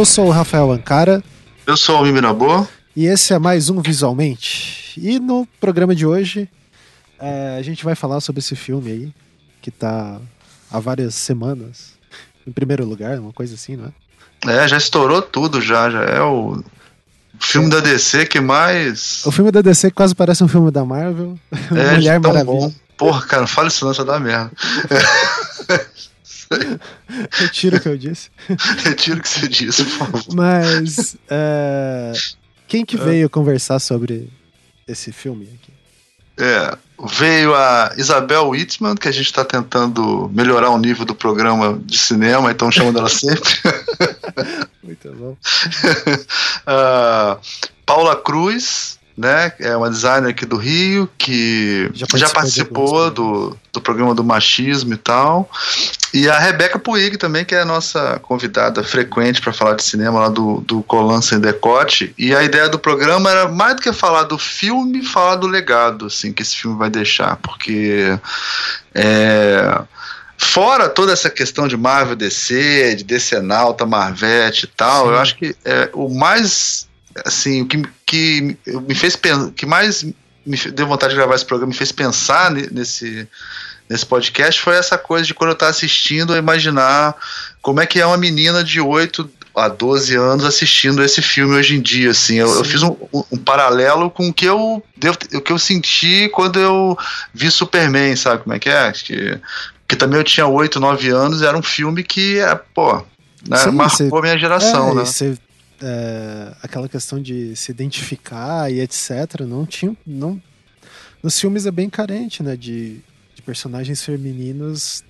Eu sou o Rafael Ancara. Eu sou o Miminabô. E esse é mais um Visualmente. E no programa de hoje, é, a gente vai falar sobre esse filme aí, que tá há várias semanas em primeiro lugar, uma coisa assim, não é? É, já estourou tudo já, já é o filme da DC que mais... O filme da DC quase parece um filme da Marvel. É, Mulher Maravilha. Bom. Porra, cara, não fala isso não, só dá merda. Retiro o que eu disse. Retiro o que você disse, por favor. Mas é, quem que é. veio conversar sobre esse filme aqui? É, veio a Isabel Whitman, que a gente está tentando melhorar o nível do programa de cinema, então chamando ela sempre. Muito bom. uh, Paula Cruz, né? É uma designer aqui do Rio que já participou, já participou do, do programa do machismo e tal. E a Rebeca Puig também, que é a nossa convidada frequente para falar de cinema lá do, do Colan Sem Decote. E a ideia do programa era mais do que falar do filme, falar do legado assim, que esse filme vai deixar. Porque é, fora toda essa questão de Marvel DC, de DC Nauta, Marvete e tal, Sim. eu acho que é, o mais assim, o que, que me fez que mais me deu vontade de gravar esse programa, me fez pensar nesse, nesse podcast foi essa coisa de quando eu estava assistindo, imaginar como é que é uma menina de 8 a 12 anos assistindo esse filme hoje em dia, assim, eu, eu fiz um, um, um, paralelo com o que eu devo, o que eu senti quando eu vi Superman, sabe como é que é? Que, que também eu tinha 8, 9 anos, era um filme que, é, pô, né, Sim, marcou a minha geração, é, né? Você é, aquela questão de se identificar e etc. Não tinha. Não, nos filmes é bem carente, né? De, de personagens femininos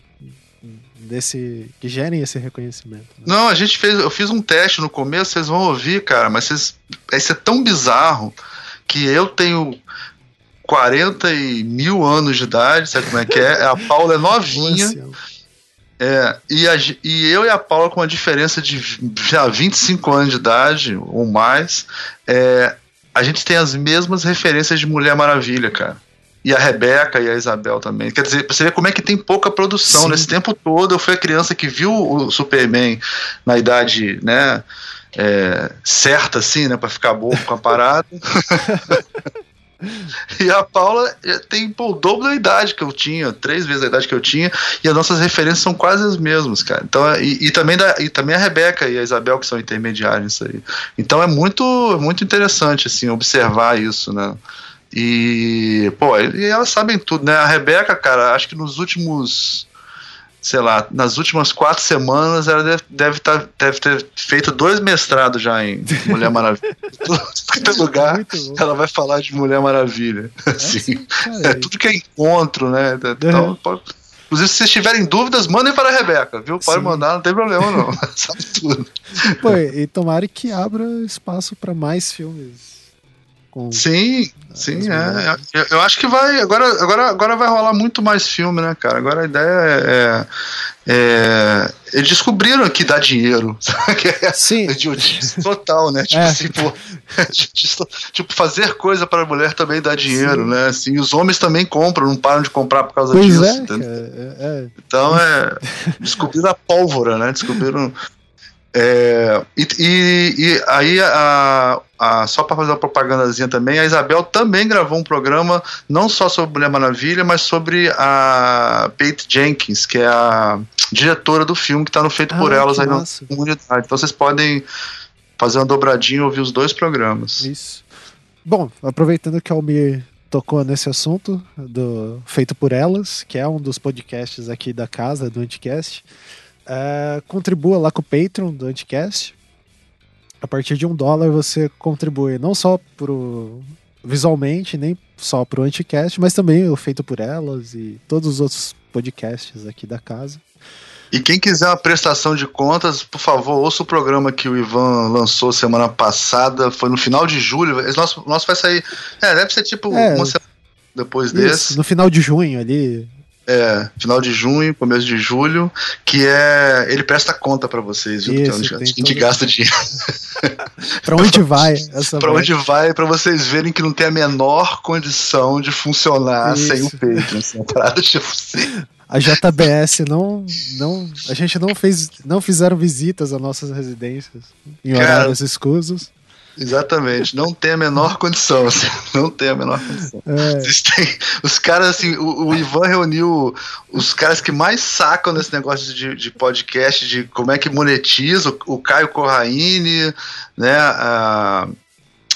desse que gerem esse reconhecimento. Né? Não, a gente fez, eu fiz um teste no começo, vocês vão ouvir, cara, mas vocês, isso é tão bizarro que eu tenho 40 e mil anos de idade, sabe como é que é? A Paula é novinha. É, e, a, e eu e a Paula com uma diferença de já 25 anos de idade ou mais, é, a gente tem as mesmas referências de Mulher Maravilha, cara. E a Rebeca e a Isabel também. Quer dizer, você vê como é que tem pouca produção. Sim. Nesse tempo todo, eu fui a criança que viu o Superman na idade, né? É, certa, assim, né? Pra ficar bobo com a parada. E a Paula tem pô, o dobro da idade que eu tinha, três vezes a idade que eu tinha, e as nossas referências são quase as mesmas, cara. Então, é, e, e também, da, e também a Rebeca e a Isabel, que são intermediários isso aí. Então é muito, muito interessante, assim, observar isso, né? E, pô, e elas sabem tudo, né? A Rebeca, cara, acho que nos últimos sei lá, nas últimas quatro semanas ela deve, deve, tá, deve ter feito dois mestrados já em Mulher Maravilha. todo lugar ela vai falar de Mulher Maravilha. Assim. É, tudo que é encontro, né? Então, pode, inclusive, se vocês tiverem dúvidas, mandem para a Rebeca, viu? Pode Sim. mandar, não tem problema não. Sabe tudo. Pô, e tomara que abra espaço para mais filmes com sim, sim, é. Eu, eu, acho que vai. Agora, agora, agora vai rolar muito mais filme, né, cara? Agora a ideia é. é, é eles descobriram que dá dinheiro. Sim. total, né? Tipo é. assim, pô, tipo, fazer coisa para a mulher também dá dinheiro, sim. né? Assim, os homens também compram, não param de comprar por causa pois disso. É, é, é, então é. Descobriram a pólvora, né? Descobriram. É, e, e, e, aí, a, a, só para fazer uma propagandazinha também, a Isabel também gravou um programa não só sobre Mulher Maravilha, mas sobre a Pete Jenkins, que é a diretora do filme que está no Feito ah, por Elas aí na comunidade. Então vocês podem fazer uma dobradinha e ouvir os dois programas. Isso. Bom, aproveitando que o Almir tocou nesse assunto do Feito por Elas, que é um dos podcasts aqui da casa, do Anticast. É, contribua lá com o Patreon do Anticast. A partir de um dólar você contribui não só pro visualmente, nem só pro Anticast, mas também o feito por elas e todos os outros podcasts aqui da casa. E quem quiser uma prestação de contas, por favor, ouça o programa que o Ivan lançou semana passada, foi no final de julho. Esse nosso, nosso vai sair. É, deve ser tipo é, uma semana depois isso, desse. No final de junho ali. É, final de junho, começo de julho, que é. Ele presta conta para vocês, viu? Isso, então, a gente gasta dinheiro. pra onde vai? Para onde vai, para vocês verem que não tem a menor condição de funcionar Isso. sem o. Assim, parada tipo assim. a JBS não, não. A gente não fez. Não fizeram visitas às nossas residências em horários Cara, escusos. Exatamente, não tem a menor condição, assim, não tem a menor condição. É. Têm, os caras, assim, o, o, Ivan reuniu os caras que mais sacam nesse negócio de, de podcast, de como é que monetiza, o, o Caio Corraine, né, a,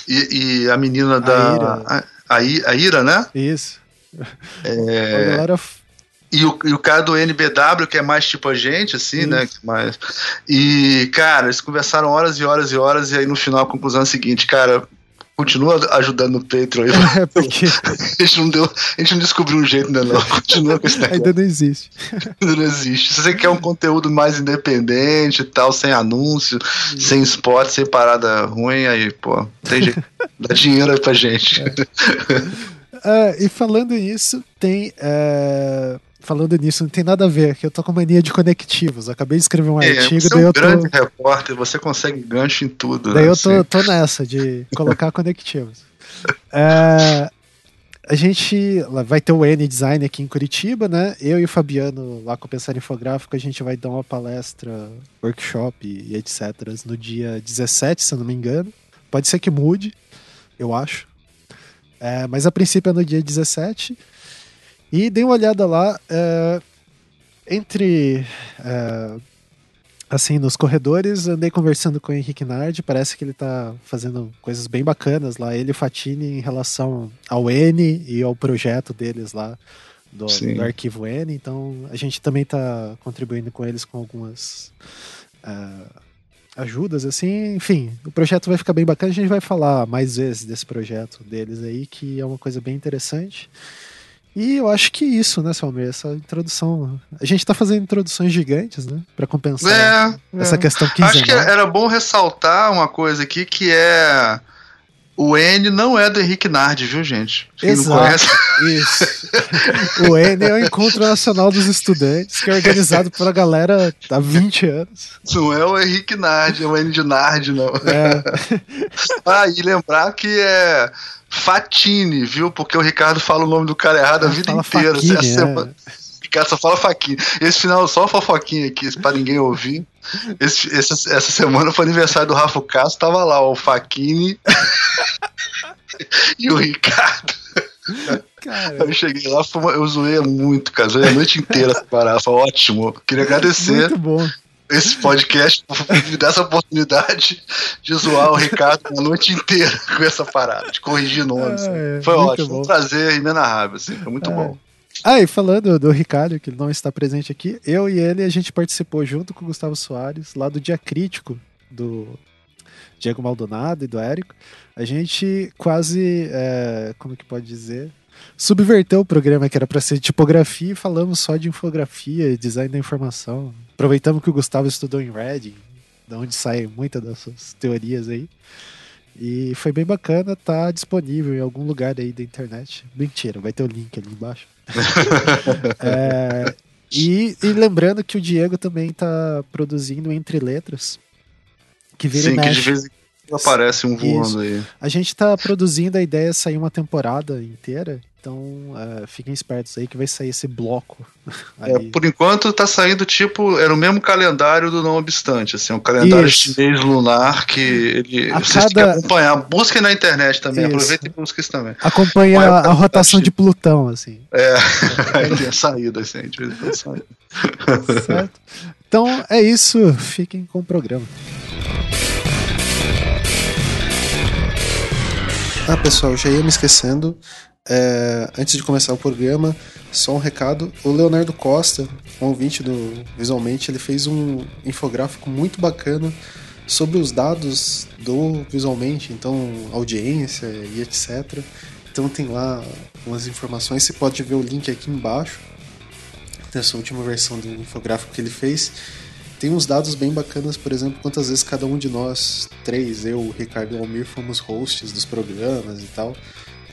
e, e, a menina a da... Ira. A, a, a Ira, né? Isso. É, a galera e o, e o cara do NBW, que é mais tipo a gente, assim, né, né? Mais... E, cara, eles conversaram horas e horas e horas, e aí no final a conclusão é a seguinte, cara, continua ajudando no Patreon. É, porque. a, gente não deu, a gente não descobriu um jeito ainda não. Continua com esse negócio. Ainda não existe. ainda não existe. Se você quer um conteúdo mais independente e tal, sem anúncio, Sim. sem spot, sem parada ruim, aí, pô, tem jeito. Dá dinheiro aí pra gente. É. Uh, e falando nisso, tem. Uh, falando nisso, não tem nada a ver, que eu tô com mania de conectivos. acabei de escrever um é, artigo. Você é um grande tô... repórter, você consegue gancho em tudo. Daí né? eu tô, assim. tô nessa de colocar conectivos. É, a gente vai ter o N Design aqui em Curitiba, né? Eu e o Fabiano, lá com o Pensar Infográfico, a gente vai dar uma palestra, workshop e etc. no dia 17, se eu não me engano. Pode ser que mude, eu acho. É, mas a princípio é no dia 17. E dei uma olhada lá, é, entre. É, assim, nos corredores, andei conversando com o Henrique Nardi, parece que ele tá fazendo coisas bem bacanas lá, ele e o Fatini em relação ao N e ao projeto deles lá, do, do arquivo N, então a gente também tá contribuindo com eles com algumas uh, ajudas, assim, enfim, o projeto vai ficar bem bacana, a gente vai falar mais vezes desse projeto deles aí, que é uma coisa bem interessante. E eu acho que isso, né, Salmer? Essa introdução. A gente tá fazendo introduções gigantes, né? Pra compensar é, essa é. questão quinzenal. Acho que era bom ressaltar uma coisa aqui que é. O N não é do Henrique Nardi, viu, gente? Quem Exato. Isso. o N é o Encontro Nacional dos Estudantes, que é organizado pela galera há 20 anos. Não é o Henrique Nardi, é o N de Nardi, não. É. ah, e lembrar que é Fatini, viu? Porque o Ricardo fala o nome do cara errado a vida inteira. Faquini, é. semana... Ricardo só fala faquinha. Esse final só fofoquinha aqui, para ninguém ouvir. Esse, essa, essa semana foi aniversário do Rafa Castro, tava lá o Faquini e o Ricardo. Cara. Eu cheguei lá, eu zoei muito, cara. Zoei a noite inteira essa parada. Foi ótimo. Queria agradecer. Muito bom esse podcast me dá essa oportunidade de zoar o Ricardo a noite inteira com essa parada, de corrigir nomes. Ah, é, foi ótimo, bom. um prazer inenarrável, assim, foi muito é. bom. Ah, e falando do Ricardo, que não está presente aqui, eu e ele a gente participou junto com o Gustavo Soares, lá do Dia Crítico, do Diego Maldonado e do Érico. A gente quase, é, como que pode dizer, subverteu o programa que era para ser tipografia e falamos só de infografia e design da informação. Aproveitamos que o Gustavo estudou em Reading, de onde saem muitas dessas teorias aí. E foi bem bacana, tá disponível em algum lugar aí da internet. Mentira, vai ter o link ali embaixo. é, e, e, lembrando que o Diego também tá produzindo Entre Letras. Que vira Sim, que de vez em Aparece um voando Isso. aí. A gente tá produzindo a ideia de sair uma temporada inteira. Então, uh, fiquem espertos aí que vai sair esse bloco. É, por enquanto tá saindo tipo, era o mesmo calendário do Não Obstante, assim, um calendário isso. chinês lunar que ele, a vocês cada... acompanhar. Busquem na internet também, isso. aproveitem e busquem isso também. Acompanha a, a rotação de Plutão, assim. É, a saída, assim, a saída. Certo. Então é isso, fiquem com o programa. Ah, pessoal, já ia me esquecendo. É, antes de começar o programa, só um recado. O Leonardo Costa, um ouvinte do Visualmente, ele fez um infográfico muito bacana sobre os dados do Visualmente, então audiência e etc. Então tem lá umas informações, você pode ver o link aqui embaixo dessa última versão do infográfico que ele fez. Tem uns dados bem bacanas, por exemplo, quantas vezes cada um de nós, três, eu, Ricardo e o Almir, fomos hosts dos programas e tal.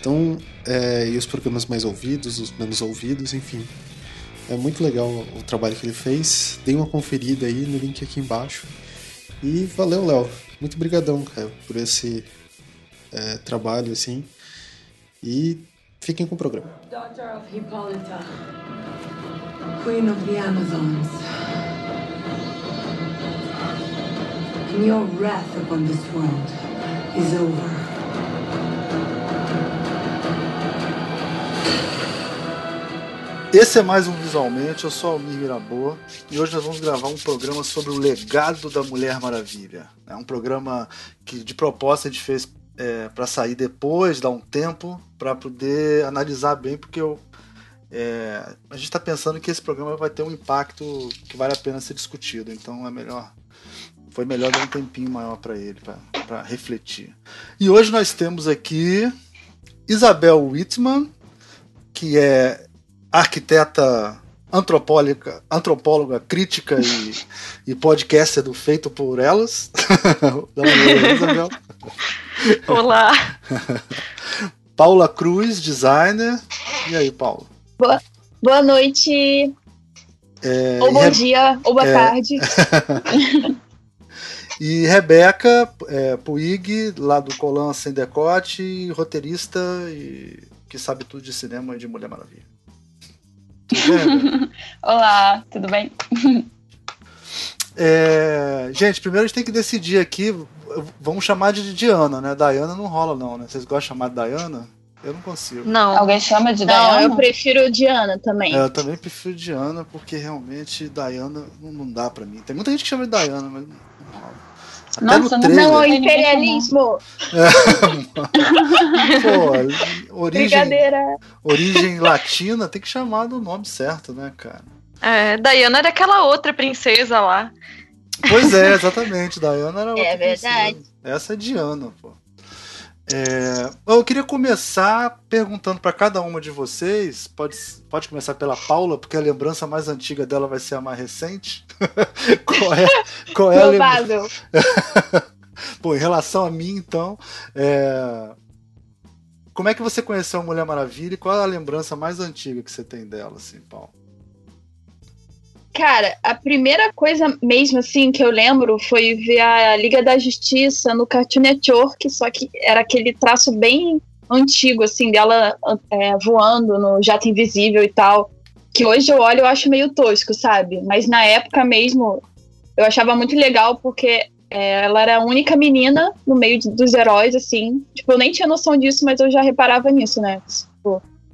Então, é, e os programas mais ouvidos, os menos ouvidos, enfim. É muito legal o trabalho que ele fez. Dê uma conferida aí no link aqui embaixo. E valeu, Léo. Muito brigadão, cara, por esse é, trabalho, assim. E fiquem com o programa. Queen of the Amazons. And your wrath upon this world is over. Esse é mais um Visualmente, eu sou Almir Miraboa e hoje nós vamos gravar um programa sobre o legado da Mulher Maravilha. É um programa que de proposta a gente fez é, para sair depois, dar um tempo, para poder analisar bem, porque eu, é, a gente está pensando que esse programa vai ter um impacto que vale a pena ser discutido, então é melhor. Foi melhor dar um tempinho maior para ele, para refletir. E hoje nós temos aqui Isabel Whitman, que é arquiteta antropóloga, antropóloga crítica e, e podcaster do Feito por Elas. Olá. Paula Cruz, designer. E aí, Paula? Boa, boa noite. É, ou bom Re... dia, ou boa é... tarde. e Rebeca é, Puig, lá do Colan Sem Decote, roteirista e que sabe tudo de cinema e de Mulher Maravilha. Olá, tudo bem? É, gente, primeiro a gente tem que decidir aqui. Vamos chamar de Diana, né? Diana não rola, não, né? Vocês gostam de chamar de Diana? Eu não consigo. Não. Alguém chama de não, Diana? eu prefiro Diana também. É, eu também prefiro Diana, porque realmente Diana não, não dá pra mim. Tem muita gente que chama de Diana, mas não rola. Até Nossa, no trailer. não, imperialismo. Pô, origem, origem latina tem que chamar do nome certo, né, cara? É, Diana era aquela outra princesa lá. Pois é, exatamente. Diana era é outra É verdade. Princesa. Essa é Diana, pô. É, eu queria começar perguntando para cada uma de vocês. Pode, pode começar pela Paula, porque a lembrança mais antiga dela vai ser a mais recente. qual é, qual é a lembrança? Bom, em relação a mim, então, é... como é que você conheceu a Mulher Maravilha e qual é a lembrança mais antiga que você tem dela, assim, Paulo? Cara, a primeira coisa mesmo assim que eu lembro foi ver a Liga da Justiça no Cartoon Network, só que era aquele traço bem antigo, assim, dela é, voando no jato invisível e tal. Que hoje eu olho eu acho meio tosco, sabe? Mas na época mesmo eu achava muito legal porque é, ela era a única menina no meio de, dos heróis, assim. Tipo, eu nem tinha noção disso, mas eu já reparava nisso, né?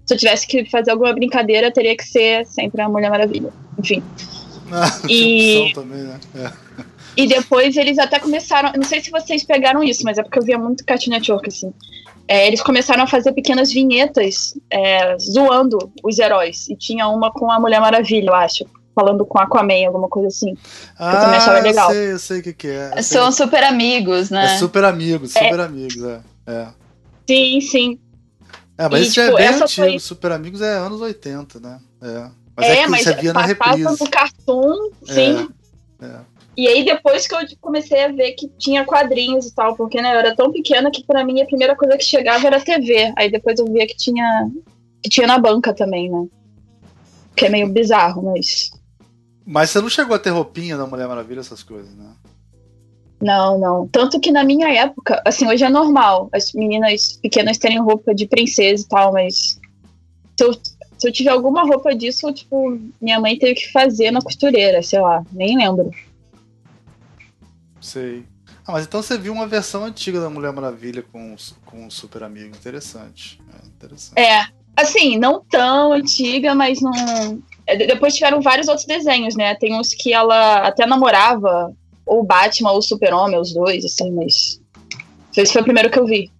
Tipo, se eu tivesse que fazer alguma brincadeira, teria que ser sempre a Mulher Maravilha. Enfim. Ah, e... também, né? É. E depois eles até começaram. Não sei se vocês pegaram isso, mas é porque eu via muito Cartoon Network, assim. É, eles começaram a fazer pequenas vinhetas é, zoando os heróis. E tinha uma com a Mulher Maravilha, eu acho. Falando com Aquaman, alguma coisa assim. Ah, eu também achava legal. Eu sei, eu sei o que, que é. São super amigos, né? É super amigos, super amigos, é. é. Sim, sim. É, mas e, isso tipo, já é bem antigo. Foi... Super Amigos é anos 80, né? É. Mas é, é que mas você via na reprise. no cartoon, sim. É, é. E aí depois que eu comecei a ver que tinha quadrinhos e tal, porque né, eu era tão pequena que para mim a primeira coisa que chegava era a TV. Aí depois eu via que tinha que tinha na banca também, né? Que é meio bizarro, mas Mas você não chegou a ter roupinha da Mulher Maravilha essas coisas, né? Não, não. Tanto que na minha época, assim, hoje é normal as meninas pequenas terem roupa de princesa e tal, mas se eu, se eu tiver alguma roupa disso, tipo, minha mãe teve que fazer na costureira, sei lá, nem lembro. Sei. Ah, mas então você viu uma versão antiga da Mulher Maravilha com, com o Super Amigo. Interessante. É, interessante. é, assim, não tão antiga, mas não. É, depois tiveram vários outros desenhos, né? Tem uns que ela até namorava ou Batman ou Super-Homem, os dois, assim, mas. Esse foi o primeiro que eu vi.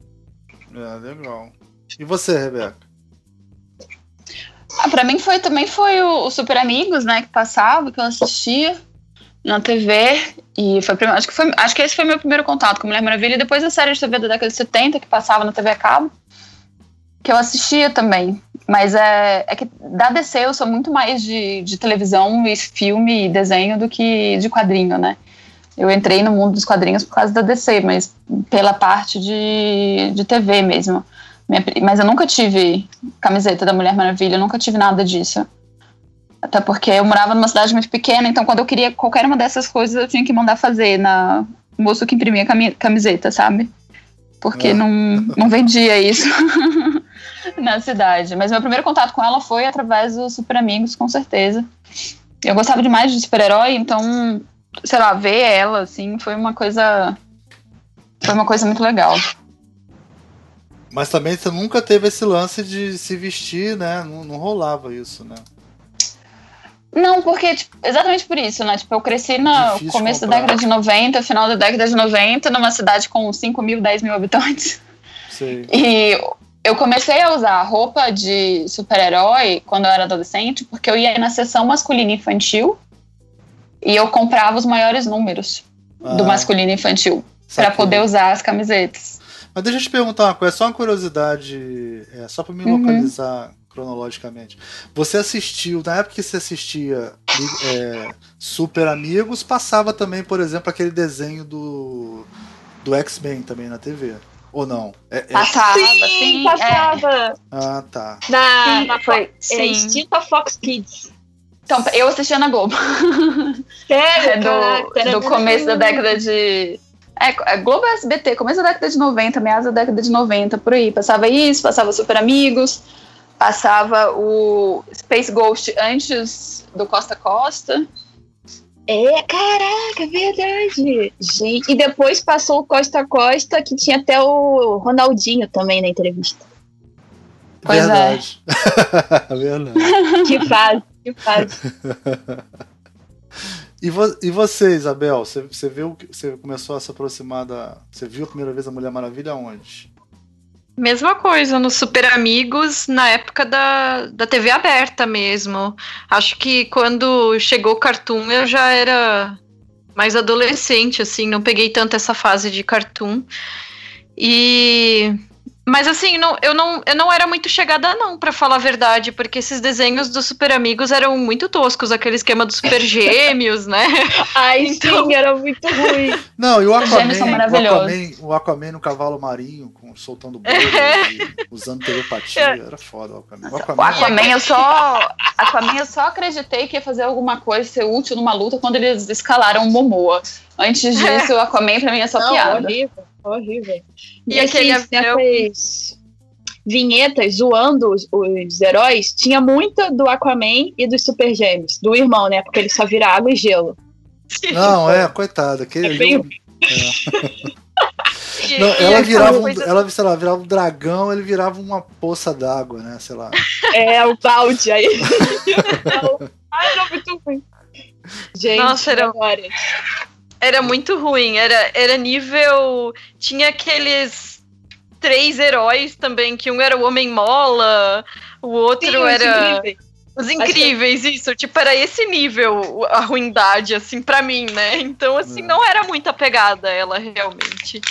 É, legal. E você, Rebeca? Ah, pra mim foi também foi o, o, Super Amigos, né, que passava, que eu assistia na TV. E foi acho que foi acho que esse foi meu primeiro contato com Mulher Maravilha. E depois a série de TV da década de 70, que passava na TV a cabo, que eu assistia também. Mas é, é que da DC eu sou muito mais de, de televisão e filme e desenho do que de quadrinho, né? Eu entrei no mundo dos quadrinhos por causa da DC, mas pela parte de, de TV mesmo. Minha, mas eu nunca tive camiseta da Mulher Maravilha, eu nunca tive nada disso. Até porque eu morava numa cidade muito pequena, então quando eu queria qualquer uma dessas coisas eu tinha que mandar fazer na moço que imprimia camiseta, sabe? Porque é. não, não vendia isso. na cidade. Mas meu primeiro contato com ela foi através dos Super Amigos, com certeza. Eu gostava demais de super-herói, então, sei lá, ver ela, assim, foi uma coisa. Foi uma coisa muito legal. Mas também você nunca teve esse lance de se vestir, né? Não, não rolava isso, né? Não, porque, tipo, exatamente por isso, né? Tipo, eu cresci no começo comprar. da década de 90, final da década de 90, numa cidade com 5 mil, 10 mil habitantes. E eu comecei a usar roupa de super-herói quando eu era adolescente, porque eu ia na seção masculina infantil e eu comprava os maiores números ah, do masculino infantil para poder usar as camisetas. Mas deixa eu te perguntar uma coisa, só uma curiosidade, é, só para me uhum. localizar cronologicamente. Você assistiu, na época que você assistia é, Super Amigos, passava também, por exemplo, aquele desenho do, do X-Men também na TV. Ou não? É, é... Passava, sim, sim passava. É. Ah, tá. Na, sim, na foi, sim. extinta Fox Kids. Então, eu assistia na Globo. Sério? É do, Caraca, do começo da década de. É, Globo SBT, começo da década de 90, meados da década de 90, por aí. Passava isso, passava Super Amigos, passava o Space Ghost antes do Costa Costa. É, caraca, verdade. Gente, e depois passou o Costa Costa, que tinha até o Ronaldinho também na entrevista. Pois verdade. é. verdade. Que fase, que. E, vo e você, Isabel? Você, você viu que você começou a se aproximar da. Você viu a primeira vez a Mulher Maravilha onde? Mesma coisa, no Super Amigos, na época da, da TV aberta mesmo. Acho que quando chegou o Cartoon eu já era mais adolescente, assim, não peguei tanto essa fase de Cartoon. E mas assim, não, eu, não, eu não era muito chegada, não, para falar a verdade, porque esses desenhos dos Super Amigos eram muito toscos, aquele esquema dos Super Gêmeos, né? Ai, então... sim, era muito ruim. Não, e o Aquaman, o Aquaman, o Aquaman no cavalo marinho, com, soltando bolha, é. usando telepatia, era foda o Aquaman. O Aquaman, o Aquaman eu só Aquaman eu só acreditei que ia fazer alguma coisa, ser útil numa luta quando eles escalaram o Momoa. Antes disso, o Aquaman pra mim é só não, piada. Horrível horrível. E, e aquele essas vinhetas zoando os, os, heróis, tinha muita do Aquaman e dos Super Gêmeos, do irmão, né? Porque ele só vira água e gelo. Não, é, coitado. Aquele é bem... é. Não, ela virava, um, ela, sei lá, virava um dragão, ele virava uma poça d'água, né? Sei lá. É, o balde aí. Ai, era muito ruim. Gente, Nossa, era... Agora era muito ruim. Era, era nível. Tinha aqueles três heróis também, que um era o Homem-Mola, o outro Sim, era. Os incríveis, os incríveis que... isso. Tipo, era esse nível a ruindade, assim, para mim, né? Então, assim, é. não era muito apegada ela, realmente.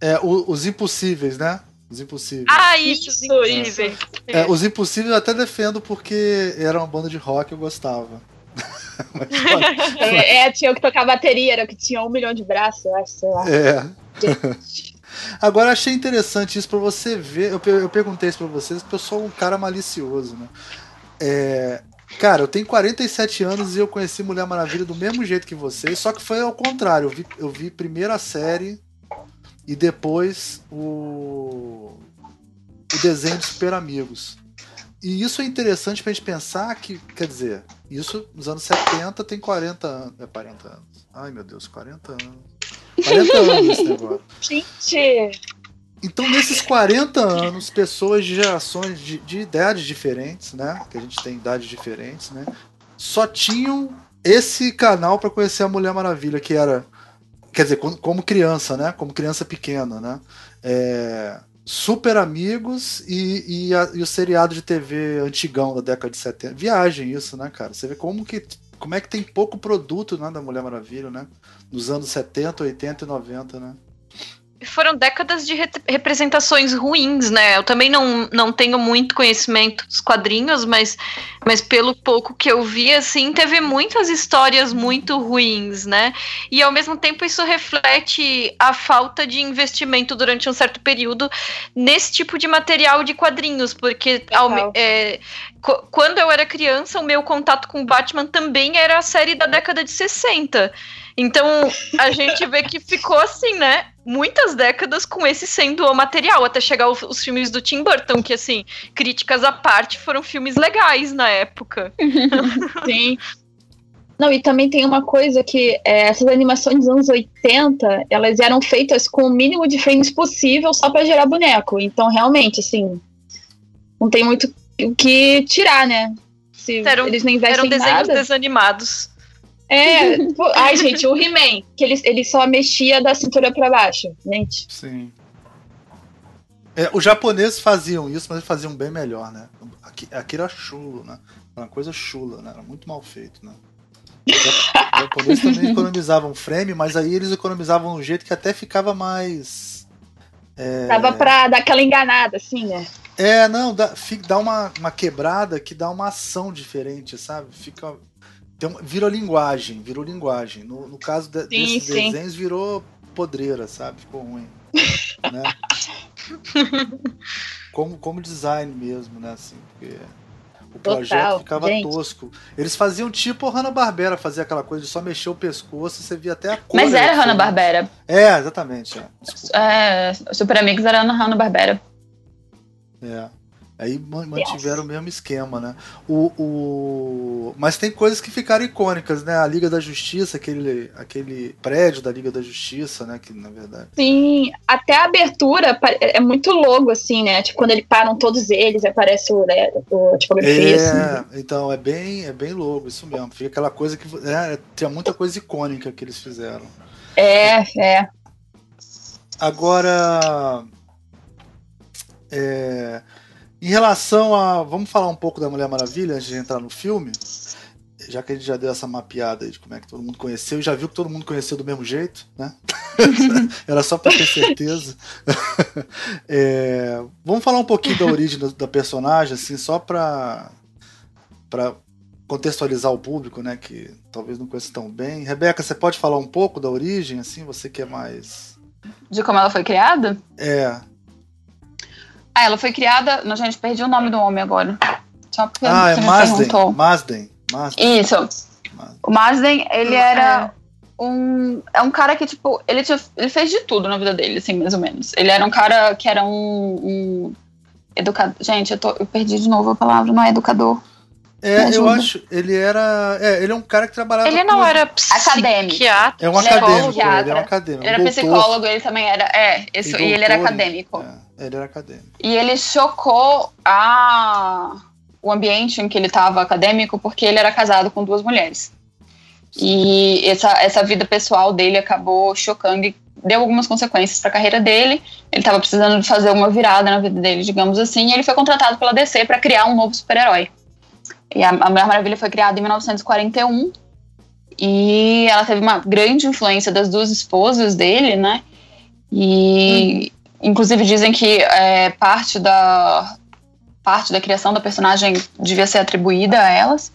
É, o, os impossíveis, né? Os impossíveis. Ah, isso, isso os impossíveis. É, os impossíveis eu até defendo porque era uma banda de rock eu gostava. é, tinha o que tocava bateria, era o que tinha um milhão de braços, eu acho, sei lá. É. Agora achei interessante isso para você ver. Eu, eu perguntei isso para vocês porque eu sou um cara malicioso, né? É, cara, eu tenho 47 anos e eu conheci Mulher Maravilha do mesmo jeito que vocês, só que foi ao contrário. Eu vi, eu vi primeiro a série e depois o, o desenho de Super Amigos. E isso é interessante pra gente pensar que, quer dizer, isso nos anos 70 tem 40 anos. É 40 anos. Ai meu Deus, 40 anos. 40 anos esse negócio. Gente! Então, nesses 40 anos, pessoas de gerações de, de idades diferentes, né? Que a gente tem idades diferentes, né? Só tinham esse canal para conhecer a Mulher Maravilha, que era. Quer dizer, como criança, né? Como criança pequena, né? É, Super Amigos e, e, a, e, o seriado de TV antigão da década de 70. Viagem isso, né, cara? Você vê como que como é que tem pouco produto né, da Mulher Maravilha, né? Nos anos 70, 80 e 90, né? Foram décadas de re representações ruins, né? Eu também não, não tenho muito conhecimento dos quadrinhos, mas, mas pelo pouco que eu vi, assim, teve muitas histórias muito ruins, né? E ao mesmo tempo isso reflete a falta de investimento durante um certo período nesse tipo de material de quadrinhos, porque ao, é, quando eu era criança, o meu contato com Batman também era a série da década de 60. Então, a gente vê que ficou assim, né? Muitas décadas com esse sendo o material, até chegar os, os filmes do Tim Burton, que assim, críticas à parte, foram filmes legais na época. Sim. Não, e também tem uma coisa que é, essas animações dos anos 80, elas eram feitas com o mínimo de frames possível só para gerar boneco. Então, realmente, assim, não tem muito o que tirar, né? Se eram, eles não investem eram desenhos nada. desanimados. É, ai, gente, o He-Man, que ele, ele só mexia da cintura para baixo, gente. Sim. É, os japoneses faziam isso, mas eles faziam bem melhor, né? Aqui, aqui era chulo, né? Era uma coisa chula, né? Era muito mal feito, né? Os japoneses também economizavam frame, mas aí eles economizavam um jeito que até ficava mais. É... Tava pra dar aquela enganada, assim, né? É, não, dá, dá uma, uma quebrada que dá uma ação diferente, sabe? Fica tem uma, virou linguagem, virou linguagem. No, no caso de, sim, desses sim. desenhos, virou podreira, sabe? Ficou ruim. né? como, como design mesmo, né? Assim, porque o projeto Total, ficava gente. tosco. Eles faziam tipo Hanna-Barbera, fazia aquela coisa de só mexer o pescoço e você via até a cor. Mas era Hanna-Barbera. É, exatamente. É. é Super Amigos era Hanna-Barbera. É. Aí mantiveram yes. o mesmo esquema, né? O, o... Mas tem coisas que ficaram icônicas, né? A Liga da Justiça, aquele, aquele prédio da Liga da Justiça, né? Que na verdade. Sim, até a abertura é muito logo, assim, né? Tipo, quando eles param todos eles, aparece o, né, o tipografia. É, assim. então é bem, é bem logo, isso mesmo. Fica aquela coisa que. É, tinha muita coisa icônica que eles fizeram. É, é. Agora. É, em relação a. Vamos falar um pouco da Mulher Maravilha antes de entrar no filme. Já que a gente já deu essa mapeada aí de como é que todo mundo conheceu já viu que todo mundo conheceu do mesmo jeito, né? Era só para ter certeza. é, vamos falar um pouquinho da origem da, personagem, assim, só para para contextualizar o público, né, que talvez não conheça tão bem. Rebeca, você pode falar um pouco da origem, assim, você que é mais de como ela foi criada? É. Ah, ela foi criada. Não, gente, perdi o nome do homem agora. Só porque ah, você é Masden, Masden. Masden. Isso. Masden. O Masden, ele era é. um. É um cara que, tipo, ele, tinha, ele fez de tudo na vida dele, assim, mais ou menos. Ele era um cara que era um. um educador. Gente, eu, tô, eu perdi de novo a palavra, não é educador. É, eu acho. Ele era. É, ele é um cara que trabalhava. Ele não com... era acadêmico. É um acadêmico. Ele é um acadêmico. Ele era psicólogo, ele também era. É, isso, e, e ele era acadêmico. É. Ele era acadêmico. E ele chocou a... o ambiente em que ele estava acadêmico porque ele era casado com duas mulheres. E essa, essa vida pessoal dele acabou chocando e deu algumas consequências para a carreira dele. Ele estava precisando de fazer uma virada na vida dele, digamos assim, e ele foi contratado pela DC para criar um novo super-herói. E a, a Mulher Maravilha foi criada em 1941 e ela teve uma grande influência das duas esposas dele, né? E, Inclusive dizem que é, parte, da, parte da criação da personagem devia ser atribuída a elas.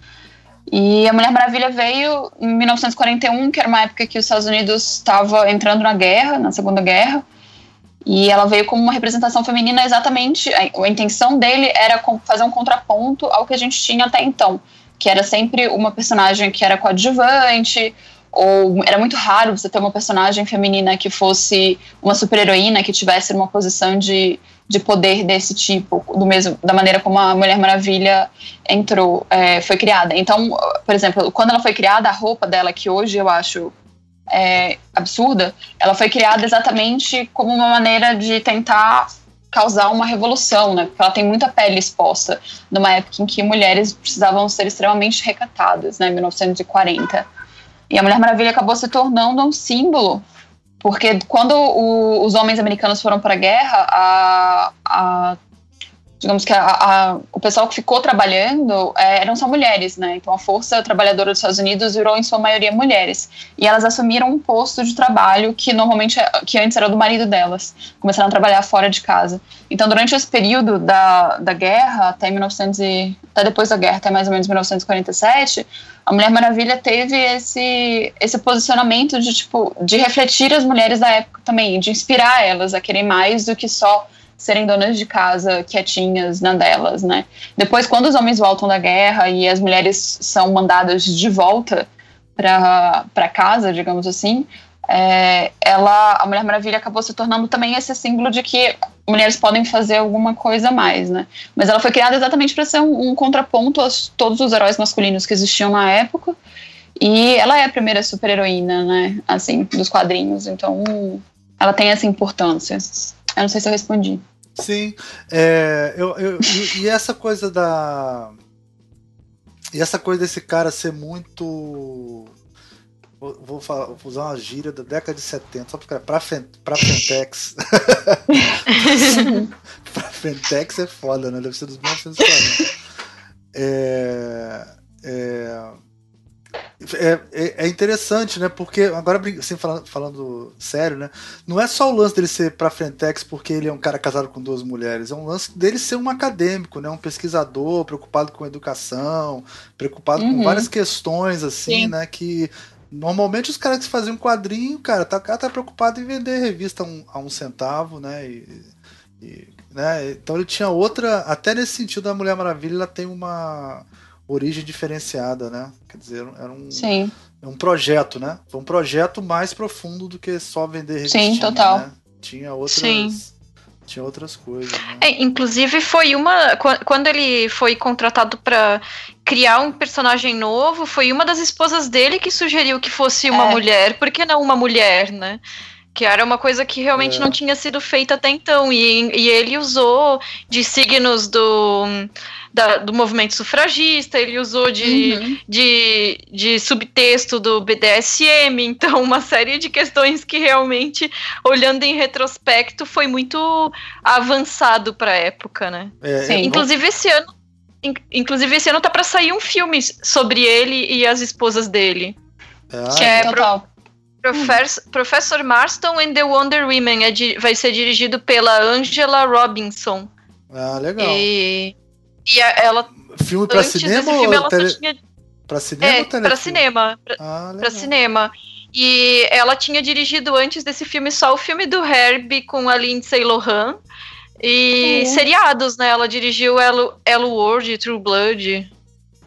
E a Mulher Maravilha veio em 1941, que era uma época que os Estados Unidos estava entrando na guerra, na Segunda Guerra. E ela veio como uma representação feminina exatamente. A, intenção dele era fazer um contraponto ao que a gente tinha até então, que era sempre uma personagem que era coadjuvante, ou era muito raro você ter uma personagem feminina que fosse uma super-heroína, que tivesse uma posição de, de poder desse tipo, do mesmo, da maneira como a Mulher Maravilha entrou, é, foi criada. Então, por exemplo, quando ela foi criada, a roupa dela, que hoje eu acho é, absurda, ela foi criada exatamente como uma maneira de tentar causar uma revolução, né? Porque ela tem muita pele exposta, numa época em que mulheres precisavam ser extremamente recatadas, né? 1940. E a Mulher Maravilha acabou se tornando um símbolo, porque quando o, os homens americanos foram para a guerra, a, digamos que a, a, o pessoal que ficou trabalhando é, eram só mulheres, né? Então a força trabalhadora dos Estados Unidos virou em sua maioria mulheres e elas assumiram um posto de trabalho que normalmente que antes era do marido delas, começaram a trabalhar fora de casa. Então durante esse período da, da guerra até 1900 e, até depois da guerra até mais ou menos 1947 a Mulher Maravilha teve esse esse posicionamento de tipo de refletir as mulheres da época também, de inspirar elas a querer mais do que só serem donas de casa quietinhas na delas, né? Depois, quando os homens voltam da guerra e as mulheres são mandadas de volta para casa, digamos assim, é, ela, a Mulher Maravilha acabou se tornando também esse símbolo de que mulheres podem fazer alguma coisa mais, né? Mas ela foi criada exatamente para ser um, um, contraponto a todos os heróis masculinos que existiam na época. E ela é a primeira super-heroína, né? Assim, dos quadrinhos. Então, ela tem essa importância. Eu não sei se eu respondi. Sim. É, eu, eu, e, e essa coisa da. E essa coisa desse cara ser muito Vou, falar, vou, usar uma gíria da década de 70, só porque pra, pra Fentex. pra Fentex é foda, né? Deve ser dos 1940. É, é, é, é, é, interessante, né? Porque, agora, assim, falando, falando sério, né? Não é só o lance dele ser pra Frentex porque ele é um cara casado com duas mulheres, é um lance dele ser um acadêmico, né? Um pesquisador, preocupado com educação, preocupado uhum. com várias questões, assim, Sim. né? Que Normalmente os caras que faziam um quadrinho, cara, tá, cara tá preocupado em vender revista a um, a um centavo, né? E, e, né? Então ele tinha outra. Até nesse sentido, a Mulher Maravilha ela tem uma origem diferenciada, né? Quer dizer, era um, Sim. um projeto, né? Foi um projeto mais profundo do que só vender revista. Sim, total. Né? Tinha outras. Sim tinha outras coisas. Né? É, inclusive foi uma quando ele foi contratado para criar um personagem novo, foi uma das esposas dele que sugeriu que fosse uma é. mulher, por que não uma mulher, né? Que era uma coisa que realmente é. não tinha sido feita até então. E, e ele usou de signos do da, do movimento sufragista, ele usou de, uhum. de, de subtexto do BDSM, então uma série de questões que realmente, olhando em retrospecto, foi muito avançado para a época, né? É, Inclusive esse ano Inclusive, esse ano tá para sair um filme sobre ele e as esposas dele. Ah, que é Total. Professor, Professor Marston and the Wonder Women. É vai ser dirigido pela Angela Robinson. Ah, legal. E e a, ela. Filme pra cinema filme, ou tele... tinha... Pra cinema é, ou telefilme? Pra cinema. Pra, ah, pra cinema. E ela tinha dirigido antes desse filme só o filme do Herbie com a Lindsay Lohan. E uhum. seriados, né? Ela dirigiu Hello, Hello World, True Blood.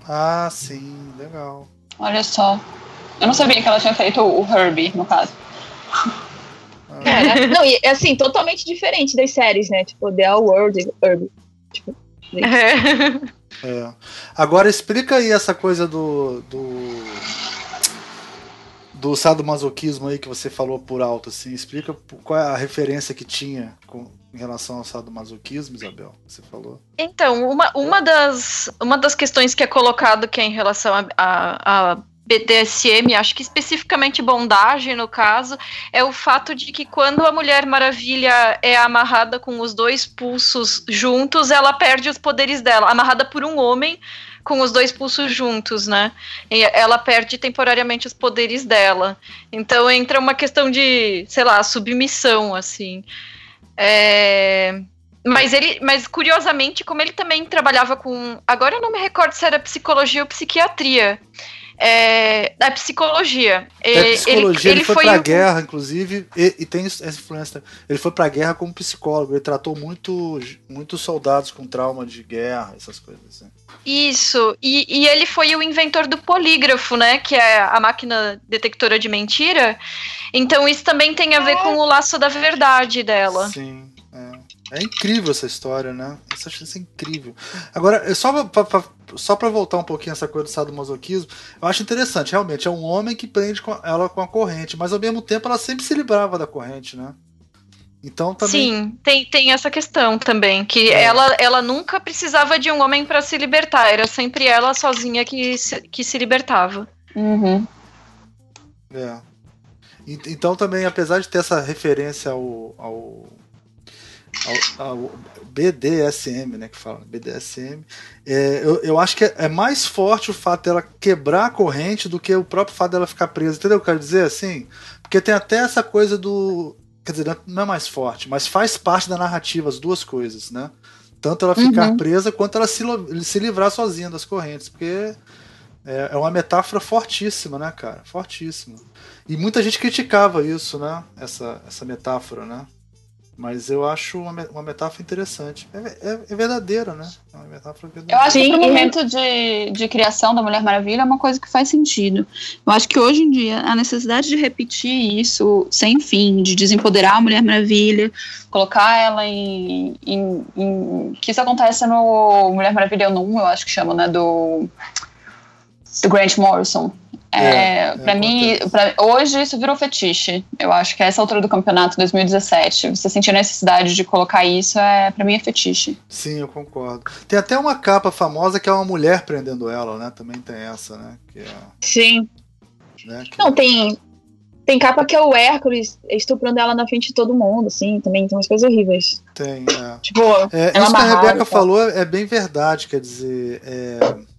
Ah, sim, legal. Olha só. Eu não sabia que ela tinha feito o Herbie, no caso. Cara, não, e assim, totalmente diferente das séries, né? Tipo, The World, Herbie. Tipo, é. é. Agora explica aí essa coisa do. do do sadomasoquismo aí que você falou por alto, assim, explica qual é a referência que tinha com, em relação ao sadomasoquismo, Isabel, você falou. Então, uma, uma, das, uma das questões que é colocado que é em relação a, a, a BDSM, acho que especificamente bondagem no caso, é o fato de que quando a Mulher Maravilha é amarrada com os dois pulsos juntos, ela perde os poderes dela. Amarrada por um homem com os dois pulsos juntos, né? E ela perde temporariamente os poderes dela. Então entra uma questão de, sei lá, submissão, assim. É... Mas ele, mas curiosamente, como ele também trabalhava com, agora eu não me recordo se era psicologia ou psiquiatria é, da psicologia. É, psicologia, ele, ele, foi, foi pra o... guerra, inclusive, e, e, tem essa influência. Ele foi pra guerra como psicólogo, ele tratou muito, muitos soldados com trauma de guerra, essas coisas assim. Isso, e, e ele foi o inventor do polígrafo, né? Que é a máquina detectora de mentira. Então isso também tem a ver com o laço da verdade dela. Sim. É incrível essa história, né? Essa isso é incrível. Agora, só pra, pra, só pra voltar um pouquinho essa coisa do sadomasoquismo, eu acho interessante, realmente, é um homem que prende ela com a corrente, mas ao mesmo tempo ela sempre se livrava da corrente, né? Então também. Sim, tem, tem essa questão também, que é. ela, ela nunca precisava de um homem para se libertar, era sempre ela sozinha que se, que se libertava. Uhum. É. Então também, apesar de ter essa referência ao, ao BDSM, né, que fala, BDSM, é, eu, eu acho que é, é, mais forte o fato dela quebrar a corrente do que o próprio fato dela ficar presa, entendeu o que eu quero dizer, assim? Porque tem até essa coisa do, quer dizer, não é mais forte, mas faz parte da narrativa, as duas coisas, né? Tanto ela ficar uhum. presa quanto ela se, se livrar sozinha das correntes, porque é, é uma metáfora fortíssima, né, cara? Fortíssima. E muita gente criticava isso, né? Essa, essa metáfora, né? Mas eu acho uma, uma metáfora interessante. É, é, é verdadeira, né? É uma metáfora verdadeira. Eu acho que o momento de, de criação da Mulher Maravilha é uma coisa que faz sentido. Eu acho que hoje em dia a necessidade de repetir isso sem fim, de desempoderar a Mulher Maravilha, colocar ela em. em, em que isso acontece no Mulher Maravilha 1, eu acho que chama, né? Do. Do Grant Morrison. É, é, para é mim, pra, hoje isso virou fetiche. Eu acho que a essa altura do campeonato 2017, você sentir a necessidade de colocar isso, é para mim é fetiche. Sim, eu concordo. Tem até uma capa famosa que é uma mulher prendendo ela, né? Também tem essa, né? É, Sim. Né? Que... Não, tem, tem capa que é o Hércules estuprando ela na frente de todo mundo, assim, também tem umas coisas horríveis. Tem, é. Tipo, é, isso que a Rebeca falou é bem verdade, quer dizer, é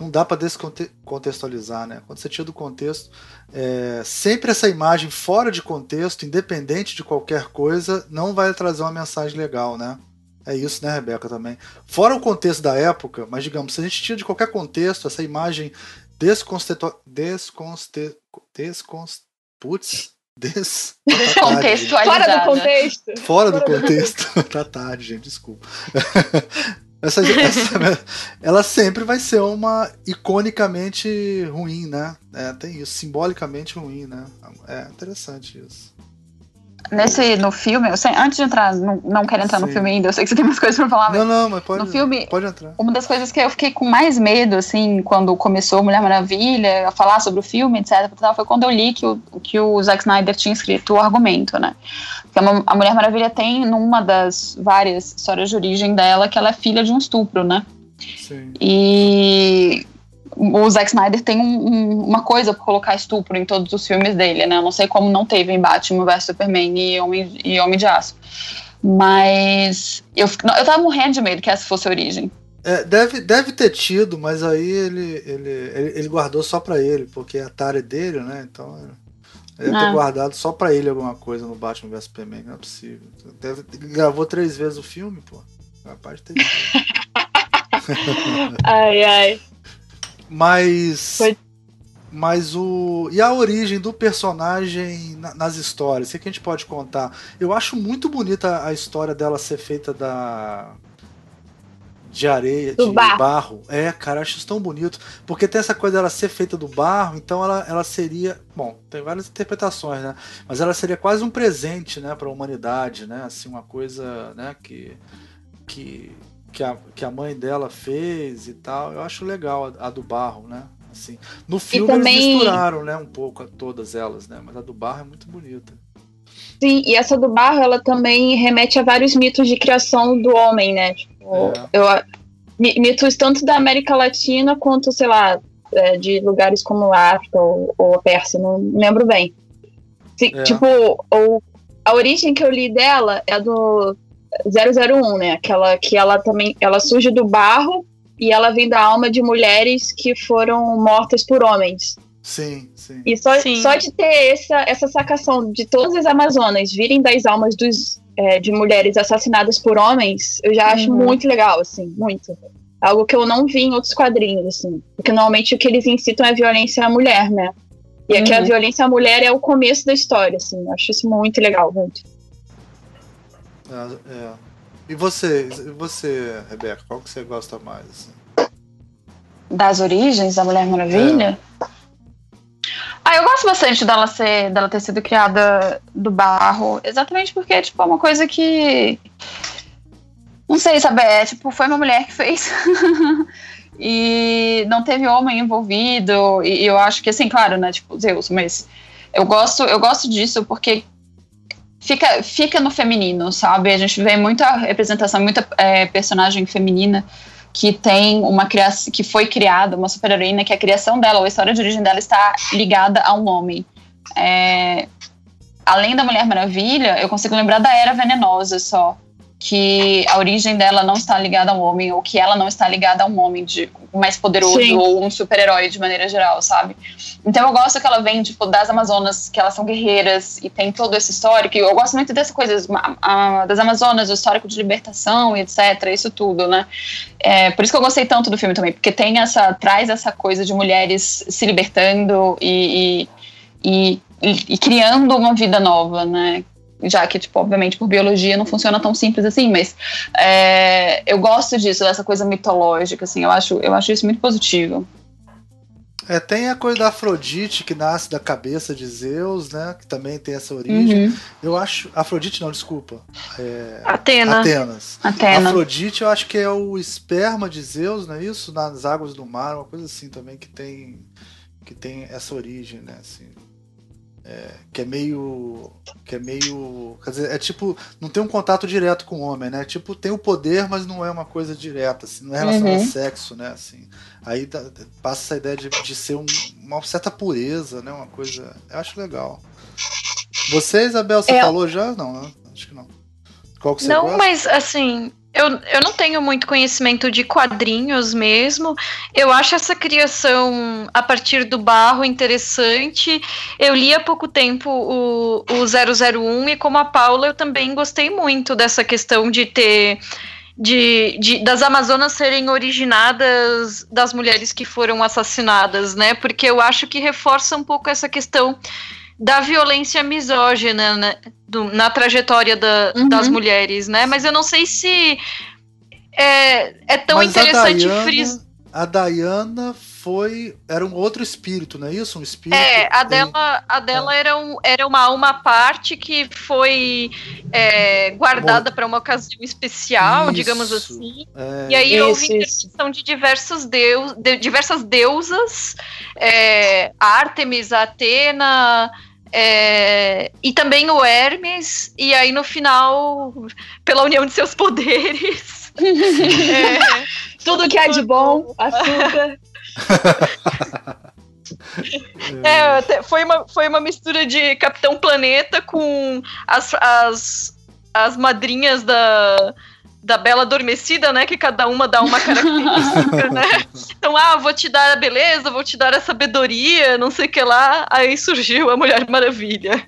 não dá para descontextualizar, né? Quando você tira do contexto, é, sempre essa imagem fora de contexto, independente de qualquer coisa, não vai trazer uma mensagem legal, né? É isso, né, Rebeca, também. Fora o contexto da época, mas digamos, se a gente tira de qualquer contexto essa imagem desconste... desconste... desconst... Putz, des... Tá Fora do contexto. Fora do contexto. tá tarde, gente, desculpa. Essa, essa, ela sempre vai ser uma iconicamente ruim, né? É, tem isso, simbolicamente ruim, né? É interessante isso. Nesse, no filme, sei, antes de entrar, não, não quero entrar Sim. no filme ainda, eu sei que você tem mais coisas pra falar, mas. Não, não, mas pode, no filme, pode entrar. Uma das coisas que eu fiquei com mais medo, assim, quando começou Mulher Maravilha, a falar sobre o filme, etc., foi quando eu li que o, que o Zack Snyder tinha escrito o argumento, né? Que a Mulher Maravilha tem, numa das várias histórias de origem dela, que ela é filha de um estupro, né? Sim. E o Zack Snyder tem um, um, uma coisa por colocar estupro em todos os filmes dele, né? Eu não sei como não teve em Batman vs Superman e Homem, e Homem de Aço. Mas eu, eu tava morrendo de medo que essa fosse a origem. É, deve, deve ter tido, mas aí ele, ele, ele, ele guardou só pra ele, porque a Atari é dele, né? Então ele deve ter é. guardado só pra ele alguma coisa no Batman vs Superman, não é possível. Deve, ele gravou três vezes o filme, pô. Capaz de ter. ai, ai. Mas. Foi... Mas o. E a origem do personagem nas histórias? O que a gente pode contar? Eu acho muito bonita a história dela ser feita da. De areia, do de barro. barro. É, cara, acho isso tão bonito. Porque tem essa coisa dela ser feita do barro, então ela, ela seria. Bom, tem várias interpretações, né? Mas ela seria quase um presente, né, para a humanidade, né? Assim, uma coisa, né, que. que que a, que a mãe dela fez e tal. Eu acho legal a, a do barro, né? Assim, no filme também... eles misturaram, né, um pouco todas elas, né? Mas a do barro é muito bonita. Sim, e essa do barro, ela também remete a vários mitos de criação do homem, né? Tipo, é. eu, mitos tanto da América Latina quanto, sei lá, é, de lugares como a África ou, ou a Pérsia, não lembro bem. é. Tipo, ou, a origem que eu li dela é do 001, né? Aquela que ela também ela surge do barro e ela vem da alma de mulheres que foram mortas por homens. Sim, sim. E só, sim. só de ter essa, essa sacação de todas as Amazonas virem das almas dos, é, de mulheres assassinadas por homens, eu já acho uhum. muito legal, assim, muito. Algo que eu não vi em outros quadrinhos, assim. Porque normalmente o que eles incitam é violência à mulher, né? E aqui uhum. a violência à mulher é o começo da história, assim. Eu acho isso muito legal, muito. É, é. E você, e você, Rebeca, qual que você gosta mais? Assim? Das origens da Mulher Maravilha? É. Ah, eu gosto bastante dela ser, dela ter sido criada do barro, exatamente porque tipo é uma coisa que não sei, sabe, é, tipo, foi uma mulher que fez. e não teve homem envolvido, e, e eu acho que assim, claro, né, tipo, Zeus, mas eu gosto, eu gosto disso porque fica, fica no feminino, sabe? A gente vê muita representação, muita é, personagem feminina que tem uma criação, que foi criada, uma super-heroína, que a criação dela, ou a história de origem dela está ligada a um homem. É, além da Mulher Maravilha, eu consigo lembrar da Era Venenosa só que a origem dela não está ligada a um homem, ou que ela não está ligada a um homem de mais poderoso Sim. ou um super-herói de maneira geral, sabe? Então eu gosto que ela vem, tipo, das Amazonas, que elas são guerreiras e tem todo esse histórico. Eu gosto muito dessas coisas, a, a, das Amazonas, o histórico de libertação e etc, isso tudo, né? É, por isso que eu gostei tanto do filme também, porque tem essa, traz essa coisa de mulheres se libertando e, e, e, e criando uma vida nova, né? Já que, tipo, obviamente, por biologia não funciona tão simples assim, mas é, eu gosto disso, dessa coisa mitológica, assim, eu acho, eu acho isso muito positivo. É, tem a coisa da Afrodite que nasce da cabeça de Zeus, né? Que também tem essa origem. Uhum. Eu acho. Afrodite não, desculpa. É... Atena. Atenas. Atena. Afrodite, eu acho que é o esperma de Zeus, não é isso? Nas águas do mar, uma coisa assim também que tem que tem essa origem, né? Assim, é, que é meio. Que é meio. Quer dizer, é tipo. Não tem um contato direto com o homem, né? Tipo, tem o poder, mas não é uma coisa direta, assim, não é relacionado uhum. ao sexo, né? Assim, aí dá, passa essa ideia de, de ser um, uma certa pureza, né? Uma coisa. Eu acho legal. Você, Isabel, você é. falou já? Não, né? Acho que não. Qual que você Não, gosta? mas assim, eu, eu não tenho muito conhecimento de quadrinhos mesmo. Eu acho essa criação a partir do barro interessante. Eu li há pouco tempo o, o 001 e, como a Paula, eu também gostei muito dessa questão de ter. De, de, das Amazonas serem originadas das mulheres que foram assassinadas, né? Porque eu acho que reforça um pouco essa questão da violência misógina né, do, na trajetória da, uhum. das mulheres, né? Mas eu não sei se é, é tão Mas interessante frisar. A Diana foi. Era um outro espírito, não é isso? Um espírito. É, a dela, a dela é. era, um, era uma alma parte que foi é, guardada para uma ocasião especial, isso. digamos assim. É. E aí isso, houve intervenção de diversos deus, de, diversas deusas, é, Artemis, Atena. É, e também o Hermes, e aí no final, pela união de seus poderes. é, Tudo que há de bom, açúcar. É, foi, uma, foi uma mistura de Capitão Planeta com as, as, as madrinhas da, da Bela Adormecida, né? Que cada uma dá uma característica, né? Então, ah, vou te dar a beleza, vou te dar a sabedoria, não sei o que lá. Aí surgiu a Mulher Maravilha.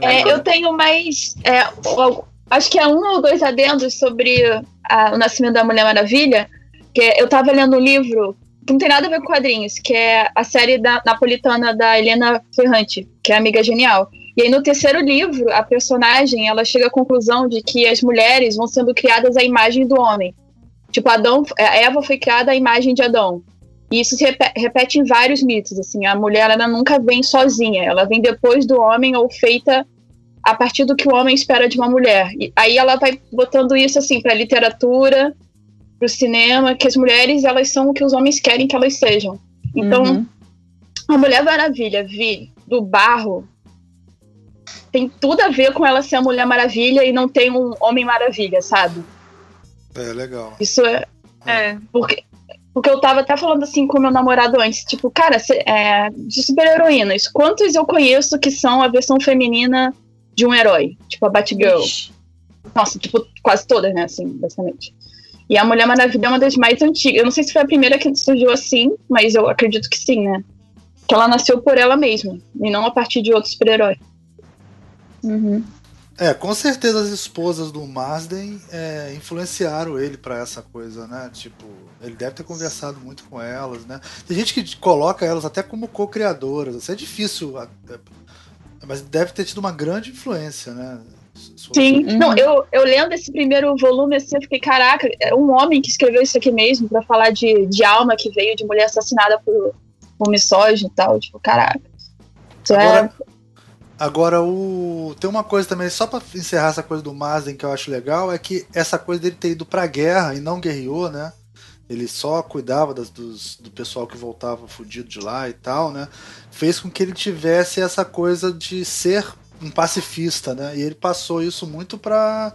é, eu tenho mais. É, acho que é um ou dois adendos sobre a, o nascimento da Mulher Maravilha. Que eu tava lendo um livro não tem nada a ver com quadrinhos, que é a série da napolitana da Helena Ferrante, que é Amiga Genial. E aí no terceiro livro, a personagem, ela chega à conclusão de que as mulheres vão sendo criadas à imagem do homem. Tipo, Adão, a Eva foi criada à imagem de Adão. E isso se repete em vários mitos, assim, a mulher ela nunca vem sozinha, ela vem depois do homem ou feita a partir do que o homem espera de uma mulher. E aí ela vai botando isso assim para literatura, para o cinema, que as mulheres elas são o que os homens querem que elas sejam. Então, uhum. a Mulher Maravilha vir do barro tem tudo a ver com ela ser a Mulher Maravilha e não tem um Homem Maravilha, sabe? É, legal. Isso é. É. Porque, porque eu tava até falando assim com meu namorado antes, tipo, cara, é, de super-heroínas, quantos eu conheço que são a versão feminina de um herói? Tipo, a Batgirl. Ixi. Nossa, tipo, quase todas, né, assim, basicamente. E a Mulher Maravilha é uma das mais antigas. Eu não sei se foi a primeira que surgiu assim, mas eu acredito que sim, né? Que ela nasceu por ela mesma, e não a partir de outro super-herói. Uhum. É, com certeza as esposas do Marsden é, influenciaram ele para essa coisa, né? Tipo, ele deve ter conversado muito com elas, né? Tem gente que coloca elas até como co-criadoras. Isso é difícil, é, mas deve ter tido uma grande influência, né? Sim, uhum. não, eu, eu lendo esse primeiro volume assim, eu fiquei, caraca, é um homem que escreveu isso aqui mesmo para falar de, de alma que veio de mulher assassinada por, por misógino e tal, tipo, caraca. É Agora, é Agora, o... tem uma coisa também, só para encerrar essa coisa do Mazden que eu acho legal, é que essa coisa dele ter ido pra guerra e não guerreou, né? Ele só cuidava das, dos, do pessoal que voltava fudido de lá e tal, né? Fez com que ele tivesse essa coisa de ser um pacifista, né? E ele passou isso muito pra,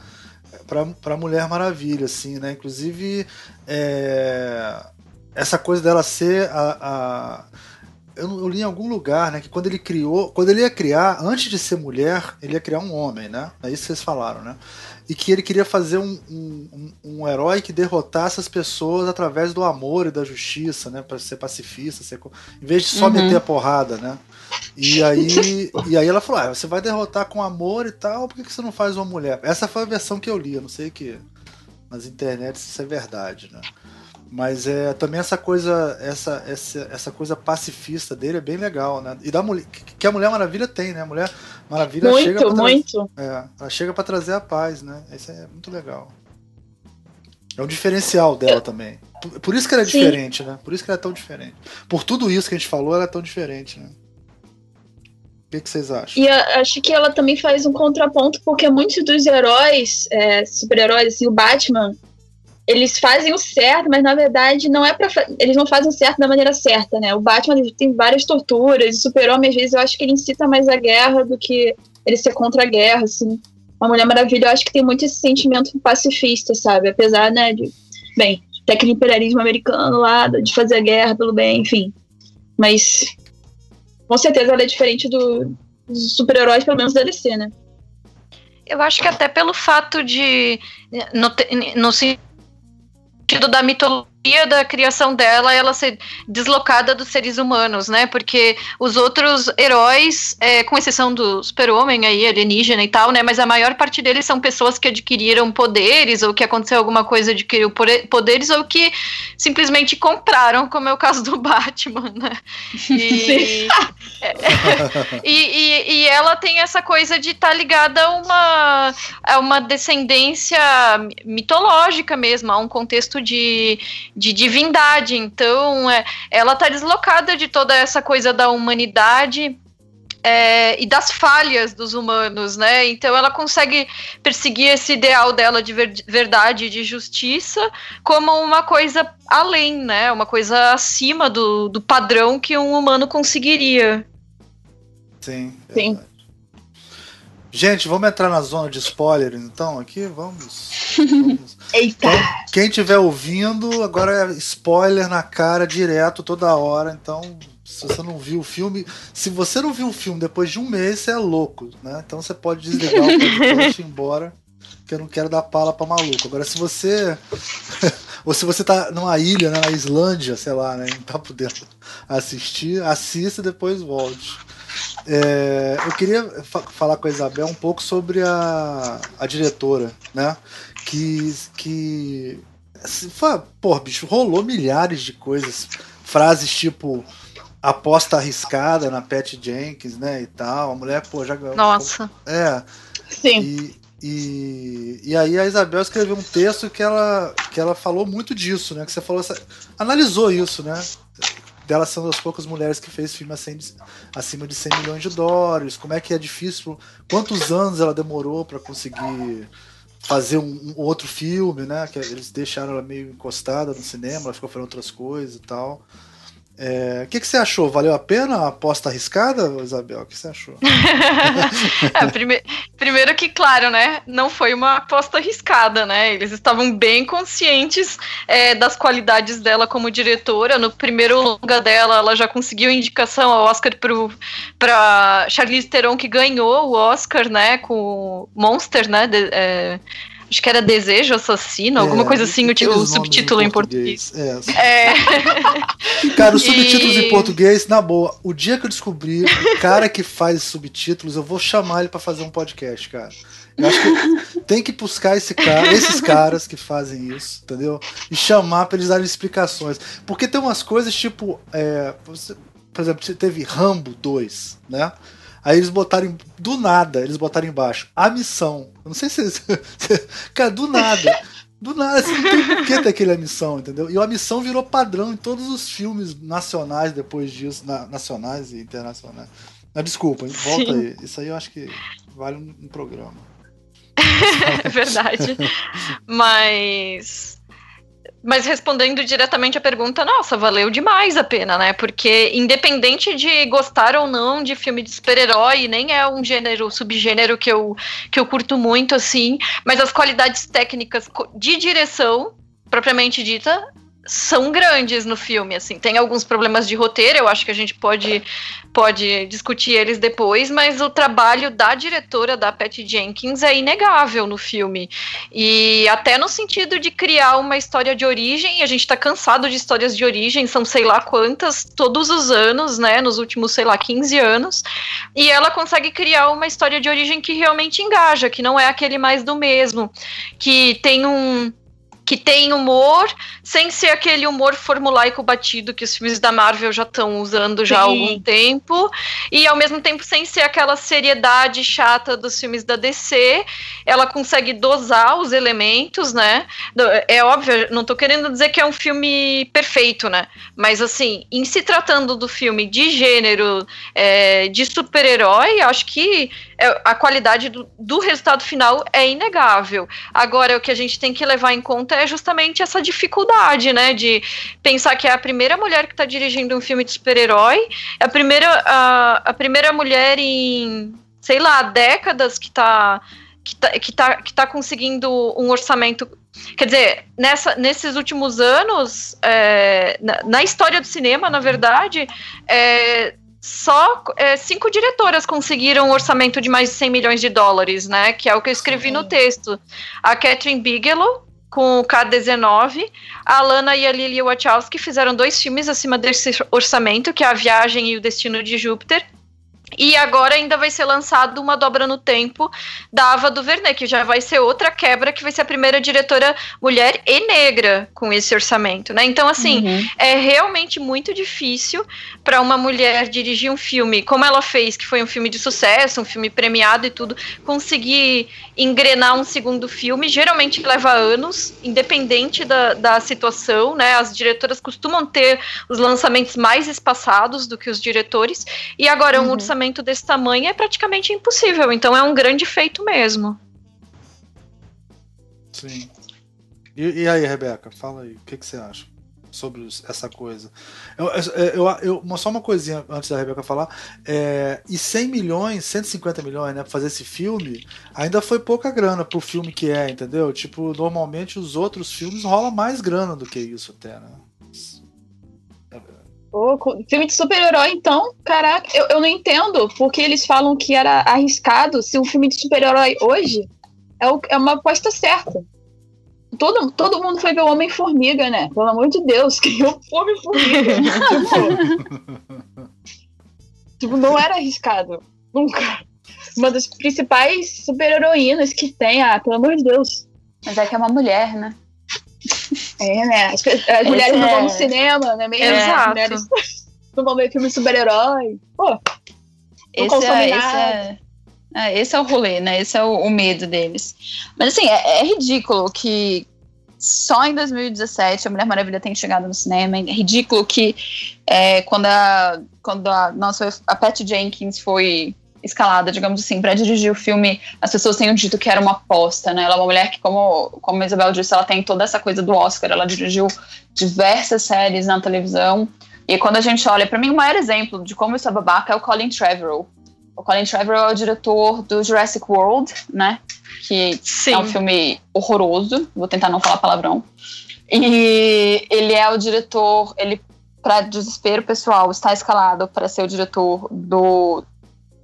pra Mulher Maravilha, assim, né? Inclusive, é... essa coisa dela ser a, a eu, eu, li em algum lugar, né, que quando ele criou, quando ele ia criar, antes de ser mulher, ele ia criar um homem, né? É isso que vocês falaram, né? E que ele queria fazer um, um, um herói que derrotasse as pessoas através do amor e da justiça, né? Para ser pacifista, ser, em vez de só uhum. meter a porrada, né? E aí, e aí ela falou: ah, você vai derrotar com amor e tal, por que, que você não faz uma mulher? Essa foi a versão que eu li, eu não sei que nas internet se isso é verdade, né? Mas é também essa coisa, essa, essa, essa coisa pacifista dele é bem legal, né? E da mulher, que a Mulher Maravilha tem, né? A Mulher Maravilha muito, chega pra muito. É, ela chega para trazer a paz, né? Isso é muito legal. É um diferencial dela também. Por, por, isso que ela é Sim. diferente, né? Por isso que ela é tão diferente. Por tudo isso que a gente falou, ela é tão diferente, né? O que, vocês acham? E acho que ela também faz um contraponto, porque muitos dos heróis, é, super-heróis, assim, o Batman, eles fazem o certo, mas na verdade não é para eles não fazem o certo da maneira certa, né? O Batman tem várias torturas, o Super-Homem às vezes eu acho que ele incita mais a guerra do que ele ser contra a guerra, assim. A Mulher Maravilha eu acho que tem muito esse sentimento pacifista, sabe? Apesar, né, de bem, daquele imperialismo americano lá, de fazer a guerra pelo bem, enfim. Mas com certeza ela é diferente do, dos super-heróis, pelo menos da DC, né? Eu acho que até pelo fato de no, no sentido da mitologia da criação dela ela ser deslocada dos seres humanos, né? Porque os outros heróis, é, com exceção do super-homem aí, alienígena e tal, né? Mas a maior parte deles são pessoas que adquiriram poderes, ou que aconteceu alguma coisa, adquiriu poderes, ou que simplesmente compraram, como é o caso do Batman, né? E, e, e, e, ela tem essa coisa de estar tá ligada a uma, a uma descendência mitológica mesmo, a um contexto de de divindade. Então, é, ela está deslocada de toda essa coisa da humanidade é, e das falhas dos humanos, né? Então ela consegue perseguir esse ideal dela de ver verdade e de justiça como uma coisa além, né? Uma coisa acima do, do padrão que um humano conseguiria. Sim. Sim. Gente, vamos entrar na zona de spoilers, então, aqui? Vamos. vamos. Eita! Quem, quem tiver ouvindo, agora é spoiler na cara direto, toda hora. Então, se você não viu o filme. Se você não viu o filme depois de um mês, você é louco, né? Então você pode desligar o podcast e ir embora. Que eu não quero dar pala pra maluco. Agora, se você. ou se você tá numa ilha, né, na Islândia, sei lá, né? Não tá podendo assistir, assista e depois volte. É, eu queria fa falar com a Isabel um pouco sobre a, a diretora, né? Que. que assim, pô, bicho, rolou milhares de coisas. Frases tipo aposta arriscada na Pat Jenkins, né? E tal. A mulher, pô, já ganhou. Nossa. É. Sim. E, e, e aí a Isabel escreveu um texto que ela, que ela falou muito disso, né? Que você falou, analisou isso, né? dela são das poucas mulheres que fez filme acima de 100 milhões de dólares, como é que é difícil, quantos anos ela demorou para conseguir fazer um, um, outro filme, né? Que eles deixaram ela meio encostada no cinema, ela ficou fazendo outras coisas e tal. É, o que, que você achou? Valeu a pena a aposta arriscada, Isabel? O que você achou? é, prime primeiro que, claro, né? Não foi uma aposta arriscada, né? Eles estavam bem conscientes é, das qualidades dela como diretora. No primeiro longa dela, ela já conseguiu indicação ao Oscar para Charlize Theron, que ganhou o Oscar, né? Com Monster, né? De, é, Acho que era Desejo Assassino, é, alguma coisa assim, o, o subtítulo em português. Em português. É. é. Cara, os subtítulos e... em português, na boa, o dia que eu descobrir o cara que faz subtítulos, eu vou chamar ele para fazer um podcast, cara. Eu acho que tem que buscar esse cara, esses caras que fazem isso, entendeu? E chamar para eles darem explicações. Porque tem umas coisas tipo. É, você, por exemplo, você teve Rambo 2, né? Aí eles botaram do nada, eles botaram embaixo a missão. Eu não sei se. Cara, do nada. Do nada, assim, não tem por que ter aquele a missão, entendeu? E a missão virou padrão em todos os filmes nacionais depois disso, na, nacionais e internacionais. Ah, desculpa, volta Sim. aí. Isso aí eu acho que vale um programa. é verdade. Mas mas respondendo diretamente a pergunta, nossa, valeu demais a pena, né? Porque independente de gostar ou não de filme de super-herói, nem é um gênero, subgênero que eu, que eu curto muito, assim, mas as qualidades técnicas de direção, propriamente dita, são grandes no filme, assim. Tem alguns problemas de roteiro, eu acho que a gente pode, pode discutir eles depois, mas o trabalho da diretora, da Patty Jenkins, é inegável no filme. E até no sentido de criar uma história de origem, a gente tá cansado de histórias de origem, são sei lá quantas, todos os anos, né, nos últimos, sei lá, 15 anos, e ela consegue criar uma história de origem que realmente engaja, que não é aquele mais do mesmo, que tem um que tem humor, sem ser aquele humor formulaico batido que os filmes da Marvel já estão usando já Sim. há algum tempo, e ao mesmo tempo sem ser aquela seriedade chata dos filmes da DC, ela consegue dosar os elementos, né? É óbvio, não tô querendo dizer que é um filme perfeito, né? Mas assim, em se tratando do filme de gênero, é, de super-herói, acho que a qualidade do, do resultado final é inegável. Agora, o que a gente tem que levar em conta é justamente essa dificuldade, né? De pensar que é a primeira mulher que está dirigindo um filme de super-herói, é a primeira, a, a primeira mulher em, sei lá, décadas que está que tá, que tá, que tá conseguindo um orçamento. Quer dizer, nessa, nesses últimos anos, é, na, na, história do cinema, na verdade, é, só é, cinco diretoras conseguiram um orçamento de mais de 100 milhões de dólares, né? Que é o que eu escrevi Sim. no texto. A Catherine Bigelow, com o K-19, a Lana e a Lily Wachowski fizeram dois filmes acima desse orçamento, que é A Viagem e o Destino de Júpiter, e agora ainda vai ser lançado uma dobra no tempo da Ava DuVernay, que já vai ser outra quebra, que vai ser a primeira diretora mulher e negra com esse orçamento, né? Então, assim, uhum. é realmente muito difícil para uma mulher dirigir um filme como ela fez, que foi um filme de sucesso, um filme premiado e tudo, conseguir engrenar um segundo filme. Geralmente leva anos, independente da, da situação, né? As diretoras costumam ter os lançamentos mais espaçados do que os diretores. E agora, um uhum. Orçamento desse tamanho é praticamente impossível. Então é um grande feito mesmo. Sim. E, e aí, Rebeca, fala aí, o que, que você acha sobre essa coisa? Eu, eu, eu, só uma coisinha antes da Rebeca falar. É, e 100 milhões, 150 milhões, né, pra fazer esse filme, ainda foi pouca grana pro filme que é, entendeu? Tipo, normalmente os outros filmes rolam mais grana do que isso até, né? Oh, filme de super-herói, então, caraca, eu, eu não entendo porque eles falam que era arriscado se um filme de super-herói hoje é, o, é uma aposta certa. Todo, todo mundo foi ver o Homem-Formiga, né? Pelo amor de Deus, que o Homem-Formiga. tipo, tipo, não era arriscado. Nunca. Uma das principais super-heroínas que tem, ah, pelo amor de Deus. Mas é que é uma mulher, né? É, né? As, as mulheres é... não vão no cinema, né? Mesmo? Exato. As mulheres não vão ver filme super-herói. Pô, não esse é, esse é, é, esse é o rolê, né? Esse é o, o medo deles. Mas assim, é, é, ridículo que só em 2017 a Mulher Maravilha tem chegado no cinema. É ridículo que é, quando a quando a nossa a Patty Jenkins foi escalada, digamos assim, para dirigir o filme, as pessoas tenham dito que era uma aposta, né? Ela é uma mulher que, como, como a Isabel disse, ela tem toda essa coisa do Oscar, ela dirigiu diversas séries na televisão. E quando a gente olha, para mim, o maior exemplo de como isso é babaca é o Colin Trevorrow. O Colin Trevorrow é o diretor do Jurassic World, né? Que Sim. é um filme horroroso, vou tentar não falar palavrão. E ele é o diretor, ele, para desespero pessoal, está escalado para ser o diretor do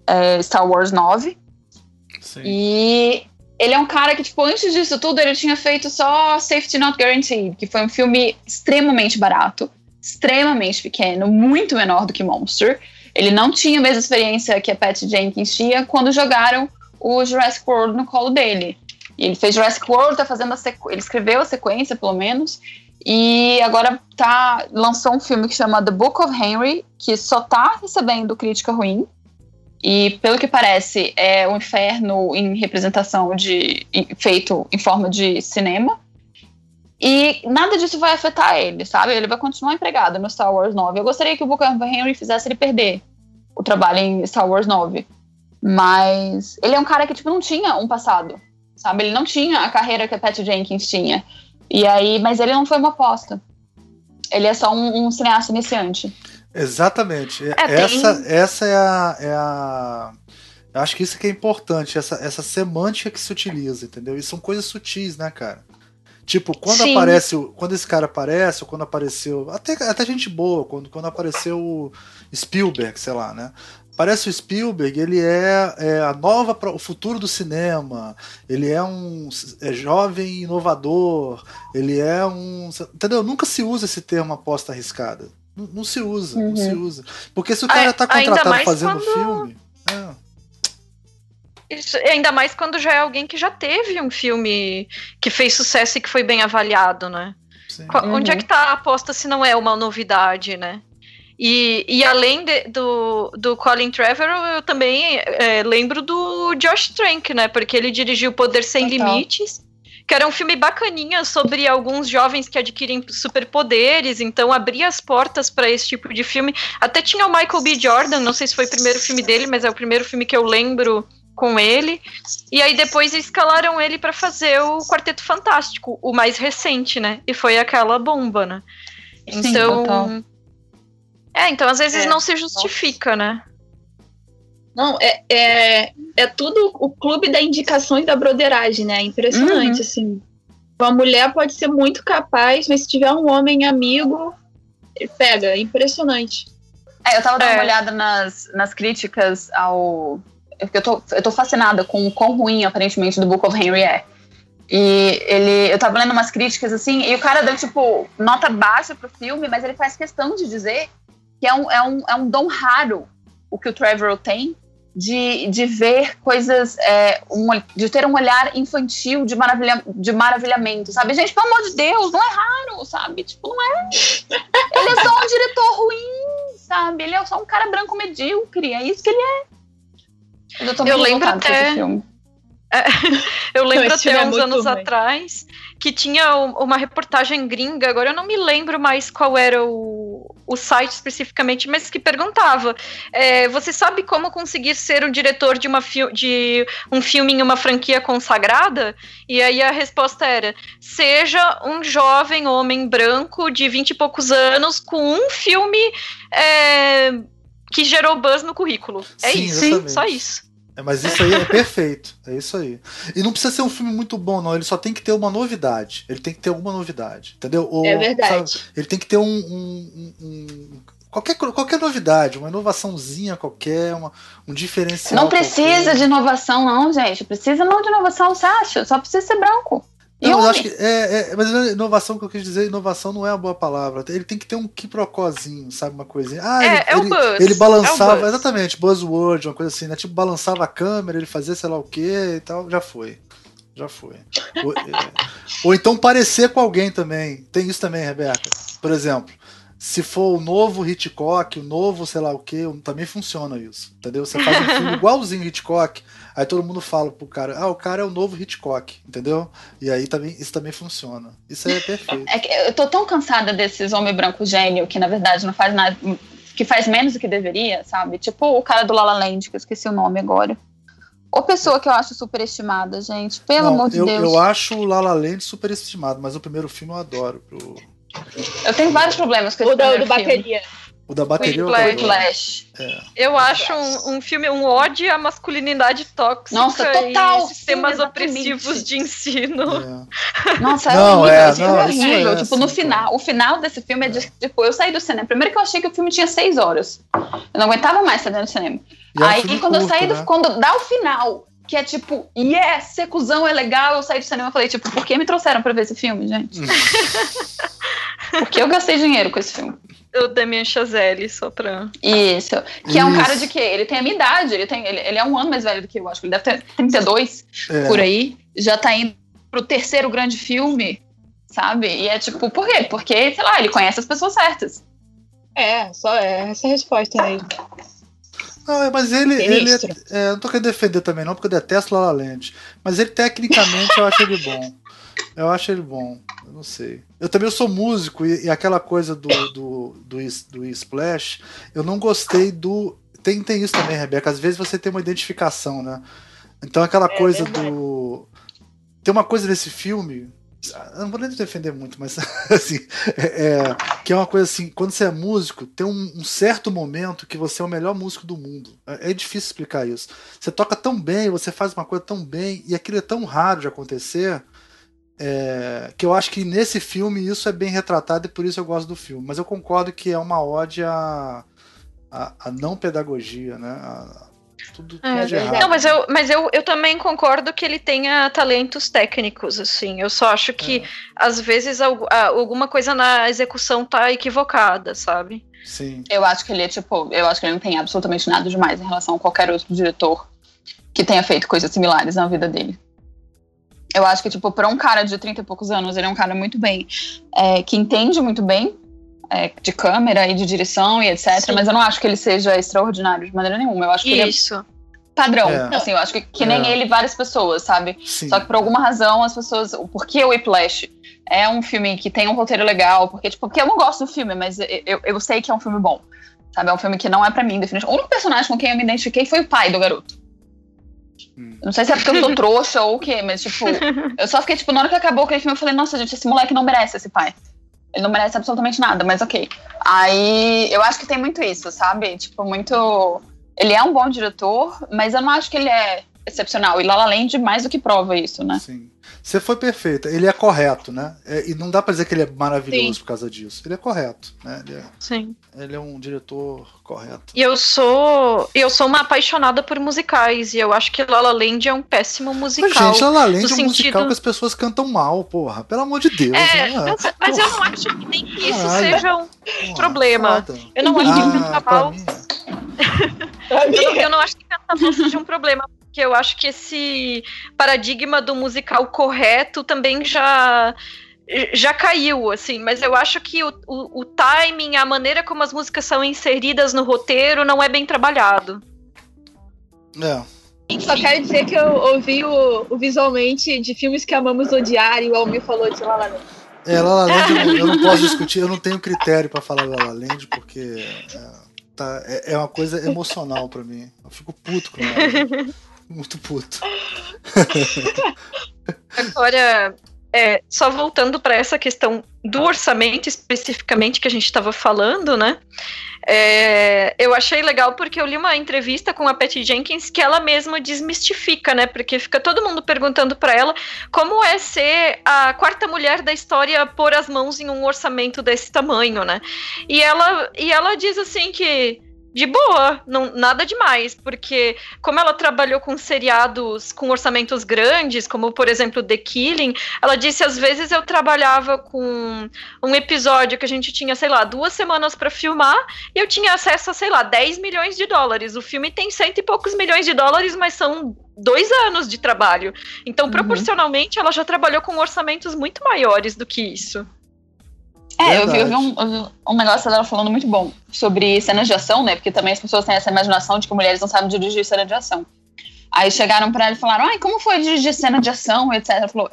é, Star Wars 9. Sim. E ele é um cara que, tipo, antes disso tudo, ele tinha feito só Safety Not Guaranteed, que foi um filme extremamente barato, extremamente pequeno, muito menor do que Monster. Ele não tinha a mesma experiência que a Patty Jenkins tinha quando jogaram o Jurassic World no colo dele. E ele fez Jurassic World, tá fazendo a sequ... ele escreveu a sequência, pelo menos, e agora tá lançou um filme que chama The Book of Henry, que só tá recebendo crítica ruim. E pelo que parece, é um inferno em representação de feito em forma de cinema. E nada disso vai afetar ele, sabe? Ele vai continuar empregado no Star Wars 9. Eu gostaria que o Booker Henry fizesse ele perder o trabalho em Star Wars 9. Mas ele é um cara que, tipo, não tinha um passado, sabe? Ele não tinha a carreira que a Patty Jenkins tinha. E aí, mas ele não foi uma aposta. Ele é só um, um cineasta iniciante. Exatamente. É, essa, essa é a, é a. Acho que isso que é importante, essa, essa semântica que se utiliza, entendeu? E são coisas sutis, né, cara? Tipo, quando Sim. aparece. Quando esse cara aparece, ou quando apareceu. Até, até gente boa, quando, quando apareceu o Spielberg, sei lá, né? Parece o Spielberg, ele é, é, a nova o futuro do cinema. Ele é um é jovem inovador. Ele é um, entendeu? Nunca se usa esse termo aposta arriscada. Não, não se usa, uhum. não se uhum. usa. Porque se o cara tá contratado fazendo quando... filme. É. Isso, ainda mais quando já é alguém que já teve um filme que fez sucesso e que foi bem avaliado, né? Uhum. Onde é que tá a aposta se não é uma novidade, né? E, e além de, do, do Colin Trevorrow, eu também é, lembro do Josh Trank, né? Porque ele dirigiu Poder Sem Total. Limites, que era um filme bacaninha sobre alguns jovens que adquirem superpoderes, então abria as portas para esse tipo de filme. Até tinha o Michael B. Jordan, não sei se foi o primeiro filme dele, mas é o primeiro filme que eu lembro com ele. E aí depois escalaram ele para fazer o Quarteto Fantástico, o mais recente, né? E foi aquela bomba, né? Então. Sim, é, então às vezes é, não se justifica, né? Não, é, é, é tudo o clube da indicação e da broderagem, né? Impressionante, uhum. assim. Uma mulher pode ser muito capaz, mas se tiver um homem amigo, pega. É impressionante. É, eu tava dando é. uma olhada nas, nas críticas ao. Eu tô, eu tô fascinada com o quão ruim, aparentemente, do Book of Henry é. E ele, eu tava lendo umas críticas assim, e o cara deu, tipo, nota baixa pro filme, mas ele faz questão de dizer que é um, é um, é um dom raro o que o Trevor tem de, de ver coisas, é, um, de ter um olhar infantil de, maravilha, de maravilhamento, sabe? Gente, pelo amor de Deus, não é raro, sabe? Tipo, não é. Ele é só um diretor ruim, sabe? Ele é só um cara branco medíocre, é isso que ele é. Eu, eu lembro até. eu lembro até é uns anos ruim. atrás que tinha uma reportagem gringa, agora eu não me lembro mais qual era o, o site especificamente, mas que perguntava: é, você sabe como conseguir ser um diretor de, uma de um filme em uma franquia consagrada? E aí a resposta era: seja um jovem homem branco de vinte e poucos anos com um filme é, que gerou buzz no currículo. É Sim, isso, exatamente. só isso. É, mas isso aí é perfeito. É isso aí. E não precisa ser um filme muito bom, não. Ele só tem que ter uma novidade. Ele tem que ter alguma novidade. Entendeu? Ou, é verdade. Sabe, ele tem que ter um, um, um, qualquer, qualquer novidade, uma inovaçãozinha qualquer, uma, um diferencial. Não precisa qualquer. de inovação, não, gente. Precisa não de inovação, você acha? Só precisa ser branco. Não, mas acho que é, é, mas inovação que eu quis dizer, inovação não é a boa palavra. Ele tem que ter um quiprocózinho, sabe? Uma coisinha. Ah, é, ele, é ele, buzz, ele balançava, é buzz. exatamente, buzzword, uma coisa assim, né? Tipo, balançava a câmera, ele fazia sei lá o que e tal, já foi. Já foi. ou, é, ou então parecer com alguém também. Tem isso também, Rebeca. Por exemplo, se for o novo Hitchcock, o novo sei lá o que, também funciona isso. Entendeu? Você faz um filme igualzinho Hitchcock, aí todo mundo fala pro cara, ah, o cara é o novo Hitchcock, entendeu? E aí também, isso também funciona. Isso aí é perfeito. É eu tô tão cansada desses homem branco gênio que na verdade não faz nada, que faz menos do que deveria, sabe? Tipo o cara do Lala Land, que eu esqueci o nome agora. Ou pessoa que eu acho superestimada, gente. Pelo não, amor de eu, Deus. Eu acho o Lala Land superestimado, mas o primeiro filme eu adoro. Pro eu tenho vários problemas com esse o da, do bateria. O da bateria o Flash. É. Eu acho um, um, filme, um ódio à masculinidade tóxica Nossa, total, e sistemas sim, opressivos de ensino. É. Nossa, é não, horrível, é, esse não, é horrível. É tipo, no assim, final, o final desse filme é de, tipo, eu saí do cinema. Primeiro que eu achei que o filme tinha seis horas. Eu não aguentava mais estar dentro do cinema. E Aí, quando curto, eu saí do, né? quando dá o final, que é tipo, yes, secusão é legal, eu saí do cinema e falei, tipo, por que me trouxeram pra ver esse filme, gente? Hum. Porque eu gastei dinheiro com esse filme. O Damien Chazelle, só pra. Isso. Que Isso. é um cara de quê? Ele tem a minha idade, ele, tem, ele, ele é um ano mais velho do que eu, acho que ele deve ter 32 é. por aí. Já tá indo pro terceiro grande filme, sabe? E é tipo, por quê? Porque, sei lá, ele conhece as pessoas certas. É, só é essa resposta aí. Não, é, mas ele. ele é, é, não tô querendo defender também, não, porque eu detesto La La Land. Mas ele, tecnicamente, eu acho ele bom. Eu acho ele bom. Eu não sei. Eu também sou músico e, e aquela coisa do, do, do, do Splash, eu não gostei do. Tem, tem isso também, Rebeca. Às vezes você tem uma identificação, né? Então aquela é, coisa do. Tem uma coisa nesse filme não vou nem defender muito, mas assim, é, é, que é uma coisa assim, quando você é músico, tem um, um, certo momento que você é o melhor músico do mundo. É, é, difícil explicar isso. Você toca tão bem, você faz uma coisa tão bem, e aquilo é tão raro de acontecer, é, que eu acho que nesse filme isso é bem retratado e por isso eu gosto do filme. Mas eu concordo que é uma ode à, à não pedagogia, né? A, tudo, é, tudo Não, mas, eu, mas eu, eu também concordo que ele tenha talentos técnicos, assim. Eu só acho que, é. às vezes, alguma coisa na execução tá equivocada, sabe? Sim. Eu acho que ele é, tipo, eu acho que ele não tem absolutamente nada demais em relação a qualquer outro diretor que tenha feito coisas similares na vida dele. Eu acho que, tipo, pra um cara de 30 e poucos anos, ele é um cara muito bem, é, que entende muito bem é, de câmera e de direção e etc. Sim. Mas eu não acho que ele seja extraordinário de maneira nenhuma. Eu acho que Isso. ele é padrão. É. Assim, eu acho que, que nem é. ele, várias pessoas, sabe? Sim. Só que por alguma razão as pessoas. Por que o Whiplash é um filme que tem um roteiro legal? Porque, tipo, porque eu não gosto do filme, mas eu, eu sei que é um filme bom. Sabe? É um filme que não é para mim, definitivamente. O único personagem com quem eu me identifiquei foi o pai do garoto. Hum. Não sei se é porque eu sou trouxa ou o quê, mas, tipo, eu só fiquei, tipo, na hora que acabou aquele filme, eu falei, nossa, gente, esse moleque não merece esse pai. Ele não merece absolutamente nada, mas ok. Aí eu acho que tem muito isso, sabe? Tipo, muito. Ele é um bom diretor, mas eu não acho que ele é excepcional. E La La Land mais do que prova isso, né? Sim. Você foi perfeita. Ele é correto, né? É, e não dá pra dizer que ele é maravilhoso Sim. por causa disso. Ele é correto, né? Ele é, Sim. Ele é um diretor correto. E eu sou eu sou uma apaixonada por musicais e eu acho que La La Land é um péssimo musical. Mas, gente, La La Land é um sentido... musical que as pessoas cantam mal, porra. Pelo amor de Deus. É, né? mas, mas eu não acho que nem que isso Caralho. seja um porra, problema. Foda. Eu não acho ah, que cantar mal. eu, eu não acho que cantar mal seja um problema que eu acho que esse paradigma do musical correto também já já caiu, assim, mas eu acho que o, o, o, timing, a maneira como as músicas são inseridas no roteiro não é bem trabalhado. É. Só quero dizer que eu ouvi o, o visualmente de filmes que amamos odiar e o Almir falou de La La Land. É, La La Land eu, eu não posso discutir, eu não tenho critério para falar La La Land porque é, tá, é, é uma coisa emocional para mim. Eu fico puto com ela. muito puto. Agora, é, só voltando para essa questão do orçamento especificamente que a gente estava falando, né? É, eu achei legal porque eu li uma entrevista com a Patty Jenkins que ela mesma desmistifica, né? Porque fica todo mundo perguntando para ela como é ser a quarta mulher da história pôr as mãos em um orçamento desse tamanho, né? E ela, e ela diz assim que de boa, não, nada demais, porque como ela trabalhou com seriados com orçamentos grandes, como por exemplo The Killing, ela disse às vezes eu trabalhava com um episódio que a gente tinha, sei lá, duas semanas para filmar e eu tinha acesso a, sei lá, 10 milhões de dólares. O filme tem cento e poucos milhões de dólares, mas são dois anos de trabalho. Então, uhum. proporcionalmente, ela já trabalhou com orçamentos muito maiores do que isso. É, eu vi, eu vi, um, eu vi, um, negócio dela falando muito bom sobre cenas de ação, né? Porque também as pessoas têm essa imaginação de que mulheres não sabem dirigir cena de ação. Aí chegaram pra ela e falaram, ai, como foi dirigir cena de ação, etc. Ela falou,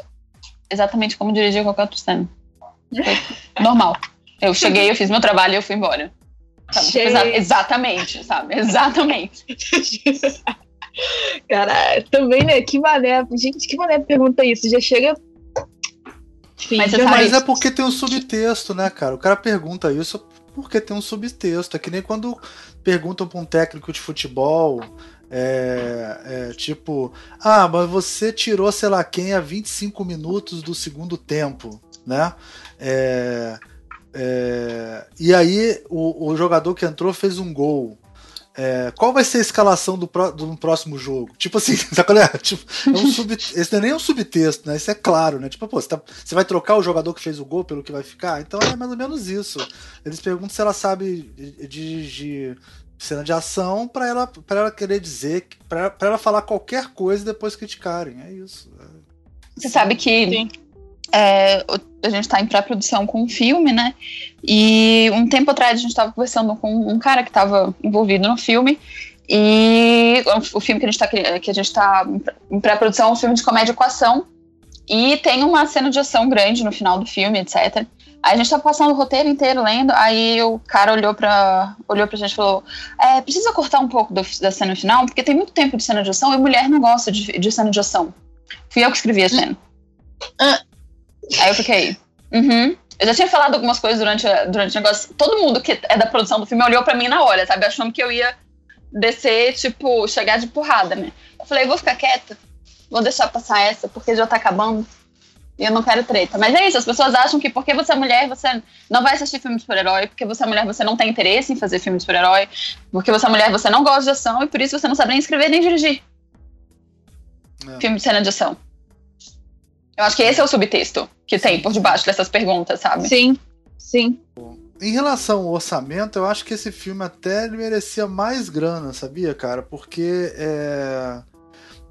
exatamente como dirigir qualquer outra cena. Foi normal. Eu cheguei, eu fiz meu trabalho e eu fui embora. Sabe? exatamente, sabe? Exatamente. Cara, também, né? Que mané. Gente, que mané pergunta isso. Já chega Sim, mas, mas é porque tem um subtexto, né, cara? O cara pergunta isso porque tem um subtexto. É que nem quando perguntam pra um técnico de futebol. É, é, tipo, ah, mas você tirou, sei lá quem, a 25 minutos do segundo tempo, né? É, é, e aí o, o, jogador que entrou fez um gol. É, qual vai ser a escalação do, pro, do próximo jogo? Tipo assim, sabe é? Tipo, é um sub, esse não é nem um subtexto, né? Isso é claro, né? Tipo, pô, você, tá, você, vai trocar o jogador que fez o gol pelo que vai ficar? Então é mais ou menos isso. Eles perguntam se ela sabe dirigir cena de ação para ela, pra ela querer dizer, para ela falar qualquer coisa e depois criticarem. É isso. Você sabe que é, a gente está em pré-produção com um filme, né? E um tempo atrás a gente estava conversando com um cara que estava envolvido no filme. E o filme que a gente está que a gente tá em pré-produção é um filme de comédia com ação. E tem uma cena de ação grande no final do filme, etc. Aí a gente tava passando o roteiro inteiro lendo, aí o cara olhou pra, olhou pra gente e falou: é, precisa cortar um pouco do, da cena final, porque tem muito tempo de cena de ação e mulher não gosta de, de cena de ação. Fui eu que escrevi a cena. Ah. Aí eu fiquei, uhum. Eu já tinha falado algumas coisas durante, durante o negócio. Todo mundo que é da produção do filme olhou pra mim na hora, sabe? Achando que eu ia descer, tipo, chegar de porrada, né? Eu falei, vou ficar quieta, vou deixar passar essa, porque já tá acabando. E eu não quero treta. Mas é isso, as pessoas acham que porque você é mulher, você não vai assistir filme de super-herói, porque você é mulher, você não tem interesse em fazer filme de super-herói, porque você é mulher, você não gosta de ação, e por isso você não sabe nem escrever nem dirigir. É. Filme de cena de ação. Eu acho que esse é o subtexto que tem por debaixo dessas perguntas, sabe? Sim, sim. Em relação ao orçamento, eu acho que esse filme até merecia mais grana, sabia, cara? Porque é...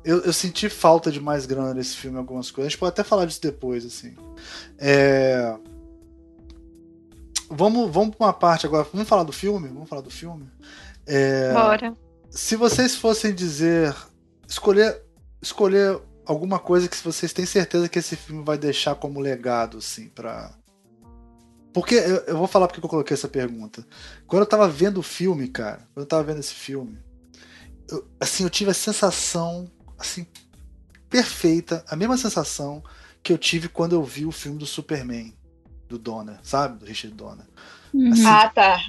eu, eu, senti falta de mais grana nesse filme, algumas coisas. A gente pode até falar disso depois, assim. É... Vamos, vamos para uma parte agora. Vamos falar do filme? Vamos falar do filme? É... Bora. Se vocês fossem dizer. Escolher, escolher alguma coisa que vocês têm certeza que esse filme vai deixar como legado, assim, pra. Porque eu, eu vou falar porque eu coloquei essa pergunta. Quando eu tava vendo o filme, cara, quando eu tava vendo esse filme, eu, assim, eu tive a sensação assim, perfeita, a mesma sensação que eu tive quando eu vi o filme do Superman, do Donner, sabe? Do Richard Donner. Uhum. Assim, ah, tá.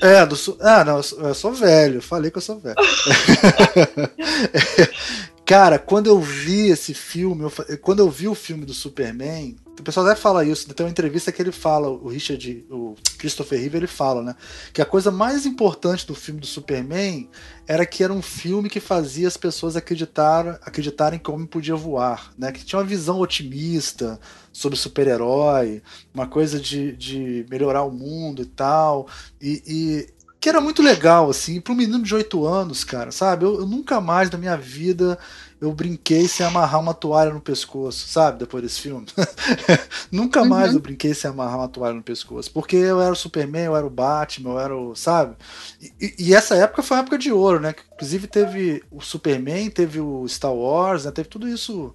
é, do, ah, não, eu sou, eu sou velho, falei que eu sou velho. Cara, quando eu vi esse filme, eu, quando eu vi o filme do Superman, o pessoal deve falar isso, tem uma entrevista que ele fala, o Richard, o Christopher Reeve, ele fala, né? Que a coisa mais importante do filme do Superman era que era um filme que fazia as pessoas acreditar, acreditarem que o homem podia voar, né? Que tinha uma visão otimista sobre super-herói, uma coisa de, de melhorar o mundo e tal. E, e que era muito legal, assim, para um menino de 8 anos, cara, sabe? Eu, eu nunca mais na minha vida eu brinquei sem amarrar uma toalha no pescoço, sabe? Depois desse filme. Nunca uhum. mais eu brinquei sem amarrar uma toalha no pescoço. Porque eu era o Superman, eu era o Batman, eu era o. Sabe? E, e essa época foi uma época de ouro, né? Inclusive teve o Superman, teve o Star Wars, né? Teve tudo isso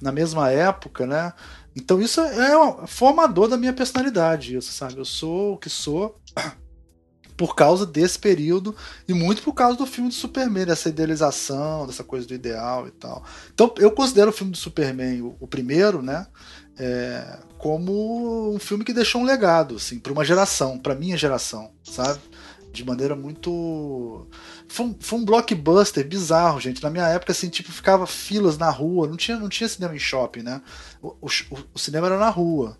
na mesma época, né? Então isso é formador da minha personalidade, isso, sabe? Eu sou o que sou por causa desse período e muito por causa do filme do Superman, dessa idealização, dessa coisa do ideal e tal. Então eu considero o filme do Superman, o, o primeiro, né, é, como um filme que deixou um legado, assim, para uma geração, para minha geração, sabe? De maneira muito. Foi um, foi um, blockbuster bizarro, gente. Na minha época, assim, tipo, ficava filas na rua, não tinha, não tinha cinema em shopping, né? O, o, o cinema era na rua.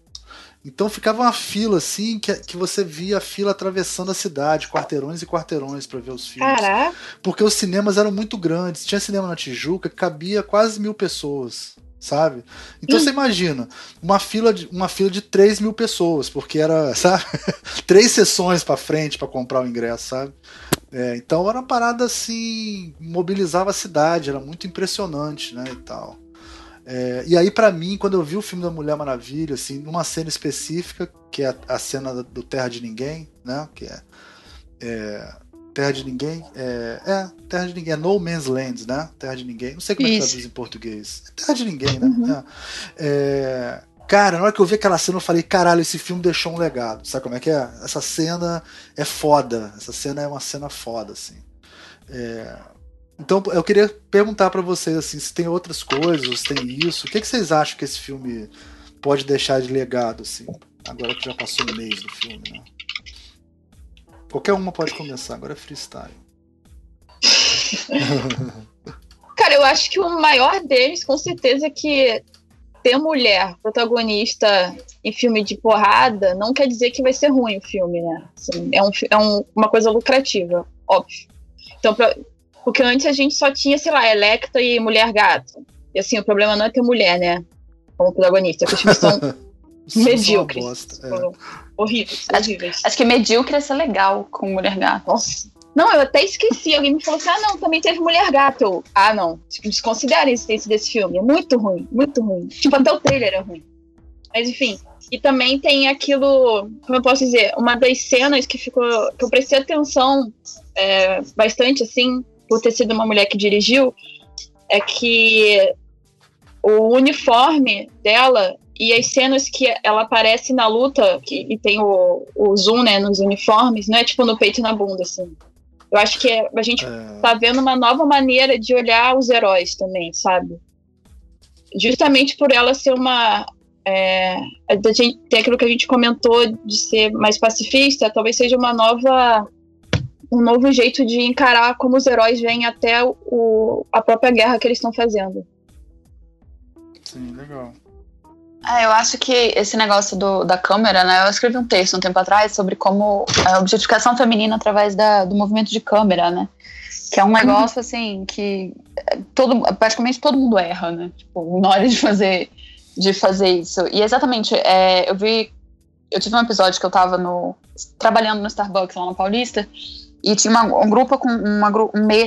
Então ficava uma fila assim que, que você via a fila atravessando a cidade, quarteirões e quarteirões para ver os filmes. Caraca. Porque os cinemas eram muito grandes. Tinha cinema na Tijuca que cabia quase mil pessoas. Sabe? Então hum. você imagina, uma fila, de, uma fila de 3 mil pessoas, porque era, sabe? Três sessões para frente para comprar o ingresso, sabe? É, então era uma parada assim, mobilizava a cidade, era muito impressionante, né? E tal. É, e aí, para mim, quando eu vi o filme da Mulher Maravilha, assim, numa cena específica, que é a, a cena do Terra de Ninguém, né? Que é, é Terra de Ninguém. É, é, Terra de Ninguém, é No Man's Land, né? Terra de Ninguém. Não sei como Isso. é que traduz em português. É Terra de Ninguém, né? Uhum. É. é, cara, na hora que eu vi aquela cena, eu falei, caralho, esse filme deixou um legado. Sabe como é que é? Essa cena é foda. Essa cena é uma cena foda, assim. É, então eu queria perguntar para vocês assim, se tem outras coisas, se tem isso. O que, que vocês acham que esse filme pode deixar de legado, assim, agora que já passou um mês do filme, né? Qualquer uma pode começar, agora é freestyle. Cara, eu acho que o maior deles, com certeza, é que ter mulher protagonista em filme de porrada não quer dizer que vai ser ruim o filme, né? Assim, é um, é um, uma coisa lucrativa, óbvio. Então, pra, porque antes a gente só tinha, sei lá, Electra e Mulher Gato. E assim, o problema não é ter mulher, né? Como protagonista. Porque os filmes são medíocres. Bosta, é. Horríveis, horríveis. Acho que medíocre é ser legal com Mulher Gato. Nossa. Não, eu até esqueci. Alguém me falou assim: ah, não, também teve Mulher Gato. Ah, não. Desconsidere a existência desse filme. É muito ruim, muito ruim. Tipo, até o trailer é ruim. Mas enfim. E também tem aquilo, como eu posso dizer, uma das cenas que ficou. que eu prestei atenção é, bastante, assim, por ter sido uma mulher que dirigiu, é que o uniforme dela e as cenas que ela aparece na luta, que, e tem o, o zoom né, nos uniformes, não é tipo no peito e na bunda, assim. Eu acho que a gente é... tá vendo uma nova maneira de olhar os heróis também, sabe? Justamente por ela ser uma. É, tem aquilo que a gente comentou de ser mais pacifista, talvez seja uma nova um novo jeito de encarar como os heróis vêm até o, a própria guerra que eles estão fazendo. Sim, legal. É, eu acho que esse negócio do, da câmera, né? Eu escrevi um texto um tempo atrás sobre como a objetificação feminina através da, do movimento de câmera, né? Que é um negócio assim que todo, praticamente todo mundo erra, né? Tipo, na hora de fazer, de fazer isso. E exatamente, é, eu vi. Eu tive um episódio que eu tava no, trabalhando no Starbucks lá na Paulista, e tinha uma, um grupo com uma,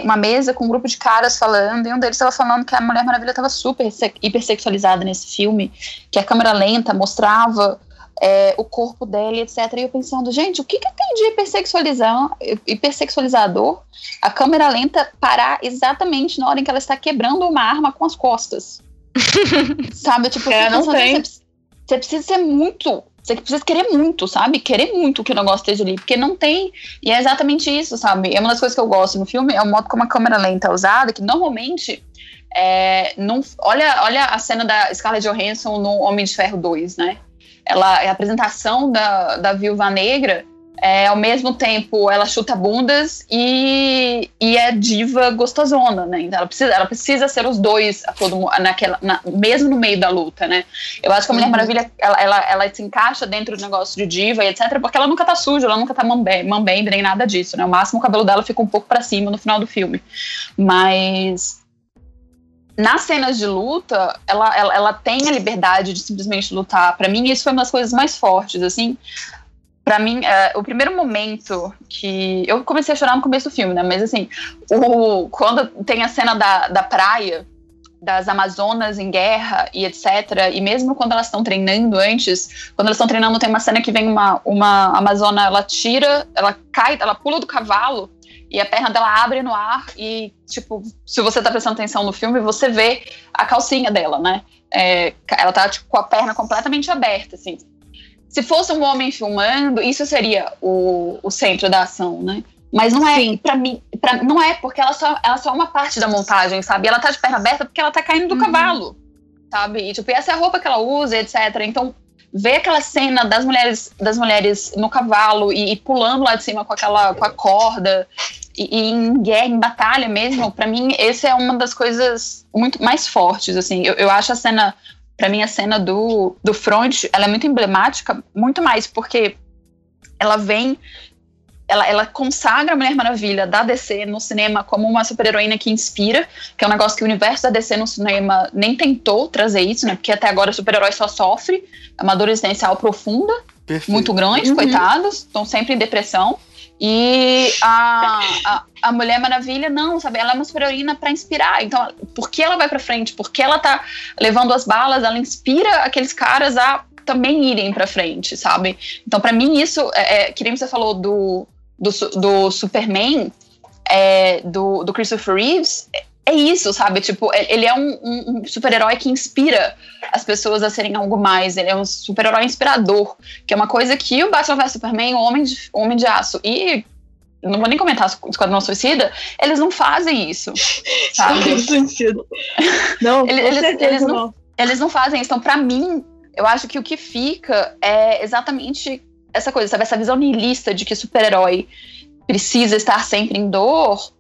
uma mesa com um grupo de caras falando, e um deles estava falando que a Mulher Maravilha estava super hipersexualizada nesse filme, que a câmera lenta mostrava é, o corpo dela, etc. E eu pensando, gente, o que, que tem de hipersexualizar, hipersexualizador a câmera lenta parar exatamente na hora em que ela está quebrando uma arma com as costas? Sabe? Tipo, é, não tem. Você, você precisa ser muito você precisa querer muito, sabe? Querer muito que o negócio esteja ali, porque não tem. E é exatamente isso, sabe? É uma das coisas que eu gosto no filme, é o modo como a câmera lenta é usada, que normalmente. É, não, olha, olha a cena da Scarlett Johansson no Homem de Ferro 2, né? Ela, a apresentação da, da Viúva Negra é, ao mesmo tempo ela chuta bundas e, e é diva gostosona, né? Então ela precisa, ela precisa ser os dois a todo naquela, na, mesmo no meio da luta, né? Eu acho que a Mulher uhum. Maravilha ela, ela, ela, se encaixa dentro do negócio de diva e etc, porque ela nunca tá suja, ela nunca tá mambembe, nem nada disso, né? O máximo o cabelo dela fica um pouco para cima no final do filme. Mas nas cenas de luta, ela, ela, ela tem a liberdade de simplesmente lutar. Para mim, isso foi uma das coisas mais fortes, assim para mim, é, o primeiro momento que. Eu comecei a chorar no começo do filme, né? Mas assim, o, quando tem a cena da, da praia, das Amazonas em guerra e etc. E mesmo quando elas estão treinando antes, quando elas estão treinando, tem uma cena que vem uma, uma Amazona, ela tira, ela cai, ela pula do cavalo e a perna dela abre no ar e, tipo, se você tá prestando atenção no filme, você vê a calcinha dela, né? É, ela tá, tipo, com a perna completamente aberta, assim. Se fosse um homem filmando, isso seria o, o centro da ação, né? Mas não é, para mim, pra, não é, porque ela só, ela só é uma parte da montagem, sabe? Ela tá de perna aberta porque ela tá caindo do uhum. cavalo, sabe? E, tipo, essa é a roupa que ela usa, etc. Então, ver aquela cena das mulheres, das mulheres no cavalo e, e pulando lá de cima com aquela, com a corda, e, e em guerra, em batalha mesmo, para mim, essa é uma das coisas muito mais fortes, assim. Eu, eu acho a cena para mim a cena do, do front, ela é muito emblemática, muito mais porque ela vem ela, ela, consagra a Mulher Maravilha da DC no cinema como uma super-heroína que inspira, que é um negócio que o universo da DC no cinema nem tentou trazer isso, né? Porque até agora o super-herói só sofre, é uma dor existencial profunda, Perfeito. muito grande, uhum. coitados, estão sempre em depressão. E a, a, a, Mulher Maravilha, não, sabe? Ela é uma super-heroína para inspirar. Então, por que ela vai para frente? Porque ela tá levando as balas, ela inspira aqueles caras a também irem para frente, sabe? Então, para mim, isso, é, é, que nem você falou do, do, do Superman, é, do, do Christopher Reeves, é isso, sabe? Tipo, ele é um, um, super-herói que inspira as pessoas a serem algo mais. Ele é um super-herói inspirador, que é uma coisa que o Batman vs Superman, o Homem de, o Homem de Aço e não vou nem comentar Esquadrão Suicida, eles não fazem isso, sabe? Não, eles, eles, eles não, não. Eles não fazem isso. Então, pra mim, eu acho que o que fica é exatamente essa coisa, sabe? Essa visão nihilista de que super-herói precisa estar sempre em dor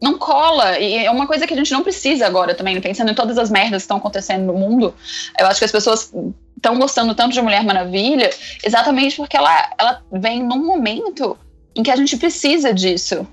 não cola. E é uma coisa que a gente não precisa agora também, pensando em todas as merdas que estão acontecendo no mundo. Eu acho que as pessoas estão gostando tanto de Mulher Maravilha exatamente porque ela, ela vem num momento em que a gente precisa disso,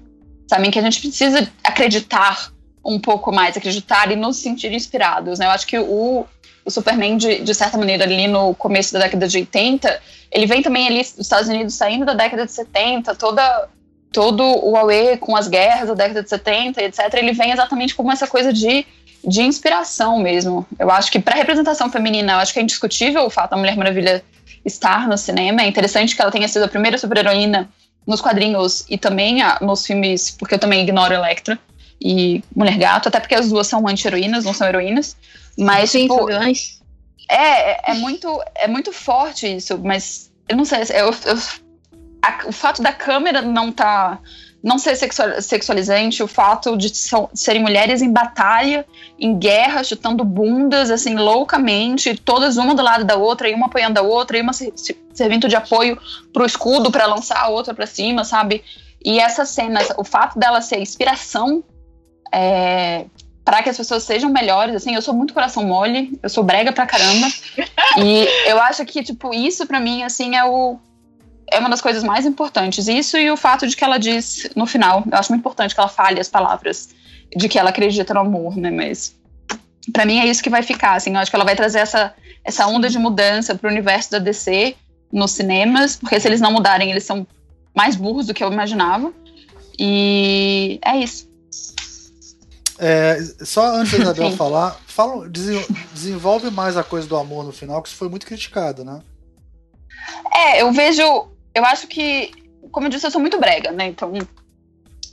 sabe? Em que a gente precisa acreditar um pouco mais, acreditar e nos sentir inspirados, né? Eu acho que o, o Superman, de, de certa maneira, ali no começo da década de 80, ele vem também ali dos Estados Unidos saindo da década de 70, toda todo o Aue com as guerras da década de 70, etc., ele vem exatamente como essa coisa de, de inspiração mesmo. Eu acho que para representação feminina, eu acho que é indiscutível o fato da Mulher Maravilha estar no cinema. É interessante que ela tenha sido a primeira super-heroína nos quadrinhos e também a, nos filmes, porque eu também ignoro Electra e Mulher Gato, até porque as duas são anti-heroínas, não são heroínas. Mas, Sim, tipo, é, é, é, muito, é muito forte isso, mas eu não sei, eu, eu a, o fato da câmera não tá não ser sexual, sexualizante, o fato de serem mulheres em batalha, em guerra, chutando bundas, assim, loucamente, todas uma do lado da outra, e uma apoiando a outra, e uma se, se, servindo de apoio pro escudo para lançar a outra para cima, sabe? E essa cena, o fato dela ser inspiração é, para que as pessoas sejam melhores, assim, eu sou muito coração mole, eu sou brega pra caramba, e eu acho que, tipo, isso para mim, assim, é o é uma das coisas mais importantes. Isso e o fato de que ela diz no final, eu acho muito importante que ela fale as palavras de que ela acredita no amor, né? Mas para mim é isso que vai ficar, assim, eu acho que ela vai trazer essa, essa onda de mudança pro universo da DC nos cinemas, porque se eles não mudarem, eles são mais burros do que eu imaginava. E é isso. É, só antes da Isabel falar, fala, desenvolve mais a coisa do amor no final, que isso foi muito criticado, né? É, eu vejo. Eu acho que, como eu disse, eu sou muito brega, né? Então,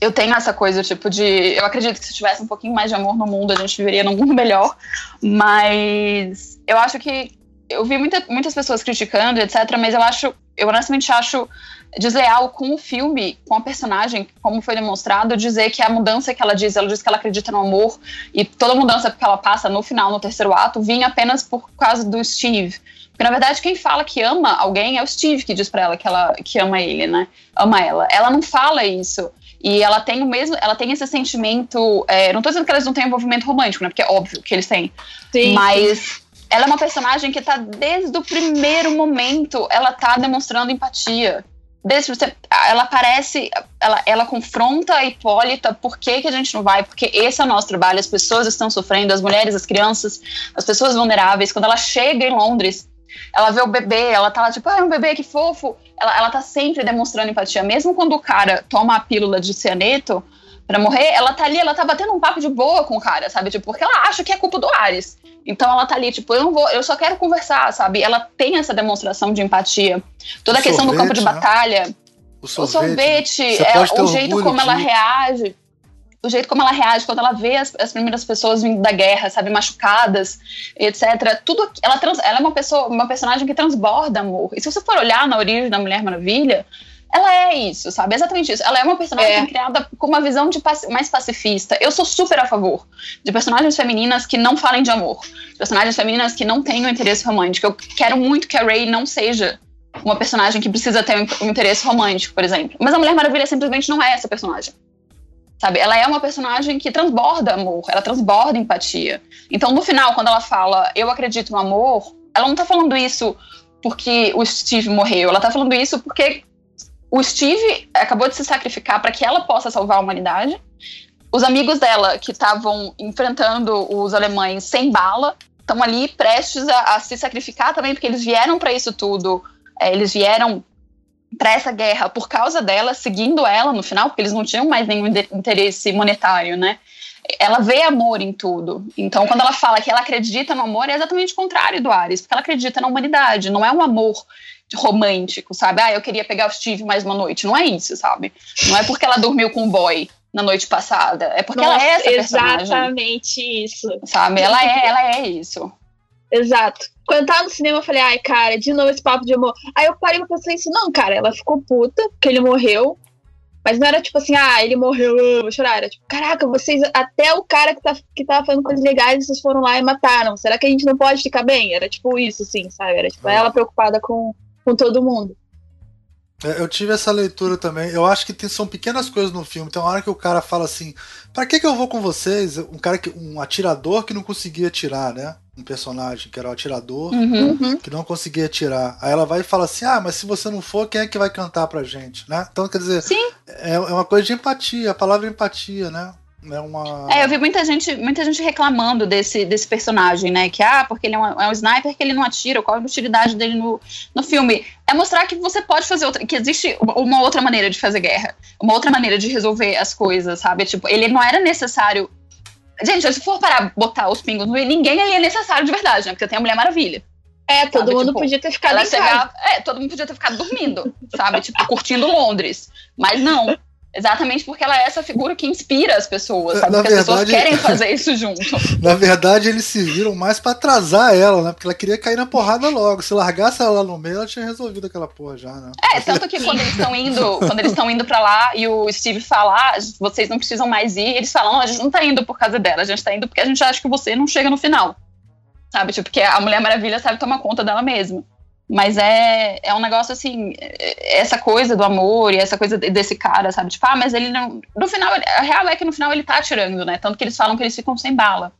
eu tenho essa coisa, tipo, de. Eu acredito que se tivesse um pouquinho mais de amor no mundo, a gente viveria num mundo melhor. Mas eu acho que. Eu vi muita, muitas pessoas criticando, etc., mas eu acho. Eu honestamente acho desleal com o filme, com a personagem, como foi demonstrado, dizer que a mudança que ela diz, ela diz que ela acredita no amor, e toda mudança que ela passa no final, no terceiro ato, vinha apenas por causa do Steve. Porque, na verdade, quem fala que ama alguém é o Steve que diz para ela que ela que ama ele, né? Ama ela. Ela não fala isso. E ela tem o mesmo, ela tem esse sentimento. É, não tô dizendo que elas não têm envolvimento romântico, né? Porque é óbvio que eles têm. Sim. Mas ela é uma personagem que tá desde o primeiro momento, ela tá demonstrando empatia. Desde ela aparece, ela, ela confronta a Hipólita, por que, que a gente não vai? Porque esse é o nosso trabalho, as pessoas estão sofrendo, as mulheres, as crianças, as pessoas vulneráveis. Quando ela chega em Londres, ela vê o bebê, ela tá lá tipo, ah, um bebê, que fofo. Ela, ela tá sempre demonstrando empatia. Mesmo quando o cara toma a pílula de cianeto para morrer, ela tá ali, ela tá batendo um papo de boa com o cara, sabe? Tipo, porque ela acha que é culpa do Ares. Então ela tá ali, tipo, eu não vou, eu só quero conversar, sabe? Ela tem essa demonstração de empatia. Toda o a questão sorvete, do campo de né? batalha. O sorvete, o, sorvete, é, o jeito como de... ela reage o jeito como ela reage quando ela vê as, as, primeiras pessoas vindo da guerra, sabe, machucadas, etc. Tudo, ela, trans, ela é uma pessoa, uma personagem que transborda amor. E se você for olhar na origem da Mulher Maravilha, ela é isso, sabe? Exatamente isso. Ela é uma personagem é. criada com uma visão de mais pacifista. Eu sou super a favor de personagens femininas que não falem de amor, personagens femininas que não tenham interesse romântico. Eu quero muito que a Ray não seja uma personagem que precisa ter um interesse romântico, por exemplo. Mas a Mulher Maravilha simplesmente não é essa personagem. Sabe? Ela é uma personagem que transborda amor, ela transborda empatia. Então, no final, quando ela fala eu acredito no amor, ela não tá falando isso porque o Steve morreu, ela tá falando isso porque o Steve acabou de se sacrificar para que ela possa salvar a humanidade. Os amigos dela que estavam enfrentando os alemães sem bala estão ali prestes a, a, se sacrificar também, porque eles vieram para isso tudo. É, eles vieram para essa guerra por causa dela, seguindo ela no final, porque eles não tinham mais nenhum interesse monetário, né? Ela vê amor em tudo. Então, quando ela fala que ela acredita no amor, é exatamente o contrário do Ares, porque ela acredita na humanidade, não é um amor romântico, sabe? Ah, eu queria pegar o Steve mais uma noite. Não é isso, sabe? Não é porque ela dormiu com o boy na noite passada. É porque Nossa, ela é essa personagem. Exatamente isso. Sabe? Ela é, ela é isso. Exato. Quando eu tava no cinema, eu falei, ai, cara, de novo esse papo de amor. Aí eu parei pra pensar isso, não, cara, ela ficou puta, porque ele morreu. Mas não era tipo assim, ah, ele morreu, eu vou chorar. Era tipo, caraca, vocês, até o cara que, tá, que tava fazendo coisas legais, vocês foram lá e mataram. Será que a gente não pode ficar bem? Era tipo isso, assim, sabe? Era tipo, ela preocupada com, com todo mundo. É, eu tive essa leitura também. Eu acho que tem, são pequenas coisas no filme. Tem uma hora que o cara fala assim: para que, que eu vou com vocês? Um cara que, um atirador que não conseguia atirar, né? Um personagem que era o atirador uhum. que não conseguia atirar. Aí ela vai e fala assim: ah, mas se você não for, quem é que vai cantar pra gente, né? Então quer dizer, Sim. É, é uma coisa de empatia. A palavra empatia, né? É, uma... é, eu vi muita gente, muita gente reclamando desse, desse personagem, né? Que, ah, porque ele é um, é um sniper que ele não atira, qual é a utilidade dele no, no filme? É mostrar que você pode fazer outra, que existe uma outra maneira de fazer guerra, uma outra maneira de resolver as coisas, sabe? Tipo, ele não era necessário. Gente, se for para botar os pingos no ninguém ali é necessário de verdade, né? Porque tem a Mulher Maravilha. É, todo sabe? mundo tipo, podia ter ficado em chegava, É, todo mundo podia ter ficado dormindo, sabe? Tipo, curtindo Londres. Mas não. Exatamente porque ela é essa figura que inspira as pessoas, sabe? Na porque verdade, as pessoas querem fazer isso junto. Na verdade, eles se viram mais para atrasar ela, né? Porque ela queria cair na porrada logo. Se largasse ela lá no meio, ela tinha resolvido aquela porra já, né? É, tanto que quando eles estão indo, quando eles estão indo para lá e o Steve fala, ah, vocês não precisam mais ir, eles falam, a gente não tá indo por causa dela, a gente tá indo porque a gente acha que você não chega no final. Sabe? Tipo, porque a Mulher Maravilha sabe tomar conta dela mesma. Mas é, é um negócio assim, essa coisa do amor e essa coisa desse cara, sabe? Tipo, ah, mas ele não. No final, a real é que no final ele tá atirando, né? Tanto que eles falam que eles ficam sem bala.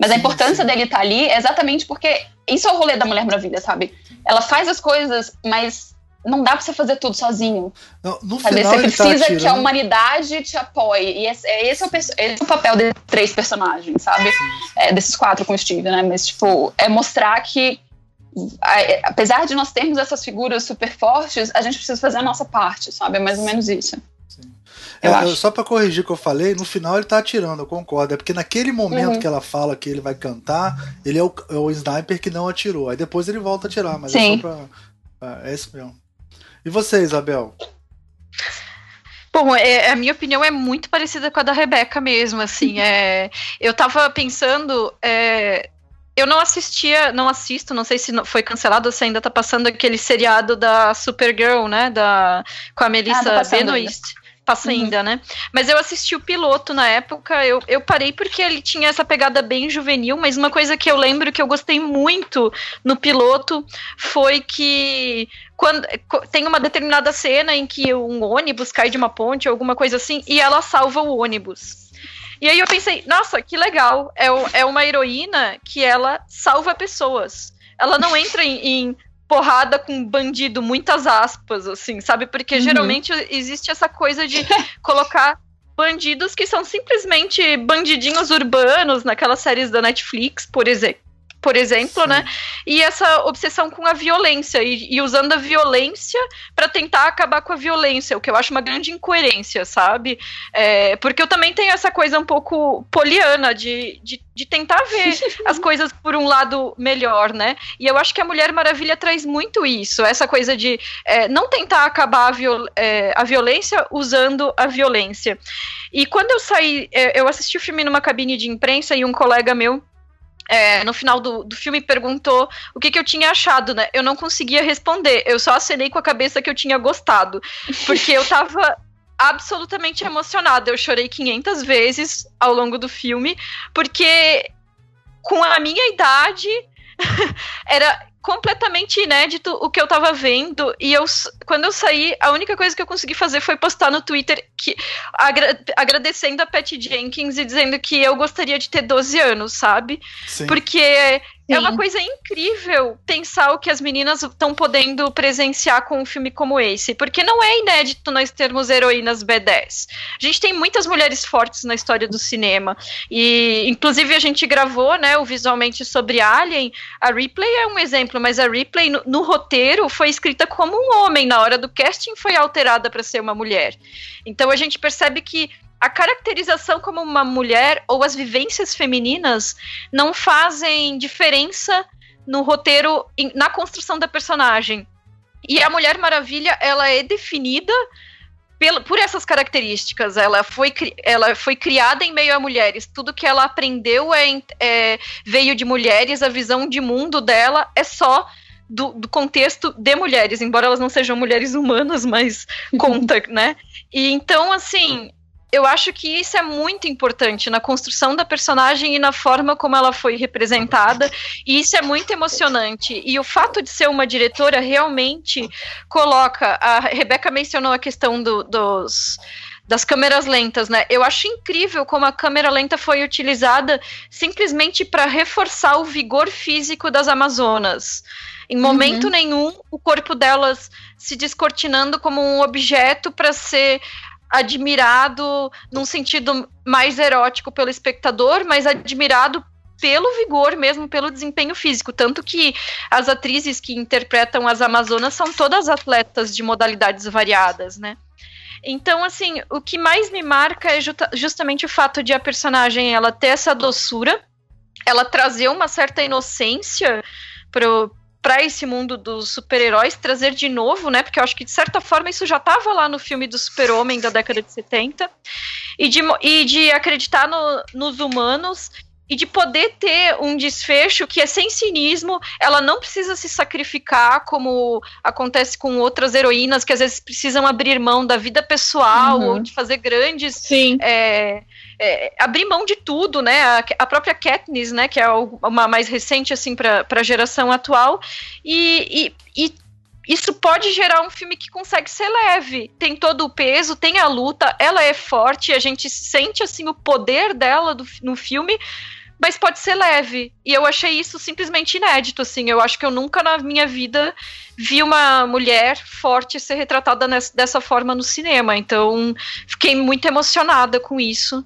Mas a importância dele estar tá ali é exatamente porque isso é o rolê da Mulher Maravilha, sabe? Ela faz as coisas, mas não dá pra você fazer tudo sozinho. Não, no sabe? Final, você tá precisa tá que a humanidade te apoie. E esse, é, esse, é, o, esse é o papel desses três personagens, sabe? É, desses quatro com o Steve, né? Mas, tipo, é mostrar que apesar de nós termos essas figuras super fortes, a gente precisa fazer a nossa parte, sabe? É mais ou menos isso. É, eu, só para corrigir o que eu falei, no final ele tá atirando, eu concordo. É porque naquele momento uhum. que ela fala que ele vai cantar, ele é o, é o sniper que não atirou. Aí depois ele volta a atirar, mas Sim. é só pra. É, é isso mesmo. E você, Isabel? Bom, é, a minha opinião é muito parecida com a da Rebeca mesmo, assim, é, eu tava pensando, é, eu não assistia, não assisto, não sei se foi cancelado ou se ainda tá passando aquele seriado da Supergirl, né, da, com a Melissa ah, tá Benoist passa uhum. ainda, né? Mas eu assisti o piloto na época, eu, eu parei porque ele tinha essa pegada bem juvenil, mas uma coisa que eu lembro que eu gostei muito no piloto foi que quando tem uma determinada cena em que um ônibus cai de uma ponte, alguma coisa assim, e ela salva o ônibus. E aí eu pensei, nossa, que legal, é, é uma heroína que ela salva pessoas. Ela não entra em, em porrada com bandido, muitas aspas, assim, sabe? Porque uhum. geralmente existe essa coisa de colocar bandidos que são simplesmente bandidinhos urbanos naquelas séries da Netflix, por exemplo por exemplo, né? Sim. né? E essa obsessão com a violência e, e usando a violência para tentar acabar com a violência, o que eu acho uma grande incoerência, sabe? É, porque eu também tenho essa coisa um pouco poliana de, de, de tentar ver as coisas por um lado melhor, né? E eu acho que a Mulher Maravilha traz muito isso, essa coisa de é, não tentar acabar a, viol, é, a violência usando a violência. E quando eu saí, é, eu assisti o filme numa cabine de imprensa e um colega meu é, no final do, do filme perguntou o que, que eu tinha achado, né? Eu não conseguia responder, eu só acenei com a cabeça que eu tinha gostado, porque eu tava absolutamente emocionada. Eu chorei 500 vezes ao longo do filme, porque com a minha idade era completamente inédito o que eu tava vendo. E eu, quando eu saí, a única coisa que eu consegui fazer foi postar no Twitter que, agra agradecendo a Pat Jenkins e dizendo que eu gostaria de ter 12 anos, sabe? Sim. Porque Sim. É uma coisa incrível pensar o que as meninas estão podendo presenciar com um filme como esse, porque não é inédito nós termos heroínas B10. A gente tem muitas mulheres fortes na história do cinema, e inclusive a gente gravou, né, o visualmente sobre Alien. A Ripley é um exemplo, mas a Ripley no, no roteiro foi escrita como um homem, na hora do casting foi alterada para ser uma mulher. Então a gente percebe que a caracterização como uma mulher ou as vivências femininas não fazem diferença no roteiro, na construção da personagem. E a Mulher Maravilha, ela é definida por essas características. Ela foi, ela foi criada em meio a mulheres. Tudo que ela aprendeu é, é veio de mulheres. A visão de mundo dela é só do, do, contexto de mulheres, embora elas não sejam mulheres humanas, mas conta, né? E então, assim, eu acho que isso é muito importante na construção da personagem e na forma como ela foi representada, e isso é muito emocionante. E o fato de ser uma diretora realmente coloca. A Rebeca mencionou a questão do, dos das câmeras lentas, né? Eu acho incrível como a câmera lenta foi utilizada simplesmente para reforçar o vigor físico das Amazonas. Em momento uhum. nenhum, o corpo delas se descortinando como um objeto para ser admirado num sentido mais erótico pelo espectador, mas admirado pelo vigor mesmo, pelo desempenho físico. Tanto que as atrizes que interpretam as Amazonas são todas atletas de modalidades variadas, né? Então, assim, o que mais me marca é justamente o fato de a personagem ela ter essa doçura, ela trazer uma certa inocência pro, para esse mundo dos super-heróis, trazer de novo, né? Porque eu acho que de certa forma isso já estava lá no filme do Super-Homem da década de 70, e de, e de acreditar no, nos humanos e de poder ter um desfecho que é sem cinismo, ela não precisa se sacrificar como acontece com outras heroínas que às vezes precisam abrir mão da vida pessoal uhum. ou de fazer grandes Sim. É, é, abrir mão de tudo, né? A, a, própria Katniss, né? Que é uma mais recente assim para a geração atual e, e, e isso pode gerar um filme que consegue ser leve. Tem todo o peso, tem a luta, ela é forte, a gente sente assim o poder dela do, no filme, mas pode ser leve. E eu achei isso simplesmente inédito, assim. Eu acho que eu nunca na minha vida vi uma mulher forte ser retratada nessa, dessa forma no cinema. Então, fiquei muito emocionada com isso.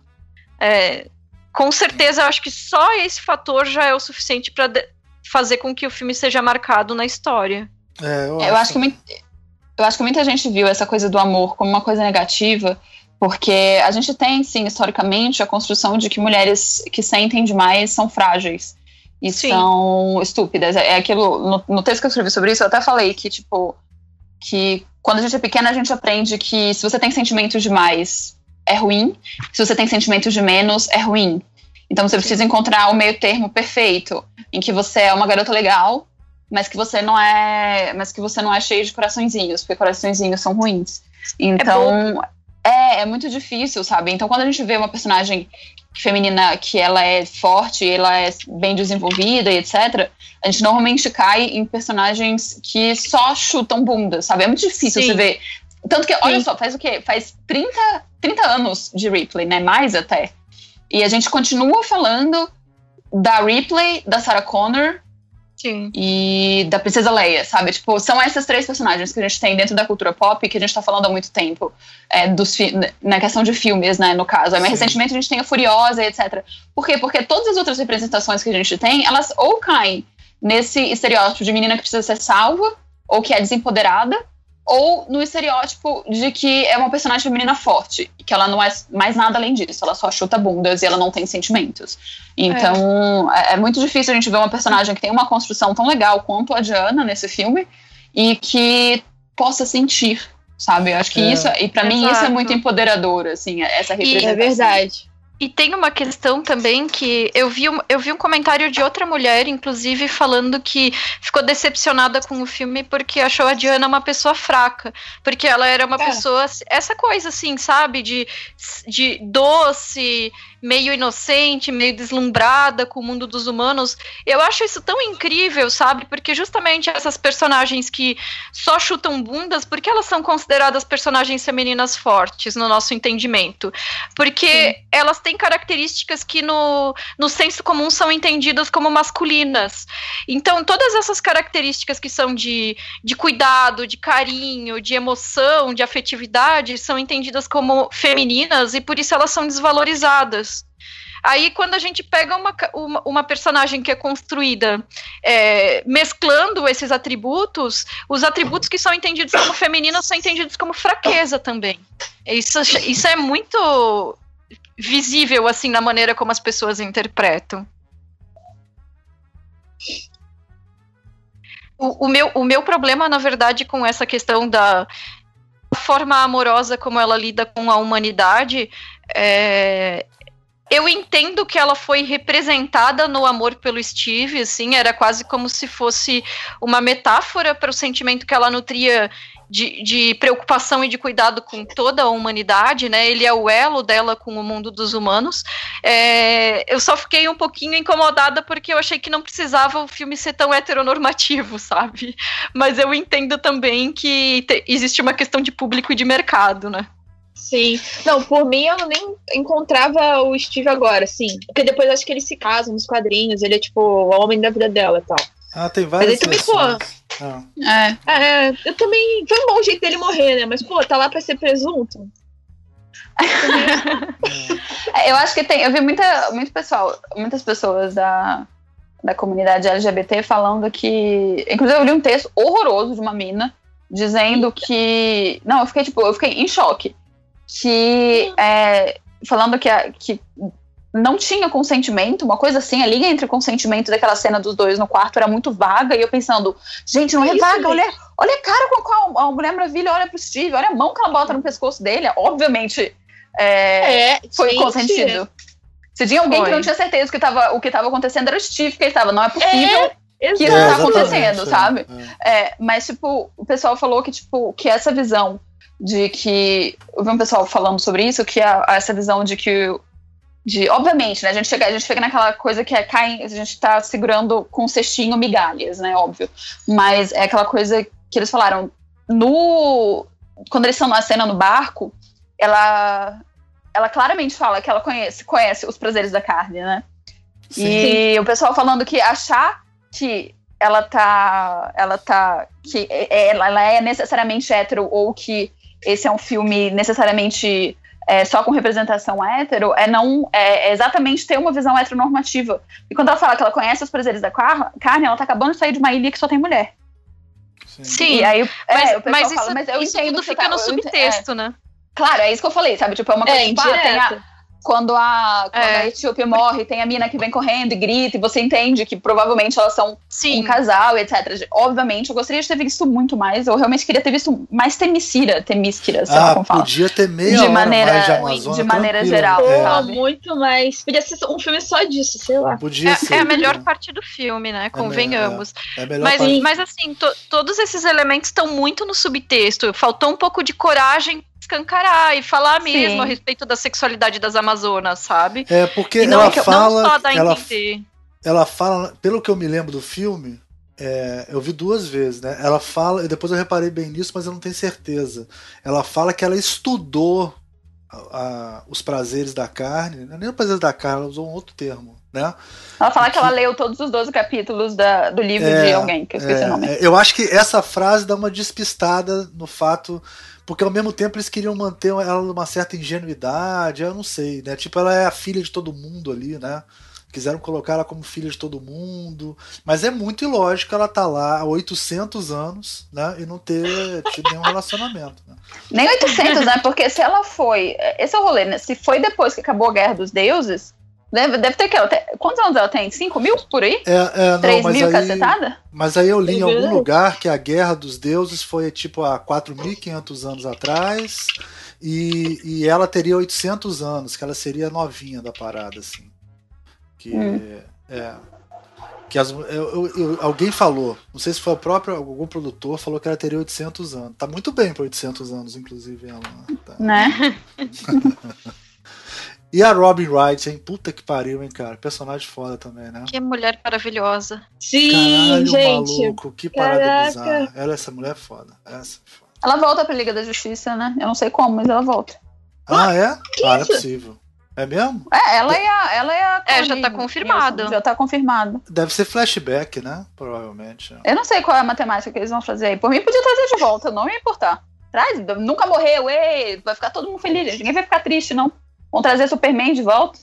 É, com certeza, eu acho que só esse fator já é o suficiente para fazer com que o filme seja marcado na história. É, eu, acho. eu, acho. que muito, eu acho que muita gente viu essa coisa do amor como uma coisa negativa, Porque a gente tem, sim, historicamente, a construção de que mulheres que sentem demais são frágeis e sim. são estúpidas. É aquilo, no, no, texto que eu escrevi sobre isso, eu até falei que, tipo, que quando a gente é pequena, a gente aprende que se você tem sentimentos demais, é ruim, se você tem sentimentos de menos, é ruim. Então você precisa encontrar o meio termo perfeito, em que você é uma garota legal, mas que você não é, mas que você não é cheio de coraçõezinhos, porque coraçõezinhos são ruins. Então, é, é, é muito difícil, sabe? Então, quando a gente vê uma personagem feminina que ela é forte, ela é bem desenvolvida e etc., a gente normalmente cai em personagens que só chutam bunda, sabe? É muito difícil Sim. você ver. Tanto que, olha Sim. só, faz o quê? Faz 30, 30 anos de Ripley, né? Mais até. E a gente continua falando da Ripley, da Sarah Connor Sim. e da Princesa Leia, sabe? Tipo, são essas três personagens que a gente tem dentro da cultura pop que a gente tá falando há muito tempo. É, dos na questão de filmes, né, no caso. Mas recentemente a gente tem a Furiosa, etc. Por quê? Porque todas as outras representações que a gente tem, elas ou caem nesse estereótipo de menina que precisa ser salva, ou que é desempoderada, ou no estereótipo de que é uma personagem feminina forte, que ela não é mais nada além disso, ela só chuta bundas e ela não tem sentimentos. Então, é. é, muito difícil a gente ver uma personagem que tem uma construção tão legal quanto a Diana nesse filme e que possa sentir, sabe? Eu acho que é. isso, e para mim isso é muito empoderador, assim, essa representação. E é verdade. E tem uma questão também que eu vi, eu vi um comentário de outra mulher, inclusive, falando que ficou decepcionada com o filme porque achou a Diana uma pessoa fraca. Porque ela era uma é. pessoa. Essa coisa, assim, sabe? De, de doce, meio inocente, meio deslumbrada com o mundo dos humanos. Eu acho isso tão incrível, sabe? Porque justamente essas personagens que só chutam bundas, porque elas são consideradas personagens femininas fortes no nosso entendimento? Porque Sim. elas têm características que no, no senso comum são entendidas como masculinas. Então, todas essas características que são de, de cuidado, de carinho, de emoção, de afetividade, são entendidas como femininas e por isso elas são desvalorizadas. Aí, quando a gente pega uma, uma, uma personagem que é construída é, mesclando esses atributos, os atributos que são entendidos como femininos são entendidos como fraqueza também. Isso, isso é muito visível, assim, na maneira como as pessoas interpretam. O, o, meu, o meu problema, na verdade, com essa questão da forma amorosa como ela lida com a humanidade é, eu entendo que ela foi representada no amor pelo Steve, assim, era quase como se fosse uma metáfora para o sentimento que ela nutria de, de, preocupação e de cuidado com toda a humanidade, né? Ele é o elo dela com o mundo dos humanos. É, eu só fiquei um pouquinho incomodada porque eu achei que não precisava o filme ser tão heteronormativo, sabe? Mas eu entendo também que te, existe uma questão de público e de mercado, né? Sim. Não, por mim eu nem encontrava o Steve agora, sim. Porque depois acho que eles se casam nos quadrinhos, ele é tipo o homem da vida dela e tal. Ah, tem várias Mas também, pô. Ah. É. é. Eu também. Foi um bom jeito dele morrer, né? Mas, pô, tá lá pra ser presunto. É, eu acho que tem. Eu vi muita, muito pessoal, muitas pessoas da, da comunidade LGBT falando que. Inclusive, eu li um texto horroroso de uma mina dizendo que. Não, eu fiquei, tipo, eu fiquei em choque que é, falando que, que não tinha consentimento, uma coisa assim, a linha entre o consentimento daquela cena dos dois no quarto era muito vaga, e eu pensando, gente, não é, é vaga, olha, olha a cara com a qual a Mulher Maravilha olha pro Steve, olha a mão que ela bota no pescoço dele, obviamente é, é, foi gente. consentido. Se tinha alguém foi. que não tinha certeza que tava, o que estava acontecendo era o Steve, que ele estava, não é possível é, que isso tá acontecendo, sabe? É. mas, tipo, o pessoal falou que, tipo, que essa visão de que eu vi um pessoal falando sobre isso, que a, essa visão de que de, obviamente, né, a gente chega, a gente fica naquela coisa que é cai, a gente tá segurando com um cestinho migalhas, né, óbvio. Mas é aquela coisa que eles falaram no quando eles estão na cena no barco, ela ela claramente fala que ela conhece conhece os prazeres da carne, né? Sim. E o pessoal falando que achar que ela tá ela tá que ela, ela é necessariamente hétero ou que esse é um filme necessariamente é, só com representação hétero, é não é, é, exatamente ter uma visão heteronormativa. E quando ela fala que ela conhece os prazeres da carne, ela tá acabando de sair de uma ilha que só tem mulher. Sim, aí, é, mas, mas, isso, mas eu isso tudo fica tá, no subtexto, eu, né? Claro, é isso que eu falei, sabe? Tipo, é uma coisa É, tipo, ah, tem a-. quando a, quando É. a Etíope morre, tem a mina que vem correndo e grita, e você entende que provavelmente elas são Sim. um casal, etc. Obviamente, eu gostaria de ter visto muito mais. Eu realmente queria ter visto mais Temícira, Temísquira, sei lá Ah, como fala. podia ter meia De maneira- mais de Amazônia. de maneira geral, Pô, É, sabe? muito mais. Podia ser um filme só disso, sei lá. podia ser. É, é a melhor né? parte do filme, né? me- Convenhamos. É melhor Mas, parte. mas assim, to- todos esses elementos estão muito no subtexto. Faltou um pouco de coragem escancarar e falar mesmo Sim. a respeito da sexualidade das Amazonas, sabe? É porque E não, ela que- fala. não só a ela, entender. ela fala, pelo que eu me lembro do filme, é, eu vi duas vezes, né? Ela fala, e depois eu reparei bem nisso, mas eu não tenho certeza. Ela fala que ela estudou a- a- os prazeres da carne, não é nem os prazeres da carne, ela usou um outro termo, né? Ela fala que ela leu todos os 12 capítulos da- do livro É, de alguém, que eu esqueci É, o nome. é, eu acho que essa frase dá uma despistada no fato. Porque ao mesmo tempo eles queriam manter ela numa certa ingenuidade, eu não sei, né? Tipo, ela é a filha de todo mundo ali, né? Quiseram colocar ela como filha de todo mundo. Mas é muito ilógico ela tá lá há 800 anos, né? E não ter tido nenhum relacionamento. Né? Nem 800, né? Porque se ela foi. Esse é o rolê, né? Se foi depois que acabou a Guerra dos Deuses, deve, deve ter que. Quantos anos ela tem? 5 mil por aí? É, é, não, 3 mas mil, aí, cacetada? mas aí eu li em É algum lugar que a Guerra dos Deuses foi tipo há 4.500 anos atrás. E, e ela teria 800 anos, que ela seria novinha da parada, assim. Que Hum. é. Que as, eu- eu- eu- alguém falou, não sei se foi o próprio algum produtor, falou que ela teria 800 anos. Tá muito bem para 800 anos, inclusive ela. Tá. Né? E a Robin Wright, hein? Puta que pariu, hein, cara? Personagem foda também, né? Que mulher maravilhosa. Sim, Caralho, gente. maluco, que parada Caraca. bizarra. Ela, essa mulher é foda. Essa é foda. Ela volta pra Liga da Justiça, né? Eu não sei como, mas ela volta. Ah, é? Ah, não é isso? possível. É mesmo? É, ela é a. Ela é, a É, já tá confirmado. Já tá confirmado. Deve ser flashback, né? Provavelmente. Eu não sei qual é a matemática que eles vão fazer aí. Por mim, podia trazer de volta, não ia importar. Traz, nunca morreu, ei, vai ficar todo mundo feliz. Ninguém vai ficar triste, não. Vão trazer Superman de volta.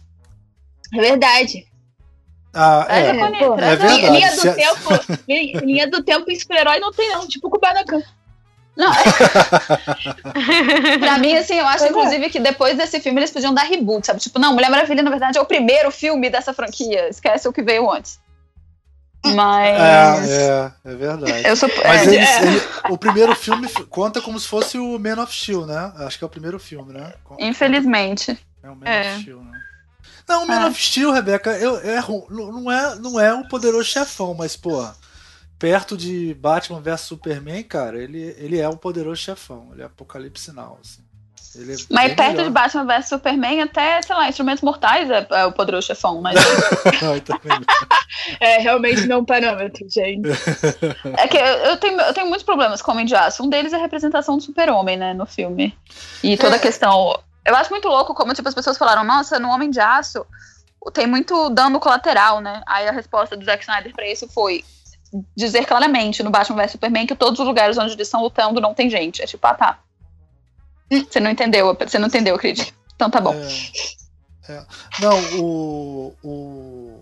É verdade. Ah, é. é a- verdade. Linha do Se- tempo. li- Linha do tempo em super-herói não tem, não. Tipo Kubanacan. Não, pra mim, assim, eu acho, Pois é. inclusive, que depois desse filme eles podiam dar reboot, sabe? Tipo, não, Mulher Maravilha, na verdade, é o primeiro filme dessa franquia. Esquece o que veio antes. Mas. É, é, é verdade. Eu sou. Mas é, eles- é. ele- o primeiro filme conta como se fosse o Man of Steel, né? Acho que é o primeiro filme, né? Infelizmente. É o Man É. of Steel, né? Não, o Man Ah. of Steel, Rebeca, eu, é, não, é, não é um poderoso chefão, mas, pô, perto de Batman vs Superman, cara, ele, ele é um poderoso chefão. Ele é Apocalipse Now, assim. Ele é Mas perto melhor. de Batman vs Superman, até, sei lá, Instrumentos Mortais é, é o poderoso chefão. Mas Ai, tá? É realmente não um parâmetro, gente. é que eu, eu tenho, eu tenho muitos problemas com o Homem de Aço. Um deles é a representação do super-homem, né, no filme. E toda É. a questão. Eu acho muito louco como, tipo, as pessoas falaram, nossa, no Homem de Aço tem muito dano colateral, né? Aí a resposta do Zack Snyder pra isso foi dizer claramente no Batman vs Superman que todos os lugares onde eles estão lutando não tem gente. É tipo, ah, tá. Você não entendeu, você não entendeu, acredito. Então tá bom. É, é. Não, o. O.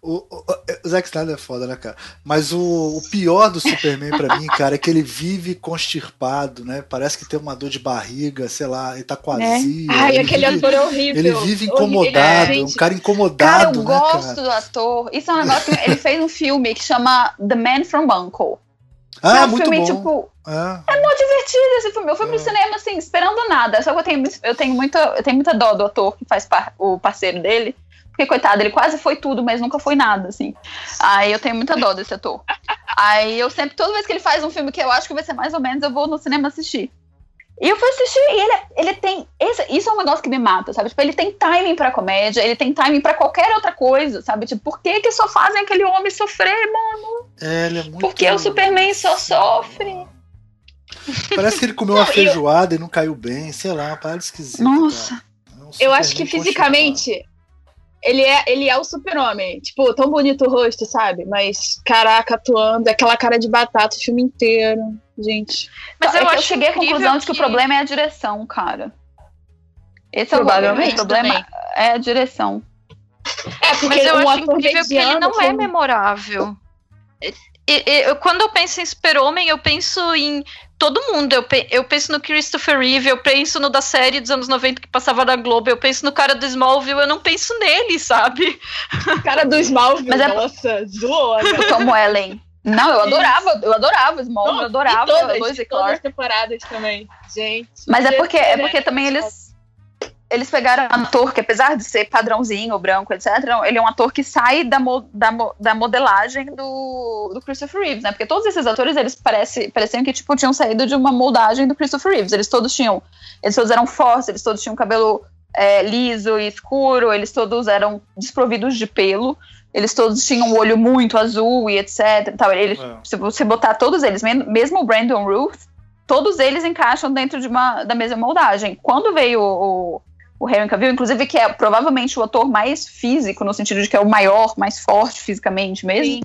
O, o, o Zack Snyder é foda, né, cara? Mas o, o pior do Superman pra mim, cara, é que ele vive constipado, né? Parece que tem uma dor de barriga, sei lá, ele tá com É. azia. Ai, ele aquele vive, ator é horrível. ele vive incomodado, Ele- um cara Cara, incomodado, eu né, gosto cara? do ator. Isso é um negócio que ele fez um filme que chama The Man from Uncle. Ah, é um muito filme, bom. tipo, É. é muito divertido esse filme. Eu fui pro É. cinema, assim, esperando nada. Só que eu tenho, eu tenho, muita, eu tenho muita dó do ator que faz par- o parceiro dele. Porque, coitado, ele quase foi tudo, mas nunca foi nada, assim. Aí eu tenho muita dó desse ator. Aí eu sempre, toda vez que ele faz um filme que eu acho que vai ser mais ou menos, eu vou no cinema assistir. E eu fui assistir e ele, ele tem. Esse, isso é um negócio que me mata, sabe? Tipo, ele tem timing pra comédia, ele tem timing pra qualquer outra coisa, sabe? Tipo, por que, que só fazem aquele homem sofrer, mano? É, ele é muito. Porque o Superman só sofre. Parece que ele comeu uma Não, eu- feijoada e não caiu bem, sei lá, uma parada esquisita. Nossa. cara. É Eu acho que fisicamente ele é, ele é o super-homem. Tipo, tão bonito o rosto, sabe? Mas, caraca, atuando, aquela cara de batata o filme inteiro. Gente. Mas É eu que acho eu cheguei à conclusão de que o problema é a direção, cara. Esse é o problema. O problema é a direção. É, porque Mas eu um acho incrível que ele não é memorável. Eu, quando eu penso em Super-Homem, eu penso em todo mundo. Eu, pe eu penso no Christopher Reeve, eu penso no da série dos anos 90 que passava na Globo, eu penso no cara do Smallville, eu não penso nele, sabe? O cara do Smallville, Mas é... nossa, zoou. Como Ellen. Não, eu adorava, eu adorava Smallville, eu adorava e todas, e todas as temporadas também, gente. Mas é porque, é porque também eles eles pegaram um ator que, apesar de ser padrãozinho, branco, etc., ele é um ator que sai da, mo, da, da modelagem do, do Christopher Reeves, né? Porque todos esses atores, eles parece, pareciam que, tipo, tinham saído de uma moldagem do Christopher Reeves. Eles todos tinham, eles todos eram fortes, eles todos tinham cabelo é, liso e escuro, eles todos eram desprovidos de pelo, eles todos tinham um olho muito azul e etc. Tal. Ele, é. Se você botar todos eles, mesmo o Brandon Ruth, todos eles encaixam dentro de uma, da mesma moldagem. Quando veio o, o Henry Cavill, inclusive que é provavelmente o ator mais físico, no sentido de que é o maior, mais forte fisicamente mesmo,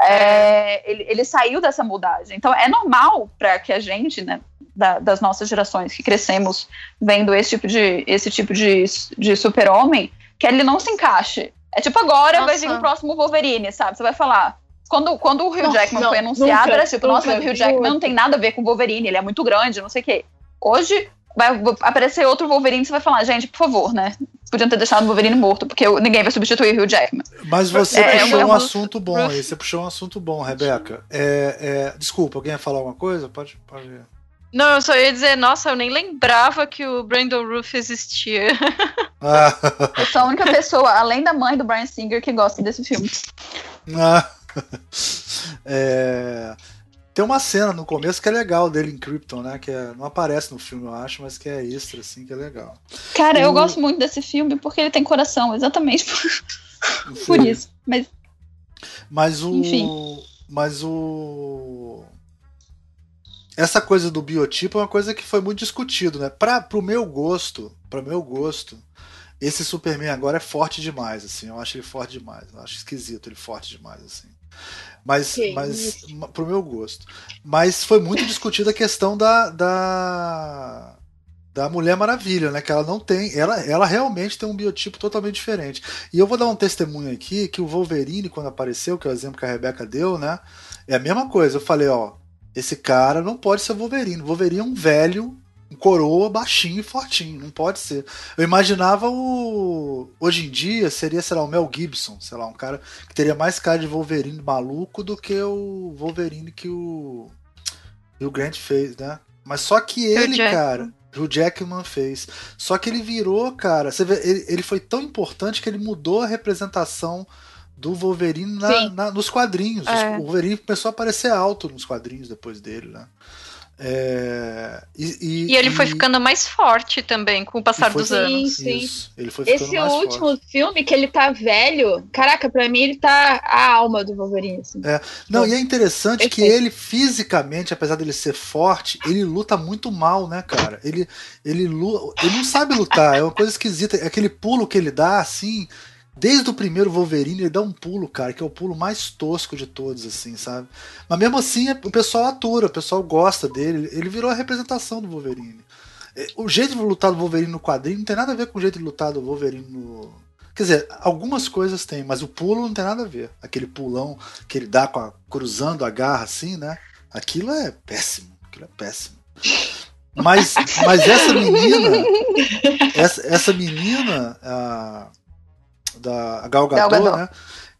é, ele, ele, saiu dessa moldagem. Então é normal para que a gente, né, da, das nossas gerações que crescemos vendo esse tipo de, esse tipo de, de super-homem, que ele não se encaixe. É tipo agora nossa. vai vir o próximo Wolverine, sabe? Você vai falar, quando, quando o Hugh nossa, Jackman não, foi anunciado, nunca, era tipo, nunca, nossa, o Hugh Jackman não tem nada a ver com o Wolverine, ele é muito grande, não sei o quê. Hoje, vai aparecer outro Wolverine, você vai falar, gente, por favor, né? Podiam ter deixado o Wolverine morto, porque ninguém vai substituir o Hugh Jackman. Mas você é, puxou é um assunto bom aí, você puxou um assunto bom, Rebeca. É, é, desculpa, alguém ia falar alguma coisa? Pode, pode. Não, eu só ia dizer, nossa, eu nem lembrava que o Brandon Roof existia. Ah. Eu sou a única pessoa, além da mãe do Brian Singer, que gosta desse filme. Ah. É... Tem uma cena no começo que é legal dele em Krypton, né? Que é, não aparece no filme, eu acho, mas que é extra, assim, que é legal. Cara, o... eu gosto muito desse filme porque ele tem coração, exatamente por, por isso. Mas, mas o. Enfim. Mas o. Essa coisa do biotipo é uma coisa que foi muito discutido, né? Para pro meu gosto, para meu gosto, esse Superman agora é forte demais, assim. Eu acho ele forte demais. Eu acho esquisito ele forte demais, assim. Mas, Sim. mas pro meu gosto. Mas foi muito discutida a questão da, da da Mulher Maravilha, né? Que ela não tem, ela, ela realmente tem um biotipo totalmente diferente. E eu vou dar um testemunho aqui que o Wolverine quando apareceu, que é o exemplo que a Rebeca deu, né? É a mesma coisa. Eu falei, ó, esse cara não pode ser Wolverine. Wolverine é um velho um coroa baixinho e fortinho, não pode ser. Eu imaginava o. Hoje em dia seria, sei lá, o Mel Gibson, sei lá, um cara que teria mais cara de Wolverine maluco do que o Wolverine que o. o Grant fez, né? Mas só que ele, cara. O Jackman fez. Só que ele virou, cara. Você vê, ele, ele foi tão importante que ele mudou a representação do Wolverine na, na, nos quadrinhos. É. O Wolverine começou a aparecer alto nos quadrinhos depois dele, né? É, e, e, e, ele foi ficando mais forte também com o passar dos anos. Sim, sim. ele foi Esse último forte. filme que ele tá velho, caraca, pra mim ele tá a alma do Wolverine. Assim. É. Não, e é interessante Perfeito. que ele fisicamente, apesar dele ser forte, ele luta muito mal, né, cara? Ele, ele, ele não sabe lutar, é uma coisa esquisita. É aquele pulo que ele dá, assim, Desde o primeiro Wolverine, ele dá um pulo, cara, que é o pulo mais tosco de todos, assim, sabe? Mas mesmo assim, o pessoal atura, o pessoal gosta dele. Ele virou a representação do Wolverine. É, o jeito de lutar do Wolverine no quadrinho não tem nada a ver com o jeito de lutar do Wolverine no. Quer dizer, algumas coisas tem, mas o pulo não tem nada a ver. Aquele pulão que ele dá a, cruzando a garra assim, né? Aquilo é péssimo. Aquilo é péssimo. Mas, mas essa menina, essa, essa menina, a, da Gal Gadot, Gal Gadot, né?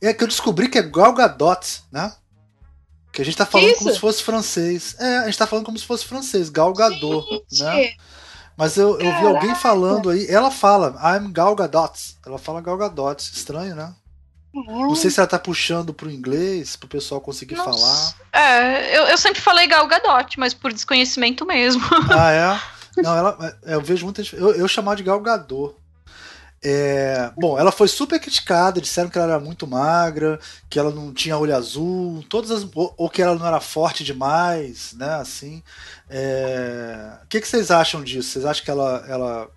É que eu descobri que é Gal Gadot, né? Que a gente tá falando como se fosse francês. É, a gente tá falando como se fosse francês, Gal Gadot, gente. né? Mas eu, eu vi alguém falando aí, ela fala, I'm Gal Gadot. Ela fala Gal Gadot, estranho, né? Não sei se ela tá puxando pro inglês, pro pessoal conseguir Nossa. falar. É, eu, eu sempre falei Gal Gadot, mas por desconhecimento mesmo. Ah, é? Não, ela, é, eu vejo muita gente. Eu, eu chamava de Gal Gadot. É, bom, ela foi super criticada, disseram que ela era muito magra, que ela não tinha olho azul, todas as, ou, ou que ela não era forte demais, né? Assim, é, o que, que, vocês acham disso? Vocês acham que ela, ela,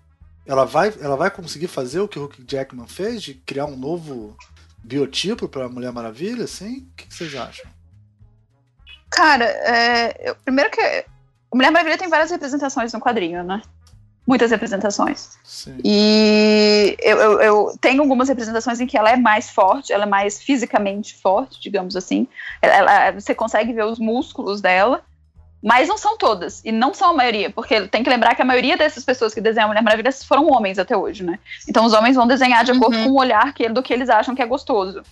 ela, vai, ela vai conseguir fazer o que o Hugh Jackman fez, de criar um novo biotipo para Mulher Maravilha? Assim, o que, que vocês acham? Cara, é, eu, primeiro que Mulher Maravilha tem várias representações no quadrinho, né? Muitas representações. Sim. E eu, eu, eu, tenho algumas representações em que ela é mais forte, ela é mais fisicamente forte, digamos assim. Ela, ela, você consegue ver os músculos dela, mas não são todas, e não são a maioria, porque tem que lembrar que a maioria dessas pessoas que desenham a Mulher Maravilha foram homens até hoje, né? Então os homens vão desenhar de acordo uhum. com o olhar que, do que eles acham que é gostoso.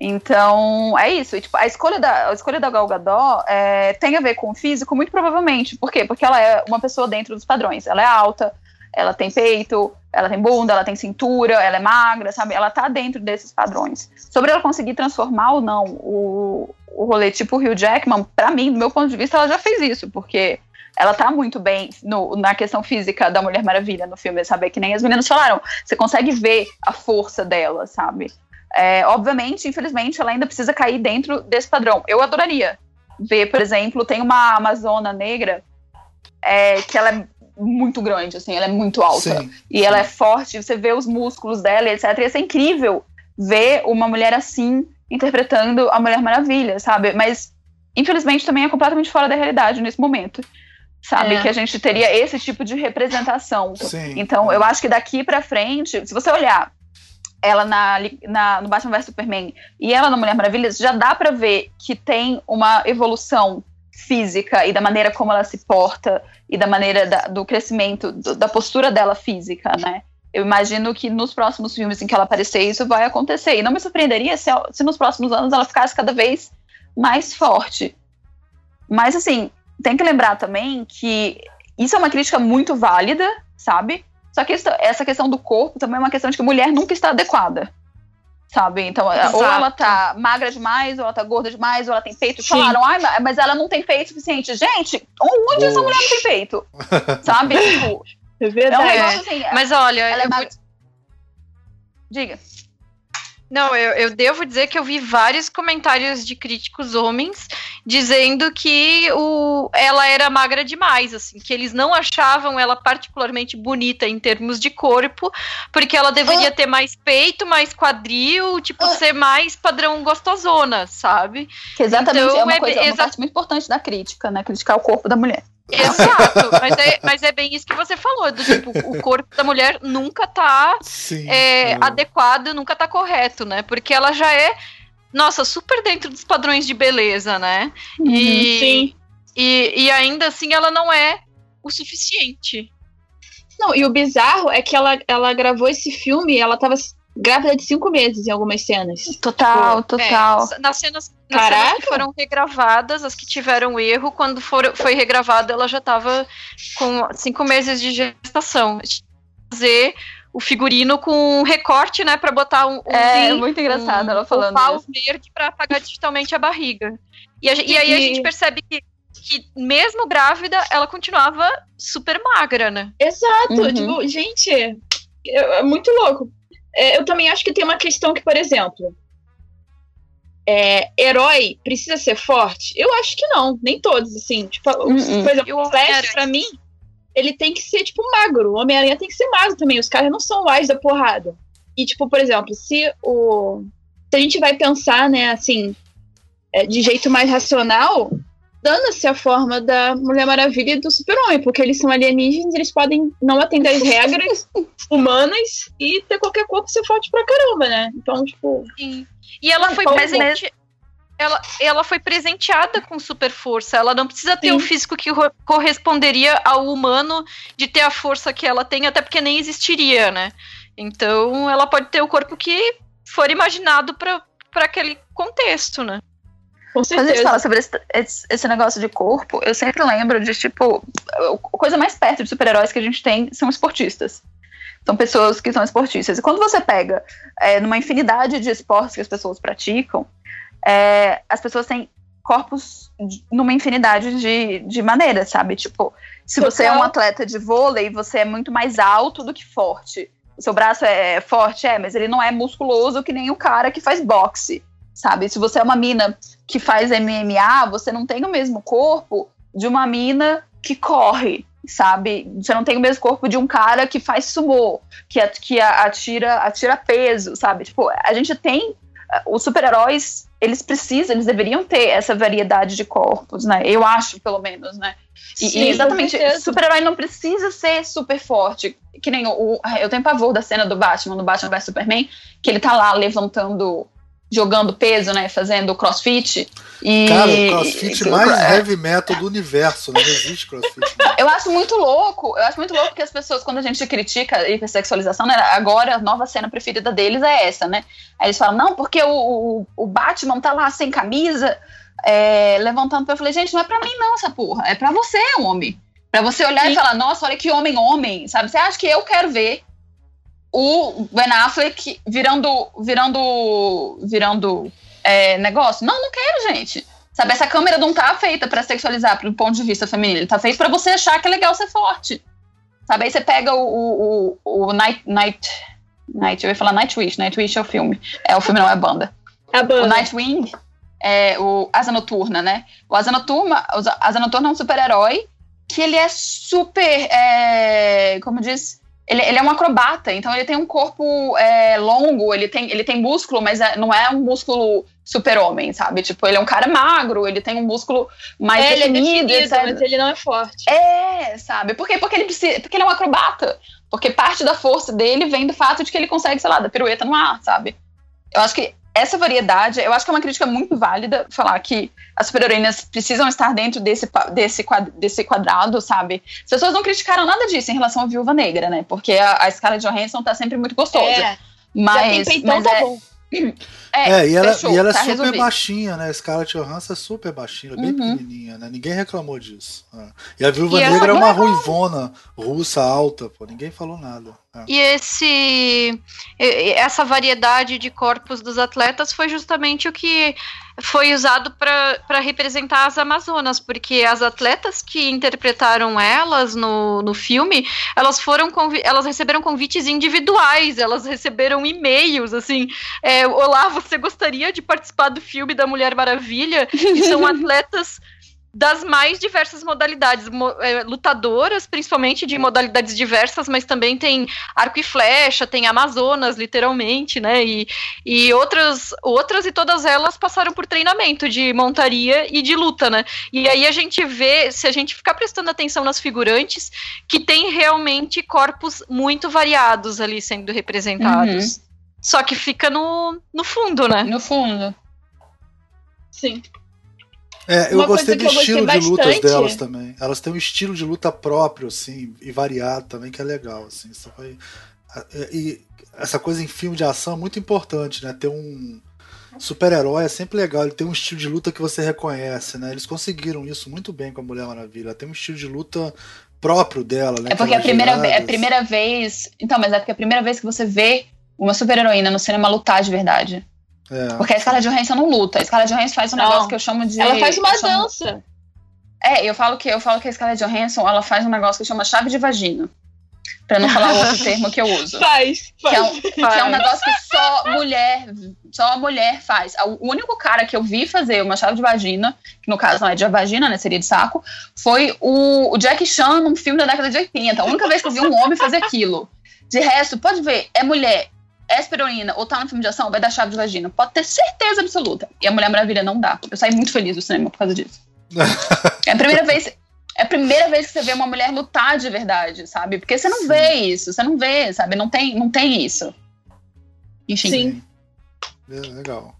Então, é isso. Tipo, a escolha da, a escolha da Gal Gadot é, tem a ver com o físico, muito provavelmente. Por quê? Porque ela é uma pessoa dentro dos padrões. Ela é alta, ela tem peito, ela tem bunda, ela tem cintura, ela é magra, sabe? Ela tá dentro desses padrões. Sobre ela conseguir transformar ou não o, o rolê tipo Hugh Jackman, para mim, do meu ponto de vista, ela já fez isso, porque ela tá muito bem no, na questão física da Mulher Maravilha no filme, sabe? Que nem as meninas falaram. Você consegue ver a força dela, sabe? É, obviamente, infelizmente, ela ainda precisa cair dentro desse padrão. Eu adoraria ver, por exemplo, tem uma Amazona negra é, que ela é muito grande, assim, ela é muito alta. Sim, e sim. ela é forte, você vê os músculos dela, etc. E é incrível ver uma mulher assim interpretando a Mulher Maravilha, sabe? Mas, infelizmente, também é completamente fora da realidade nesse momento. Sabe? É. Que a gente teria esse tipo de representação. Sim. Então, eu acho que daqui para frente, se você olhar ela na, na, no Batman vs Superman e ela na Mulher Maravilha, já dá para ver que tem uma evolução física e da maneira como ela se porta e da maneira da, do crescimento, do, da postura dela física, né? Eu imagino que nos próximos filmes em que ela aparecer, isso vai acontecer. E não me surpreenderia se, se nos próximos anos ela ficasse cada vez mais forte. Mas, assim, tem que lembrar também que isso é uma crítica muito válida, sabe? Só que essa questão do corpo também é uma questão de que a mulher nunca está adequada. Sabe? Então, Exato. ou ela tá magra demais, ou ela tá gorda demais, ou ela tem peito. Sim. Falaram, ai, mas ela não tem peito suficiente. Gente, onde Boa. essa mulher não tem peito? sabe? Tipo, é verdade. É um negócio assim. Mas olha, ela é magra... Diga. Não, eu, eu, devo dizer que eu vi vários comentários de críticos homens dizendo que o, ela era magra demais, assim, que eles não achavam ela particularmente bonita em termos de corpo, porque ela deveria ah. ter mais peito, mais quadril, tipo, ah. ser mais padrão gostosona, sabe? Que exatamente então, é uma, coisa, é, uma parte muito importante da crítica, né? Criticar o corpo da mulher. Exato, mas é, mas é bem isso que você falou, do tipo, o corpo da mulher nunca tá Sim, é, é. adequado, nunca tá correto, né? Porque ela já é, nossa, super dentro dos padrões de beleza, né? Uhum, e, sim. E, e ainda assim ela não é o suficiente. Não, e o bizarro é que ela, ela gravou esse filme, ela tava grávida de cinco meses em algumas cenas. Total, tipo, total. É, nas cenas, nas cenas que foram regravadas, as que tiveram erro, quando for, foi regravada, ela já estava com cinco meses de gestação. Fazer o figurino com um recorte, né, para botar um, um É, zinho, muito engraçado um, ela falando um isso. verde para apagar digitalmente a barriga. E, a, e, aí a gente percebe que que mesmo grávida, ela continuava super magra, né? Exato, uhum. tipo, gente, é, é muito louco. É, eu também acho que tem uma questão que, por exemplo, é, herói precisa ser forte? Eu acho que não, nem todos, assim. Tipo, uh -uh. por exemplo, o Flash, pra mim, ele tem que ser, tipo, magro. O Homem-Aranha tem que ser magro também. Os caras não são ais da porrada. E, tipo, por exemplo, se o. Se a gente vai pensar, né, assim, é, de jeito mais racional, dana-se a forma da Mulher Maravilha e do Super-Homem, porque eles são alienígenas, eles podem não atender as regras humanas e ter qualquer corpo ser forte pra caramba, né? Então, tipo. Sim. E ela foi presente. Ela, ela foi presenteada com super força. Ela não precisa ter Sim. um físico que corresponderia ao humano de ter a força que ela tem, até porque nem existiria, né? Então ela pode ter o corpo que for imaginado para aquele contexto, né? Com certeza. Quando a gente fala sobre esse, esse, negócio de corpo, eu sempre lembro de, tipo, a coisa mais perto de super-heróis que a gente tem são esportistas. São pessoas que são esportistas. E quando você pega é, numa infinidade de esportes que as pessoas praticam, é, as pessoas têm corpos numa infinidade de, de maneiras, sabe? Tipo, se você é um atleta de vôlei, você é muito mais alto do que forte. O seu braço é forte, é, mas ele não é musculoso que nem o cara que faz boxe sabe? Se você é uma mina que faz MMA, você não tem o mesmo corpo de uma mina que corre, sabe? Você não tem o mesmo corpo de um cara que faz sumô, que, que atira, atira peso, sabe? Tipo, a gente tem os super-heróis, eles precisam, eles deveriam ter essa variedade de corpos, né? Eu acho, pelo menos, né? E, Sim, e exatamente, super-herói não precisa ser super forte. Que nem o, o, Eu tenho pavor da cena do Batman, do Batman vs Superman, que ele tá lá levantando jogando peso, né? Fazendo crossfit. E, Cara, o crossfit e, mais é, heavy metal do universo, não existe crossfit. eu acho muito louco, eu acho muito louco que as pessoas, quando a gente critica a hipersexualização, né, agora a nova cena preferida deles é essa, né? Aí eles falam, não, porque o, o, o Batman tá lá sem camisa, é, levantando. Eu falei, gente, não é pra mim não essa porra, é pra você, homem. Pra você olhar Sim. e falar, nossa, olha que homem, homem, sabe? Você acha que eu quero ver o Ben Affleck virando virando virando é, negócio. Não, não quero, gente. Sabe, essa câmera não tá feita para sexualizar do ponto de vista feminino. Ele tá feito para você achar que é legal ser forte. Sabe, aí você pega o, o, o, Night, Night, Night, eu ia falar Nightwish, Nightwish é o filme. É o filme, não é a banda. A banda. O Nightwing, é o Asa Noturna, né? O Asa Noturna, o Asa Noturna é um super-herói que ele é super, é, como diz, ele, ele, é um acrobata, então ele tem um corpo é, longo, ele tem, ele tem músculo, mas é, não é um músculo super-homem, sabe? Tipo, ele é um cara magro, ele tem um músculo mais é, definido, ele é definido mas ele não é forte. É, sabe? Por quê? Porque ele, precisa, porque ele é um acrobata. Porque parte da força dele vem do fato de que ele consegue, sei lá, da pirueta no ar, sabe? Eu acho que essa variedade, eu acho que é uma crítica muito válida falar que as super-heroínas precisam estar dentro desse, desse, desse quadrado, sabe? As pessoas não criticaram nada disso em relação à Viúva Negra, né? Porque a, a Scarlett Johansson tá sempre muito gostosa. É, mas, já tem mas tá é, bom. É, é, e ela, fechou, e ela é tá é super resolvido. baixinha, né? Scarlett Johansson é super baixinha, bem uhum. pequenininha, né? Ninguém reclamou disso. É. E a Viúva e Negra é uma ruivona russa alta, pô, ninguém falou nada. É. E esse essa variedade de corpos dos atletas foi justamente o que foi usado para representar as Amazonas, porque as atletas que interpretaram elas no, no filme, elas foram elas receberam convites individuais, elas receberam e-mails assim, é, olá, você gostaria de participar do filme da Mulher Maravilha? E são atletas das mais diversas modalidades, é, lutadoras, principalmente de modalidades diversas, mas também tem arco e flecha, tem Amazonas, literalmente, né? E, e outras, outras e todas elas passaram por treinamento de montaria e de luta, né? E aí a gente vê, se a gente ficar prestando atenção nas figurantes, que tem realmente corpos muito variados ali sendo representados. Uhum. Só que fica no, no fundo, né? No fundo. Sim. É, eu Uma gostei do estilo de lutas delas também. Elas têm um estilo de luta próprio, assim, e variado também, que é legal, assim. Foi... E essa coisa em filme de ação é muito importante, né? Ter um super-herói é sempre legal, ele tem um estilo de luta que você reconhece, né? Eles conseguiram isso muito bem com a Mulher Maravilha. Ela tem um estilo de luta próprio dela, né? É porque é a primeira, é a primeira vez. Então, mas é porque é a primeira vez que você vê uma super-heroína no cinema lutar de verdade. É. Porque a Scarlett Johansson não luta. A Scarlett Johansson faz um não. negócio que eu chamo de. Ela faz uma dança. Chamo... É, eu falo que eu falo que a Scarlett Johansson ela faz um negócio que chama chave de vagina. Pra não falar outro termo que eu uso. Faz, faz. Que é, um, faz. Que é um negócio que só mulher, só mulher faz. O único cara que eu vi fazer uma chave de vagina, que no caso não é de vagina, né? Seria de saco, foi o, o Jack Chan num filme da década de 80. A única vez que eu vi um homem fazer aquilo. De resto, pode ver, é mulher esperonina ou tá no filme de ação, vai dar chave de vagina. Pode ter certeza absoluta. E a Mulher Maravilha não dá. Eu saí muito feliz do cinema por causa disso. é a primeira vez. É a primeira vez que você vê uma mulher lutar de verdade, sabe? Porque você não Sim. vê isso, você não vê, sabe? Não tem, não tem isso. Enfim. Sim. É, legal.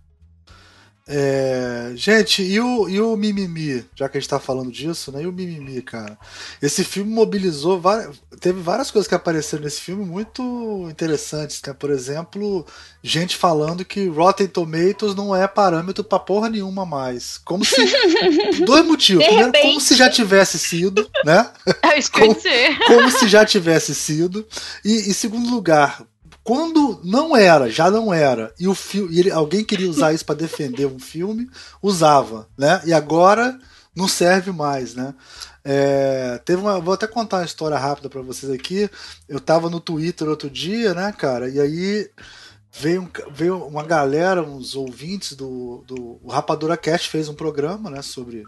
É, gente, e o, e o Mimimi? Já que a gente tá falando disso, né? E o Mimimi, cara? Esse filme mobilizou. Várias, teve várias coisas que apareceram nesse filme muito interessantes, né? Por exemplo, gente falando que Rotten Tomatoes não é parâmetro pra porra nenhuma mais. Como se. dois motivos. Primeiro, como se já tivesse sido, né? É isso que como, como se já tivesse sido. E, em segundo lugar, quando não era, já não era, e o filme, ele, alguém queria usar isso para defender um filme, usava, né? E agora não serve mais, né? É, teve uma, vou até contar uma história rápida para vocês aqui. Eu tava no Twitter outro dia, né, cara? E aí veio, veio uma galera, uns ouvintes do, do o Rapadura Cast fez um programa, né, sobre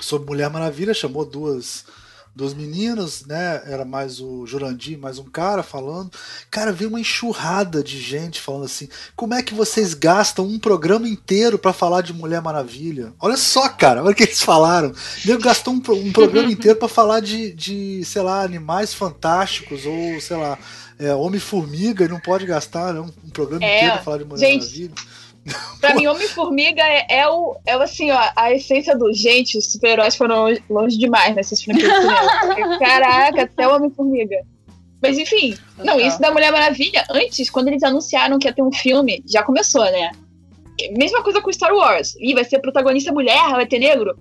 sobre Mulher Maravilha, chamou duas dos meninos, né? Era mais o Jurandir, mais um cara falando. Cara, veio uma enxurrada de gente falando assim: como é que vocês gastam um programa inteiro para falar de Mulher Maravilha? Olha só, cara, olha o que eles falaram. Nego gastou um, um programa inteiro para falar de, de, sei lá, animais fantásticos, ou sei lá, é, Homem-Formiga, e não pode gastar né, um, um programa é, inteiro pra falar de Mulher gente, Maravilha. Pra mim, Homem-Formiga é, é, o, é assim, ó, a essência do gente, os super-heróis foram longe demais nessas franquias Caraca, até o Homem-Formiga. Mas enfim, não, isso da Mulher Maravilha, antes, quando eles anunciaram que ia ter um filme, já começou, né? Mesma coisa com Star Wars. Ih, vai ser protagonista mulher, vai ter negro?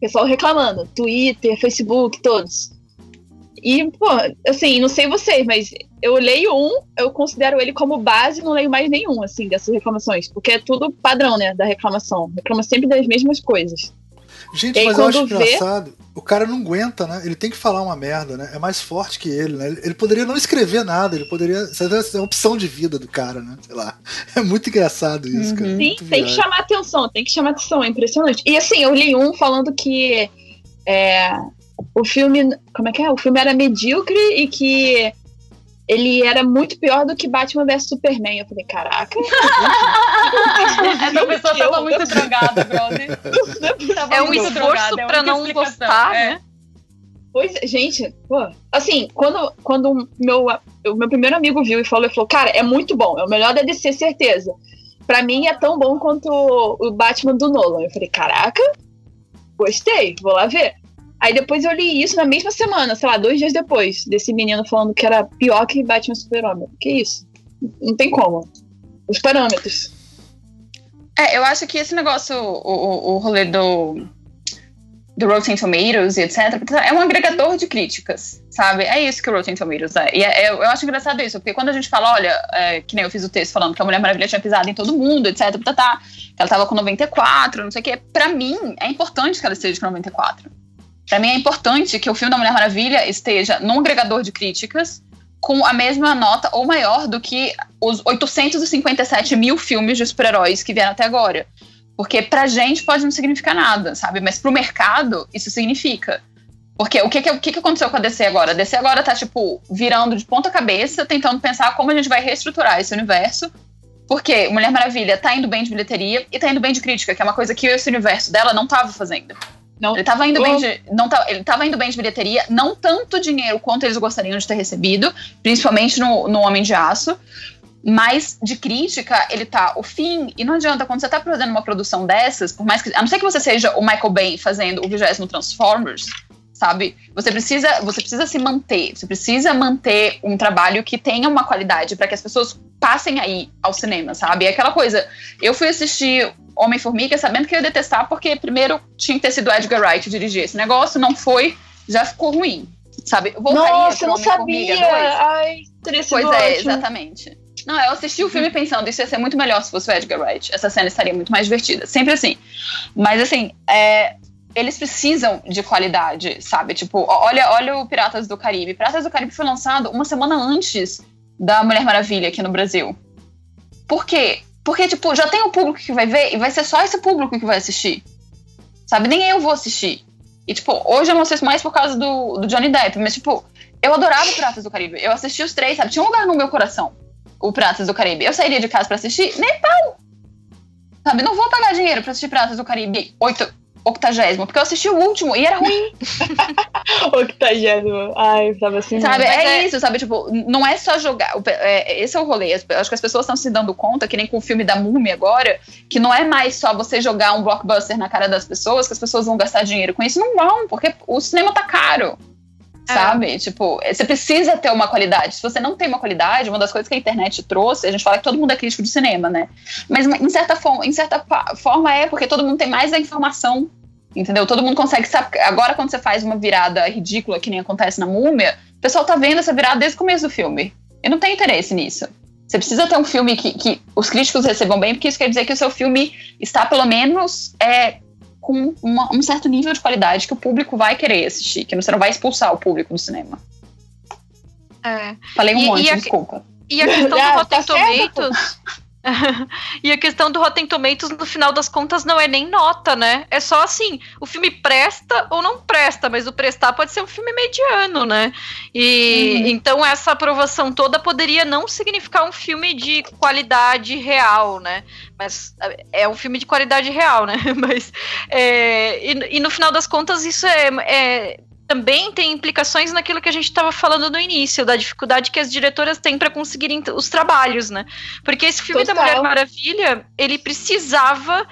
Pessoal reclamando. Twitter, Facebook, todos. E, pô, assim, não sei vocês, mas eu leio um, eu considero ele como base, não leio mais nenhum, assim, dessas reclamações. Porque é tudo padrão, né, da reclamação. Reclama sempre das mesmas coisas. Gente, aí, mas eu acho vê... engraçado. O cara não aguenta, né? Ele tem que falar uma merda, né? É mais forte que ele, né? Ele poderia não escrever nada, ele poderia. É uma opção de vida do cara, né? Sei lá. É muito engraçado isso, uhum. cara. Sim, muito tem que chamar atenção, tem que chamar atenção, é impressionante. E assim, eu li um falando que é, o filme. Como é que é? O filme era medíocre e que ele era muito pior do que Batman vs Superman. Eu falei, caraca. Essa pessoa tava muito drogada, brother. é um esforço é pra não gostar, é. né? Pois, gente, pô, assim, quando, quando o meu, o meu primeiro amigo viu e falou, ele falou, cara, é muito bom, é o melhor da DC, certeza. Pra mim é tão bom quanto o Batman do Nolan. Eu falei, caraca, gostei, vou lá ver. Aí depois eu li isso na mesma semana, sei lá, dois dias depois, desse menino falando que era pior que Batman Super-Homem. Que isso? Não tem como. Os parâmetros. É, eu acho que esse negócio, o, o, o rolê do, do Rotten Tomatoes e etc., é um agregador de críticas, sabe? É isso que o Rotten Tomatoes é. E é, é, eu acho engraçado isso, porque quando a gente fala, olha, é, que nem eu fiz o texto falando que a Mulher Maravilha tinha pisado em todo mundo, etc., tá, tá, que ela tava com 94, não sei o quê, pra mim é importante que ela esteja com 94. Para mim é importante que o filme da Mulher Maravilha esteja num agregador de críticas com a mesma nota ou maior do que os 857 mil filmes de super-heróis que vieram até agora. Porque pra gente pode não significar nada, sabe? Mas pro mercado isso significa. Porque o que, que, o que, que aconteceu com a DC agora? A DC agora tá, tipo, virando de ponta cabeça, tentando pensar como a gente vai reestruturar esse universo. Porque Mulher Maravilha tá indo bem de bilheteria e tá indo bem de crítica, que é uma coisa que esse universo dela não tava fazendo. Não, ele estava indo, bem de, não tá, ele tava indo bem de bilheteria, não tanto dinheiro quanto eles gostariam de ter recebido, principalmente no, no Homem de Aço. Mas de crítica, ele tá o fim. E não adianta, quando você tá fazendo uma produção dessas, por mais que. A não ser que você seja o Michael Bay fazendo o vigésimo Transformers, sabe? Você precisa, você precisa se manter, você precisa manter um trabalho que tenha uma qualidade para que as pessoas passem aí ao cinema, sabe? É aquela coisa. Eu fui assistir Homem-Formiga sabendo que eu ia detestar, porque primeiro tinha que ter sido Edgar Wright dirigir esse negócio, não foi, já ficou ruim. Sabe? Voltaria Nossa, eu não sabia! Ai, teria Pois é, ótimo. exatamente. Não, eu assisti o filme pensando, isso ia ser muito melhor se fosse o Edgar Wright. Essa cena estaria muito mais divertida. Sempre assim. Mas assim, é, eles precisam de qualidade, sabe? Tipo, olha, olha o Piratas do Caribe. Piratas do Caribe foi lançado uma semana antes da Mulher Maravilha aqui no Brasil. Por quê? Porque, tipo, já tem o público que vai ver e vai ser só esse público que vai assistir. Sabe? Nem eu vou assistir. E, tipo, hoje eu não assisto mais por causa do, do Johnny Depp, mas, tipo, eu adorava Piratas do Caribe. Eu assisti os três, sabe? Tinha um lugar no meu coração, o Piratas do Caribe. Eu sairia de casa pra assistir? Nem pau! Sabe? Não vou pagar dinheiro pra assistir Piratas do Caribe oito, octagésimo, porque eu assisti o último e era ruim. octagésimo. Ai, tava assim. Sabe, é, é, isso, sabe? Tipo, não é só jogar. É, esse é o rolê. Acho que as pessoas estão se dando conta, que nem com o filme da Múmia agora, que não é mais só você jogar um blockbuster na cara das pessoas, que as pessoas vão gastar dinheiro com isso. Não vão, porque o cinema tá caro. É. Sabe? Tipo, você precisa ter uma qualidade. Se você não tem uma qualidade, uma das coisas que a internet trouxe, a gente fala que todo mundo é crítico de cinema, né? Mas em certa, forma, em certa forma é porque todo mundo tem mais a informação. Entendeu? Todo mundo consegue saber. Agora, quando você faz uma virada ridícula, que nem acontece na múmia, o pessoal tá vendo essa virada desde o começo do filme. Eu não tenho interesse nisso. Você precisa ter um filme que, que os críticos recebam bem, porque isso quer dizer que o seu filme está, pelo menos, é, com uma, um certo nível de qualidade que o público vai querer assistir, que você não vai expulsar o público do cinema. É. Falei um e, monte, e a, desculpa. E a questão do ah, Rotten tá Tomatoes. e a questão do Rotten Tomatoes, no final das contas, não é nem nota, né? É só assim, o filme presta ou não presta. mas o prestar pode ser um filme mediano, né? E uhum. então essa aprovação toda poderia não significar um filme de qualidade real, né? Mas é um filme de qualidade real, né? Mas é, e, e, no final das contas isso é, é também tem implicações naquilo que a gente estava falando no início, da dificuldade que as diretoras têm para conseguirem os trabalhos, né? Porque esse filme Total. da Mulher Maravilha, ele precisava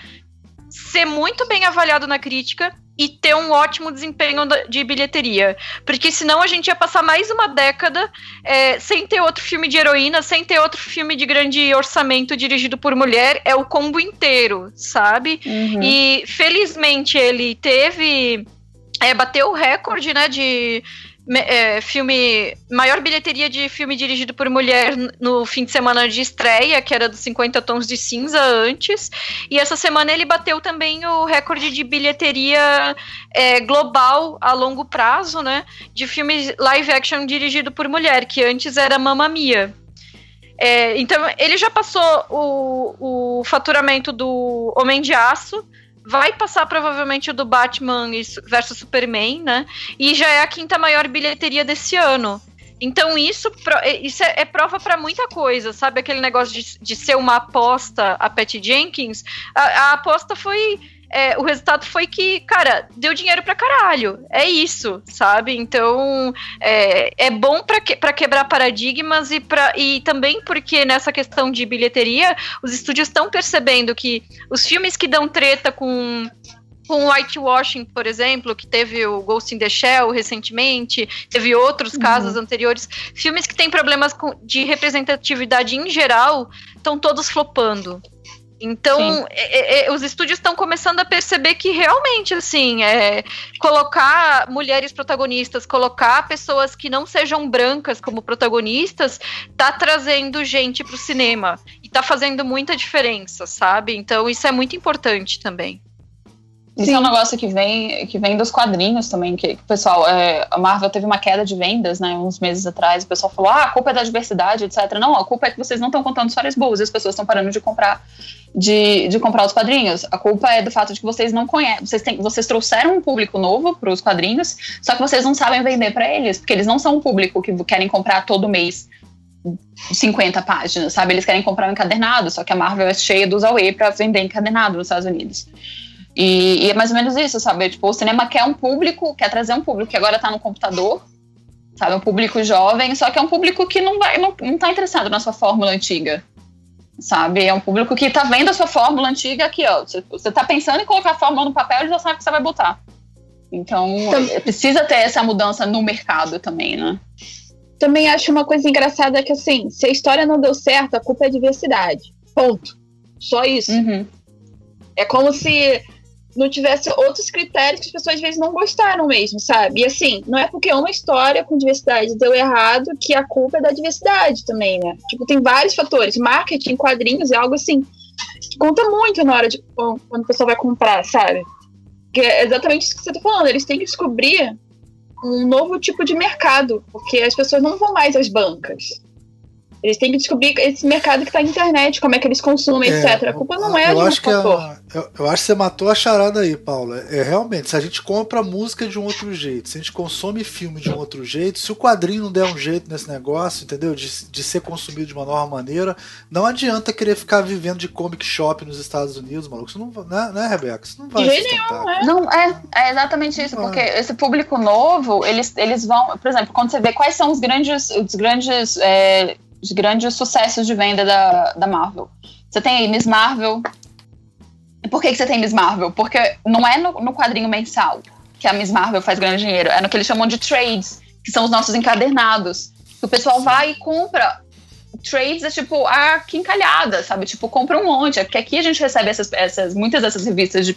ser muito bem avaliado na crítica e ter um ótimo desempenho de bilheteria. Porque senão a gente ia passar mais uma década é, sem ter outro filme de heroína, sem ter outro filme de grande orçamento dirigido por mulher. É o combo inteiro, sabe? Uhum. E felizmente ele teve é, bateu o recorde, né, de é, filme maior bilheteria de filme dirigido por mulher no fim de semana de estreia, que era dos 50 tons de cinza antes. E essa semana ele bateu também o recorde de bilheteria é, global a longo prazo, né? De filme live action dirigido por mulher, que antes era Mamma Mia. É, então ele já passou o, o faturamento do Homem de Aço vai passar provavelmente o do Batman versus Superman, né? E já é a quinta maior bilheteria desse ano. Então isso, isso é, é prova para muita coisa, sabe? Aquele negócio de, de ser uma aposta a Pat Jenkins. A, a aposta foi é, o resultado foi que, cara, deu dinheiro pra caralho. É isso, sabe? Então, é, é bom pra, que, pra quebrar paradigmas e, pra, e também porque nessa questão de bilheteria, os estúdios estão percebendo que os filmes que dão treta com com Whitewashing, por exemplo, que teve o Ghost in the Shell recentemente, teve outros uhum. casos anteriores, filmes que têm problemas de representatividade em geral, estão todos flopando. Então, é, é, é, os estúdios estão começando a perceber que realmente, assim, é, colocar mulheres protagonistas, colocar pessoas que não sejam brancas como protagonistas, tá trazendo gente para o cinema. E tá fazendo muita diferença, sabe? Então, isso é muito importante também. Isso Sim. é um negócio que vem, que vem dos quadrinhos também, que, que pessoal, é, a Marvel teve uma queda de vendas, né, uns meses atrás, o pessoal falou, ah, a culpa é da diversidade, etc. Não, a culpa é que vocês não estão contando histórias boas, as pessoas estão parando de comprar de, de comprar os quadrinhos. A culpa é do fato de que vocês não conhecem, vocês, vocês trouxeram um público novo para os quadrinhos, só que vocês não sabem vender para eles, porque eles não são um público que querem comprar todo mês 50 páginas, sabe? Eles querem comprar um encadernado, só que a Marvel é cheia dos AUE para vender encadernado nos Estados Unidos. E, e, é mais ou menos isso, sabe? Tipo, o cinema quer um público, quer trazer um público que agora tá no computador, sabe? Um público jovem, só que é um público que não vai, não, não tá interessado na sua fórmula antiga, sabe? É um público que tá vendo a sua fórmula antiga aqui, ó. Você, tá pensando em colocar a fórmula no papel, ele já sabe que você vai botar. Então, também. precisa ter essa mudança no mercado também, né? Também acho uma coisa engraçada que, assim, se a história não deu certo, a culpa é a diversidade. Ponto. Só isso. Uhum. É como se não tivesse outros critérios que as pessoas às vezes não gostaram mesmo, sabe? E assim, não é porque uma história com diversidade deu errado que a culpa é da diversidade também, né? Tipo, tem vários fatores. Marketing, quadrinhos é algo assim que conta muito na hora de quando o pessoal vai comprar, sabe? Que é exatamente isso que você tá falando. Eles têm que descobrir um novo tipo de mercado, porque as pessoas não vão mais às bancas. Eles têm que descobrir esse mercado que está na internet, como é que eles consumem, é, etc. A culpa não é eu de um acho. Que é, eu, eu, acho que você matou a charada aí, Paula. É, realmente, se a gente compra música de um outro jeito, se a gente consome filme de um outro jeito, se o quadrinho não der um jeito nesse negócio, entendeu? De, de ser consumido de uma nova maneira, não adianta querer ficar vivendo de comic shop nos Estados Unidos, maluco. Isso não, né, né Rebeca? Isso não vai de nenhum, é. Não, é, é exatamente isso, porque esse público novo, eles, eles vão, por exemplo, quando você vê quais são os grandes, os grandes é, os grandes sucessos de venda da, da Marvel. Você tem aí Miss Marvel. Por que, que você tem Miss Marvel? Porque não é no, no quadrinho mensal que a Miss Marvel faz grande dinheiro, é no que eles chamam de trades, que são os nossos encadernados. O pessoal vai e compra trades é tipo a quincalhada, sabe? Tipo, compra um monte. É porque aqui a gente recebe essas, essas muitas dessas revistas de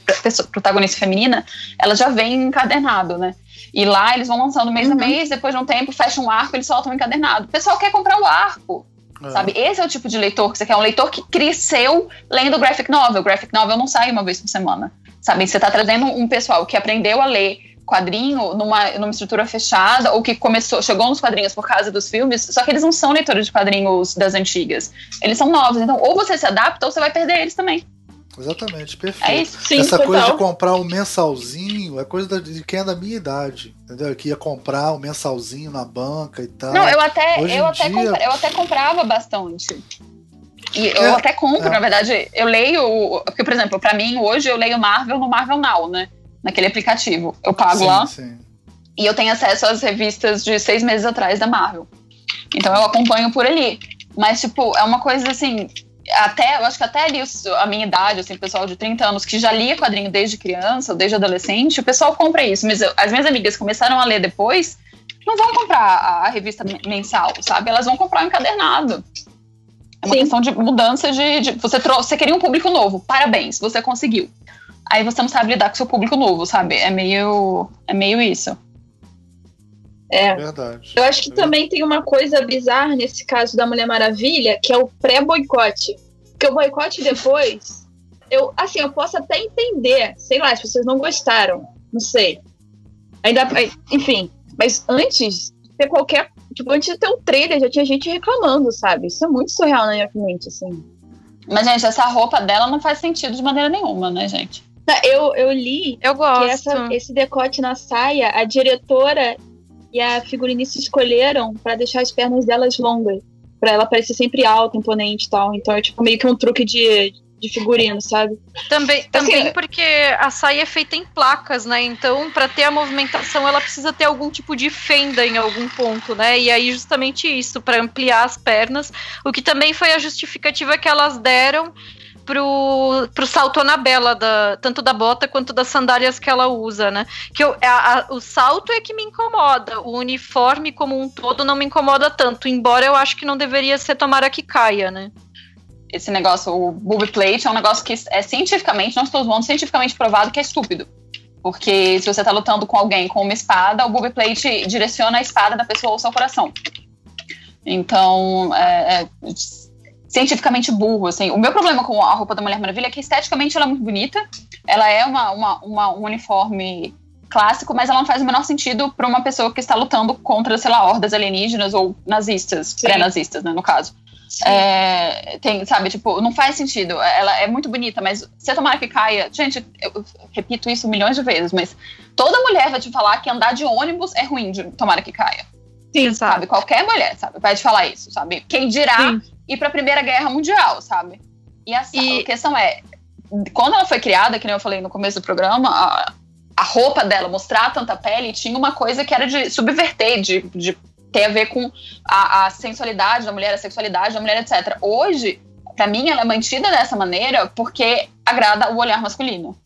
protagonista feminina, elas já vêm encadernado, né? E lá eles vão lançando mês uhum. a mês, depois de um tempo fecha um arco, eles soltam um encadernado. O pessoal quer comprar o arco. É. Sabe? Esse é o tipo de leitor que você quer. Um leitor que cresceu lendo graphic novel. Graphic novel não sai uma vez por semana. Sabe? Você está trazendo um pessoal que aprendeu a ler quadrinho numa, numa estrutura fechada ou que começou, chegou nos quadrinhos por causa dos filmes, só que eles não são leitores de quadrinhos das antigas. Eles são novos. Então, ou você se adapta ou você vai perder eles também. Exatamente, perfeito. É isso. Sim, Essa total. coisa de comprar um mensalzinho é coisa de quem é da minha idade, entendeu? Que ia comprar um mensalzinho na banca e tal. Não, eu até, Hoje eu até, dia- compra- eu até comprava bastante. E eu É, até compro, é. na verdade, eu leio. Porque, por exemplo, pra mim, hoje eu leio Marvel no Marvel Now, né? Naquele aplicativo. Eu pago sim, lá sim. e eu tenho acesso às revistas de seis meses atrás da Marvel. Então eu acompanho por ali. Mas, tipo, é uma coisa assim. Até, eu acho que até ali a minha idade, assim, o pessoal de 30 anos que já lia quadrinho desde criança ou desde adolescente, o pessoal compra isso. Mas eu- as minhas amigas começaram a ler depois, não vão comprar a, a revista men- mensal, sabe? Elas vão comprar o encadernado. É uma Sim. questão de mudança de. de- você, trouxe, você queria um público novo. Parabéns, você conseguiu. Aí você não sabe lidar com o seu público novo, sabe? É meio. É meio isso. É. Verdade. Eu acho que É também tem uma coisa bizarra nesse caso da Mulher Maravilha, que é o pré-boicote. Porque o boicote depois, eu, assim, eu posso até entender, sei lá, as pessoas não gostaram, não sei. Ainda, enfim, mas antes de ter qualquer, tipo, antes de ter um trailer, já tinha gente reclamando, sabe? Isso é muito surreal na minha mente, assim. Mas, gente, essa roupa dela não faz sentido de maneira nenhuma, né, gente? Eu, eu li Eu que gosto. essa, esse decote na saia, a diretora e a figurinista escolheram pra deixar as pernas delas longas. Pra ela parecer sempre alta, imponente e tal. Então é tipo meio que um truque de, de figurino, sabe? Também, também Assim, porque a saia é feita em placas, né? Então, para ter a movimentação, ela precisa ter algum tipo de fenda em algum ponto, né? E aí, justamente isso, para ampliar as pernas. O que também foi a justificativa que elas deram pro, pro salto Anabela, da, tanto da bota quanto das sandálias que ela usa, né? Que eu, a- a- o salto é que me incomoda, o uniforme como um todo não me incomoda tanto, embora eu acho que não deveria ser tomara que caia, né? Esse negócio, o booby plate, é um negócio que é cientificamente, não estou zoando, cientificamente provado que é estúpido. Porque se você tá lutando com alguém com uma espada, o booby plate direciona a espada da pessoa ao seu coração. Então, é, é cientificamente burro, assim. O meu problema com a roupa da Mulher Maravilha é que esteticamente ela é muito bonita. Ela é uma, uma, uma- um uniforme clássico, mas ela não faz o menor sentido para uma pessoa que está lutando contra, sei lá, hordas alienígenas ou nazistas, pré-nazistas, né, no caso. É, tem, sabe, tipo, não faz sentido. Ela é muito bonita, mas se a tomara que caia. Gente, eu repito isso milhões de vezes, mas toda mulher vai te falar que andar de ônibus é ruim de tomara que caia. Sim, Sabe? Qualquer mulher, sabe? Vai te falar isso, sabe? Quem dirá Sim. Ir pra Primeira Guerra Mundial, sabe? E a, E- a questão é, quando ela foi criada, que nem eu falei no começo do programa, a, a roupa dela, mostrar tanta pele, tinha uma coisa que era de subverter, de, de ter a ver com a, a sensualidade da mulher, a sexualidade da mulher, etc. Hoje, pra mim, ela é mantida dessa maneira porque agrada o olhar masculino.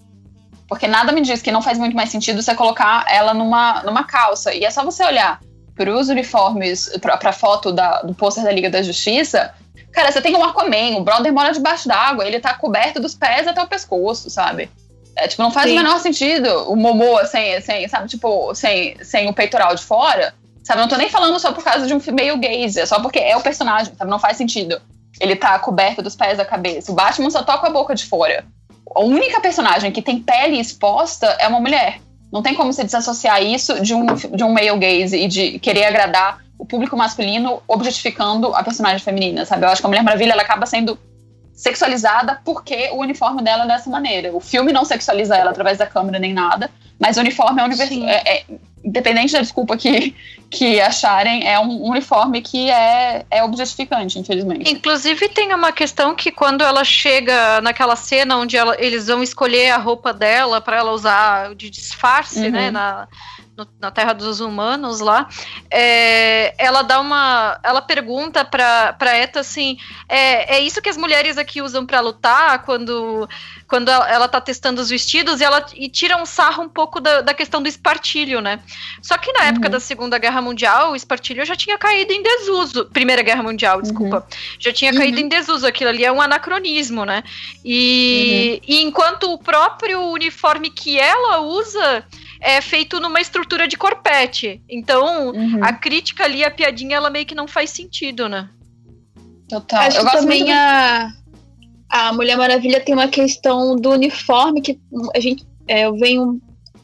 Porque nada me diz que não faz muito mais sentido você colocar ela numa, numa calça. E é só você olhar para os uniformes, pra, pra foto da, do pôster da Liga da Justiça. Cara, você tem um Aquaman, o brother mora debaixo d'água, ele tá coberto dos pés até o pescoço, sabe? É, tipo, não faz Sim. o menor sentido o Momoa sem, sem, sabe, tipo, sem, sem o peitoral de fora. Sabe, não tô nem falando só por causa de um meio gaze, é só porque é o personagem, sabe? Não faz sentido. Ele tá coberto dos pés da cabeça. O Batman só toca a boca de fora. A única personagem que tem pele exposta é uma mulher. Não tem como se desassociar isso de um, de um male gaze e de querer agradar o público masculino objetificando a personagem feminina, sabe? Eu acho que a Mulher Maravilha ela acaba sendo sexualizada porque o uniforme dela é dessa maneira. O filme não sexualiza ela através da câmera nem nada, mas o uniforme é, univers... É, é independente da desculpa que, que acharem, é um uniforme que é, é objetificante, infelizmente. Inclusive tem uma questão que quando ela chega naquela cena onde ela- eles vão escolher a roupa dela para ela usar de disfarce, Uhum. né, na, no- na Terra dos Humanos lá, é, ela dá uma, ela pergunta para para Eta assim, é, é isso que as mulheres aqui usam para lutar quando quando ela, ela tá testando os vestidos e ela e tira um sarro um pouco da, da questão do espartilho, né? Só que na época Uhum. da Segunda Guerra Mundial, o espartilho já tinha caído em desuso. Primeira Guerra Mundial, desculpa. Já tinha caído Uhum. em desuso. Aquilo ali é um anacronismo, né? E, e enquanto o próprio uniforme que ela usa é feito numa estrutura de corpete. Então, Uhum. a crítica ali, a piadinha, ela meio que não faz sentido, né? Total. Acho eu que gosto também muito a, a Mulher Maravilha tem uma questão do uniforme que a gente é, eu venho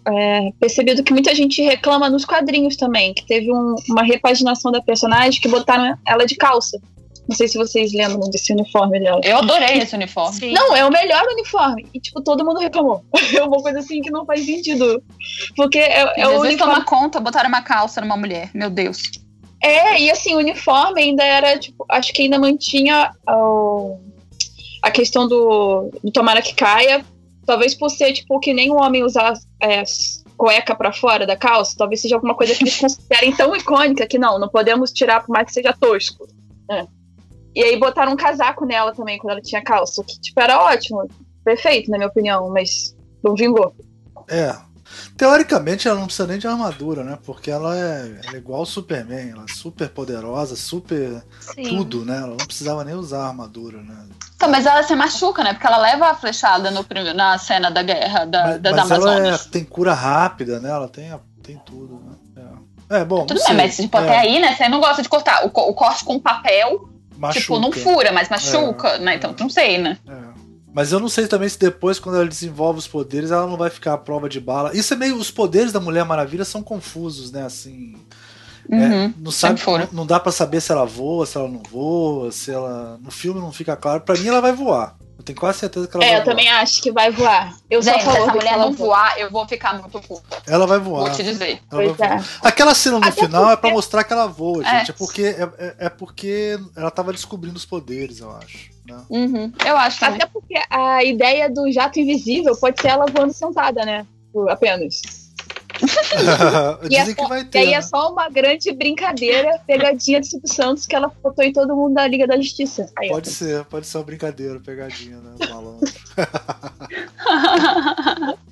é, percebido que muita gente reclama nos quadrinhos também, que teve um- uma repaginação da personagem que botaram ela de calça. Não sei se vocês lembram desse uniforme dela. Eu adorei esse uniforme. Sim. Não, é o melhor uniforme. E, tipo, todo mundo reclamou. É uma coisa assim que não faz sentido. Porque é, é o uniforme. tomar conta, botaram uma calça numa mulher. Meu Deus. É, e assim, o uniforme ainda era, tipo, acho que ainda mantinha o, a questão do, do tomara que caia. Talvez por ser, tipo, que nem o homem usar é, cueca para fora da calça, talvez seja alguma coisa que eles considerem tão icônica que não, não podemos tirar por mais que seja tosco. Né? E aí botaram um casaco nela também quando ela tinha calça, que tipo, era ótimo, perfeito, na minha opinião, mas não vingou. É. Teoricamente ela não precisa nem de armadura, né? Porque ela é, ela é igual o Superman, ela é super poderosa, super Sim. tudo, né? Ela não precisava nem usar armadura, né? Então, mas ela se machuca, né? Porque ela leva a flechada no, na cena da guerra da, mas, da, mas ela é, tem cura rápida, né? Ela tem, tem tudo, né? É, é bom. Tudo bem, mas tipo, é. até aí, né? Você não gosta de cortar. O, o corte com papel, machuca. tipo, não fura, mas machuca, é, né? Então, não sei, né? É. Mas eu não sei também se depois, quando ela desenvolve os poderes, ela não vai ficar à prova de bala. Isso é meio. Os poderes da Mulher Maravilha são confusos, né? Assim. É, uhum, é, não sabe, não, não, dá para saber se ela voa, se ela não voa, se ela. No filme não fica claro. Para mim, ela vai voar. Eu tenho quase certeza que ela é, vai voar. É, eu também acho que vai voar. Eu Gente, se essa mulher não voar, eu vou ficar muito puta. Ela vai voar. Vou te dizer. Pois é. Aquela cena no Até final porque... é para mostrar que ela voa, é. gente. É, é porque, é, é, porque ela tava descobrindo os poderes, eu acho. Né? Uhum, eu acho também. Até porque a ideia do jato invisível pode ser ela voando sentada, né? Apenas. Dizem é que vai ter. E aí é né? é só uma grande brincadeira, pegadinha de Silvio Santos que ela botou em todo mundo da Liga da Justiça. Aí, pode ó. ser, pode ser uma brincadeira, pegadinha, né? Malandro.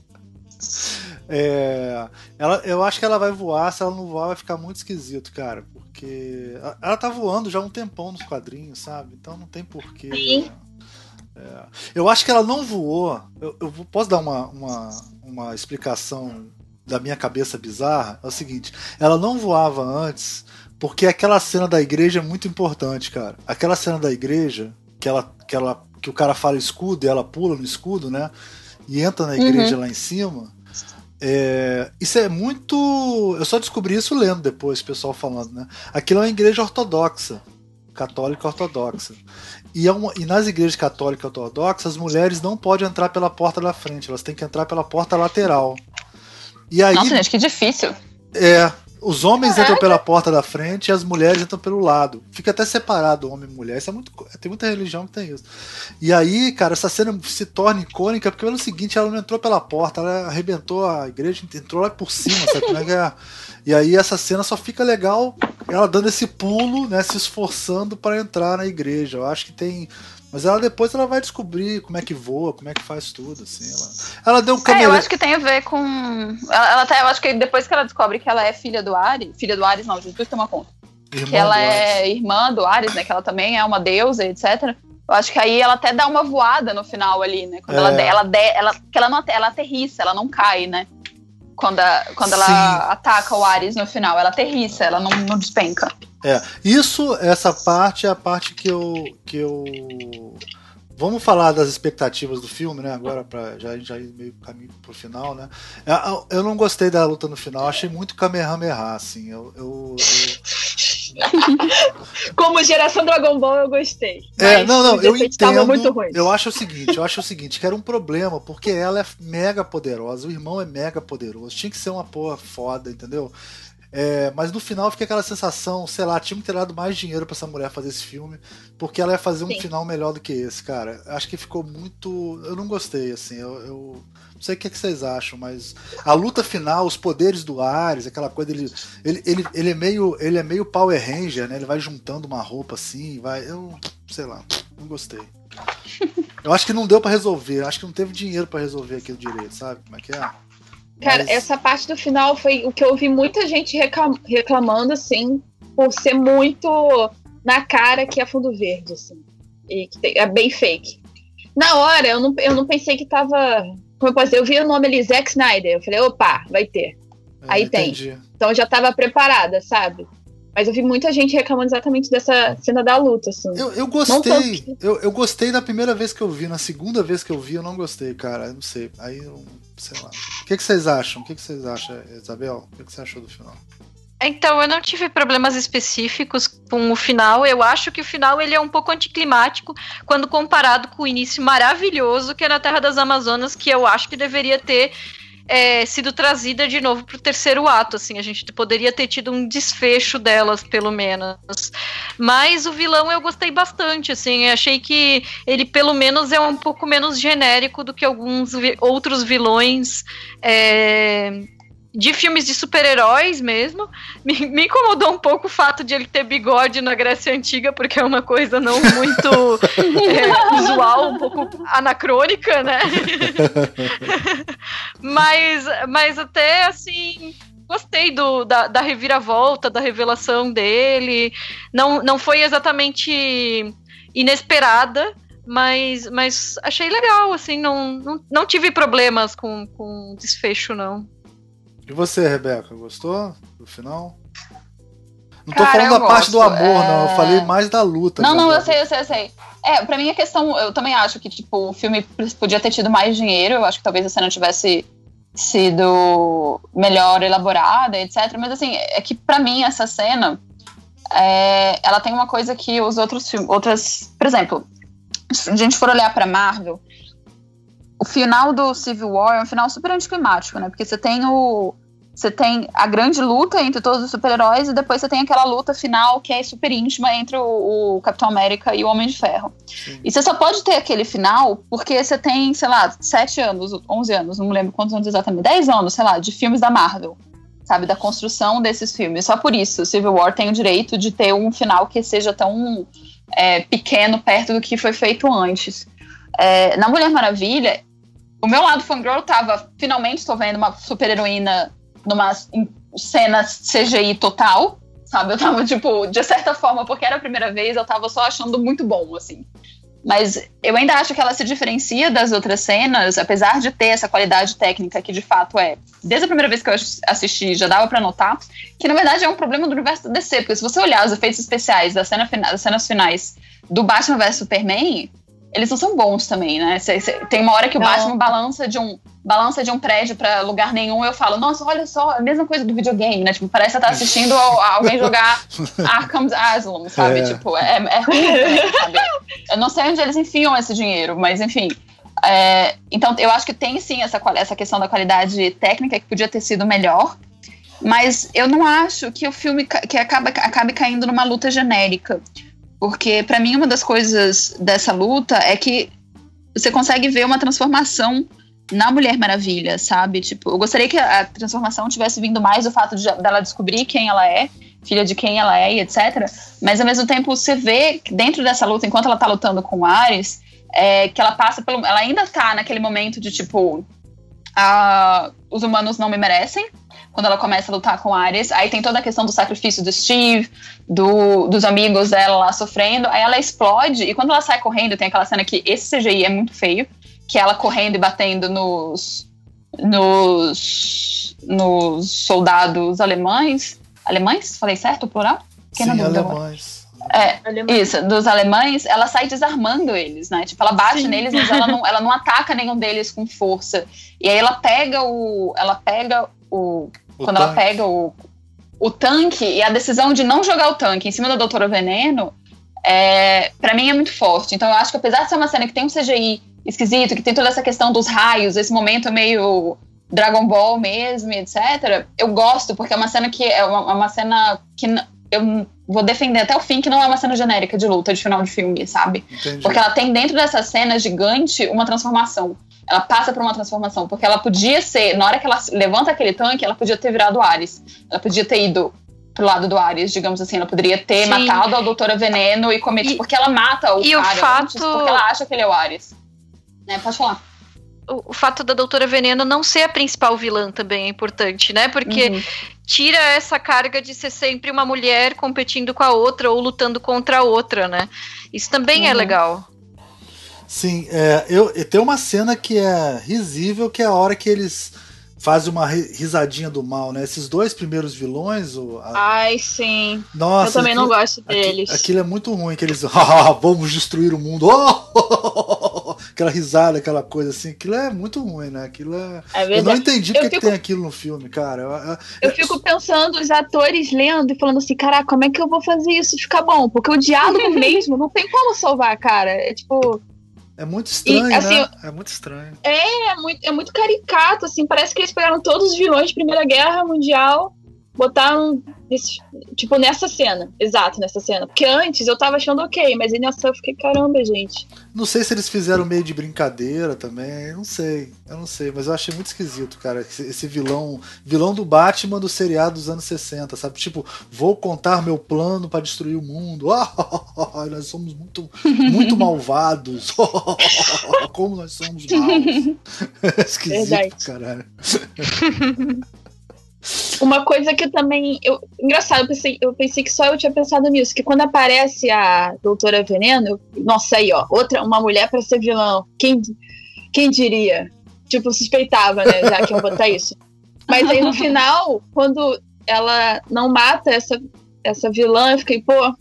é, ela, eu acho que ela vai voar, se ela não voar, vai ficar muito esquisito, cara. Porque ela tá voando já há um tempão nos quadrinhos, sabe? Então não tem porquê. Sim. É, eu acho que ela não voou. Eu, eu posso dar uma, uma, uma explicação da minha cabeça bizarra? É o seguinte: ela não voava antes porque aquela cena da igreja é muito importante, cara. Aquela cena da igreja que ela, que ela que o cara fala escudo e ela pula no escudo, né? E entra na igreja uhum. lá em cima. É, isso é muito. Eu só descobri isso lendo depois, o pessoal falando, né? Aquilo é uma igreja ortodoxa, católica ortodoxa. E, é uma, e nas igrejas católicas ortodoxas, as mulheres não podem entrar pela porta da frente, elas têm que entrar pela porta lateral. E aí, Nossa, gente, que difícil. É, os homens Caraca. entram pela porta da frente e as mulheres entram pelo lado. Fica até separado homem e mulher. Isso é muito, tem muita religião que tem isso. E aí, cara, essa cena se torna icônica porque pelo seguinte, ela não entrou pela porta, ela arrebentou a igreja, entrou lá por cima, sabe é é? E aí essa cena só fica legal ela dando esse pulo, né, se esforçando para entrar na igreja. Eu acho que tem mas ela depois ela vai descobrir como é que voa, como é que faz tudo, assim. Ela, ela deu um camele... É, eu acho que tem a ver com. Ela, ela tá, eu acho que depois que ela descobre que ela é filha do Ares, filha do Ares, não, Jesus tem uma conta. Irmã que ela é irmã do Ares, né? Que ela também é uma deusa, etc. Eu acho que aí ela até dá uma voada no final ali, né? Quando é. ela, ela, ela, que ela não ela aterrissa, ela não cai, né? Quando, a, quando ela ataca o Ares no final, ela aterrissa, ela não, não despenca. É, isso, essa parte é a parte que eu, que eu Vamos falar das expectativas do filme, né? Agora, para já, já ir meio caminho pro final, né? Eu, eu não gostei da luta no final, achei muito Kamehameha, assim. Eu, eu, eu... Como geração Dragon Ball, eu gostei. É, não, não, eu entendo. Muito ruim. Eu acho o seguinte, eu acho o seguinte, que era um problema, porque ela é mega poderosa, o irmão é mega poderoso, tinha que ser uma porra foda, entendeu? É, mas no final fica aquela sensação, sei lá, tinha que ter dado mais dinheiro para essa mulher fazer esse filme, porque ela ia fazer um Sim. final melhor do que esse, cara. Acho que ficou muito. Eu não gostei, assim. Eu, eu... não sei o que, é que, vocês acham, mas a luta final, os poderes do Ares, aquela coisa ele, ele, ele, ele é meio ele é meio Power Ranger, né? Ele vai juntando uma roupa assim, vai. Eu sei lá, não gostei. Eu acho que não deu para resolver, acho que não teve dinheiro para resolver aquilo direito, sabe? Como é que é? Cara, Mas... essa parte do final foi o que eu ouvi muita gente reclamando, assim, por ser muito na cara que é fundo verde, assim. E que é bem fake. Na hora, eu não, eu não pensei que tava. Como eu posso dizer? Eu vi o nome ali, Zack Snyder. Eu falei, opa, vai ter. É, Aí entendi. tem. Então eu já tava preparada, sabe? Mas eu vi muita gente reclamando exatamente dessa cena da luta, assim. Eu, eu gostei. Que... Eu, eu gostei da primeira vez que eu vi. Na segunda vez que eu vi, eu não gostei, cara. Eu não sei. Aí eu sei lá. O que, que vocês acham? O que, que vocês acham, Isabel? O que, que você achou do final? Então, eu não tive problemas específicos com o final. Eu acho que o final ele é um pouco anticlimático quando comparado com o início maravilhoso que é na Terra das Amazonas, que eu acho que deveria ter é, sido trazida de novo para o terceiro ato. Assim, a gente poderia ter tido um desfecho delas, pelo menos. Mas o vilão eu gostei bastante. Assim, achei que ele pelo menos é um pouco menos genérico do que alguns vi outros vilões. É, de filmes de super-heróis mesmo. Me, me, incomodou um pouco o fato de ele ter bigode na Grécia Antiga, porque é uma coisa não muito é, usual, um pouco anacrônica, né? mas, mas até assim. Gostei do, da, da reviravolta, da revelação dele. Não, não foi exatamente inesperada, mas, mas achei legal, assim, não, não, não tive problemas com, com desfecho, não. E você, Rebeca, gostou do final? Não tô Cara, falando da gosto. parte do amor, é... não. Eu é. falei mais da luta. Não, não, eu sei, eu sei, eu sei. É, pra mim a questão, eu também acho que, tipo, o filme podia ter tido mais dinheiro. Eu acho que talvez a cena tivesse sido melhor elaborada, etc. Mas, assim, é que pra mim essa cena, é, ela tem uma coisa que os outros filmes, outras... Por exemplo, se a gente for olhar pra Marvel, o final do Civil War é um final super anticlimático, né? Porque você tem o. Você tem a grande luta entre todos os super-heróis e depois você tem aquela luta final que é super íntima entre o, o Capitão América e o Homem de Ferro. Sim. E você só pode ter aquele final porque você tem, sei lá, 7 anos, 11 anos, não me lembro quantos anos exatamente, 10 anos, sei lá, de filmes da Marvel. Sabe, da construção desses filmes. Só por isso, Civil War tem o direito de ter um final que seja tão é, pequeno perto do que foi feito antes. É, na Mulher Maravilha, o meu lado fangirl tava, finalmente estou vendo uma super heroína numa cena CGI total, sabe? Eu tava, tipo, de certa forma, porque era a primeira vez, eu tava só achando muito bom, assim. Mas eu ainda acho que ela se diferencia das outras cenas, apesar de ter essa qualidade técnica que de fato é. Desde a primeira vez que eu assisti, já dava para notar que na verdade é um problema do universo da DC, porque se você olhar os efeitos especiais cena, das cenas finais do Batman vs Superman, eles não são bons também, né? Cê, cê, tem uma hora que o não. Batman balança de um balança de um prédio para lugar nenhum, eu falo, nossa, olha só, a mesma coisa do videogame, né? Tipo, parece que você tá assistindo alguém jogar Arkham's Asylum, sabe? É. Tipo, é, é ruim, sabe? Eu não sei onde eles enfiam esse dinheiro, mas enfim. É, então, eu acho que tem sim essa, essa questão da qualidade técnica que podia ter sido melhor, mas eu não acho que o filme que acaba, acabe caindo numa luta genérica. Porque, para mim, uma das coisas dessa luta é que você consegue ver uma transformação na Mulher Maravilha, sabe? Tipo, eu gostaria que a transformação tivesse vindo mais do fato de, dela descobrir quem ela é, filha de quem ela é e etc. Mas ao mesmo tempo você vê dentro dessa luta, enquanto ela tá lutando com o Ares, é, que ela passa pelo. Ela ainda tá naquele momento de tipo. A, os humanos não me merecem, quando ela começa a lutar com Ares. Aí tem toda a questão do sacrifício do Steve, do, dos amigos dela lá sofrendo. Aí ela explode e quando ela sai correndo, tem aquela cena que esse CGI é muito feio, que é ela correndo e batendo nos nos, nos soldados alemães. Alemães? Falei certo o plural? Quem Sim, alemães. É, isso, dos alemães, ela sai desarmando eles, né? Tipo, ela bate Sim. neles, mas ela não, ela não ataca nenhum deles com força. E aí ela pega o. Ela pega o o quando tanque. ela pega o, o tanque e a decisão de não jogar o tanque em cima da Doutora Veneno, é, para mim é muito forte. Então eu acho que apesar de ser uma cena que tem um CGI esquisito, que tem toda essa questão dos raios, esse momento meio Dragon Ball mesmo, etc. Eu gosto porque é uma cena que é uma, uma cena que eu vou defender até o fim que não é uma cena genérica de luta de final de filme, sabe? Entendi. Porque ela tem dentro dessa cena gigante uma transformação ela passa por uma transformação, porque ela podia ser, na hora que ela levanta aquele tanque, ela podia ter virado Ares. Ela podia ter ido pro lado do Ares, digamos assim. Ela poderia ter Sim. matado a Doutora Veneno e cometido. Porque ela mata o e cara o fato... antes, porque ela acha que ele é o Ares. Né? Pode falar. O, o, fato da Doutora Veneno não ser a principal vilã também é importante, né? Porque uhum. tira essa carga de ser sempre uma mulher competindo com a outra ou lutando contra a outra, né? Isso também é uhum. é legal. Sim, é, eu, tem uma cena que é risível, que é a hora que eles fazem uma risadinha do mal, né? Esses dois primeiros vilões. O, a... Ai, sim. Nossa, eu também aquilo, não gosto deles. Aquilo, aquilo, é muito ruim, que eles. Vamos destruir o mundo. Oh! aquela risada, aquela coisa assim. Aquilo é muito ruim, né? Aquilo é. é eu não entendi porque fico... tem aquilo no filme, cara. Eu, eu, eu fico pensando os atores lendo e falando assim, caraca, como é que eu vou fazer isso ficar bom? Porque o diálogo mesmo não tem como salvar, cara. É tipo. É muito estranho, e, assim, né? É muito estranho. É, é muito, é muito caricato, assim. Parece que eles pegaram todos os vilões de Primeira Guerra Mundial botaram esse, tipo nessa cena, exato, nessa cena. Porque antes eu tava achando ok, mas aí nessa eu fiquei, caramba, gente. Não sei se eles fizeram meio de brincadeira também, eu não sei, eu não sei, mas eu achei muito esquisito, cara, esse, vilão, vilão do Batman do seriado dos anos 60, sabe? Tipo, vou contar meu plano para destruir o mundo. Oh, nós somos muito, muito malvados. Como nós somos maus. esquisito, Verdade. caralho. Uma coisa que eu também. Eu, engraçado, eu pensei, eu pensei que só eu tinha pensado nisso, que quando aparece a Doutora Veneno, eu, nossa, aí, ó, outra, uma mulher para ser vilão. Quem, quem diria? Tipo, suspeitava, né? Já que eu botar isso. Mas aí no final, quando ela não mata essa, essa vilã, eu fiquei, pô,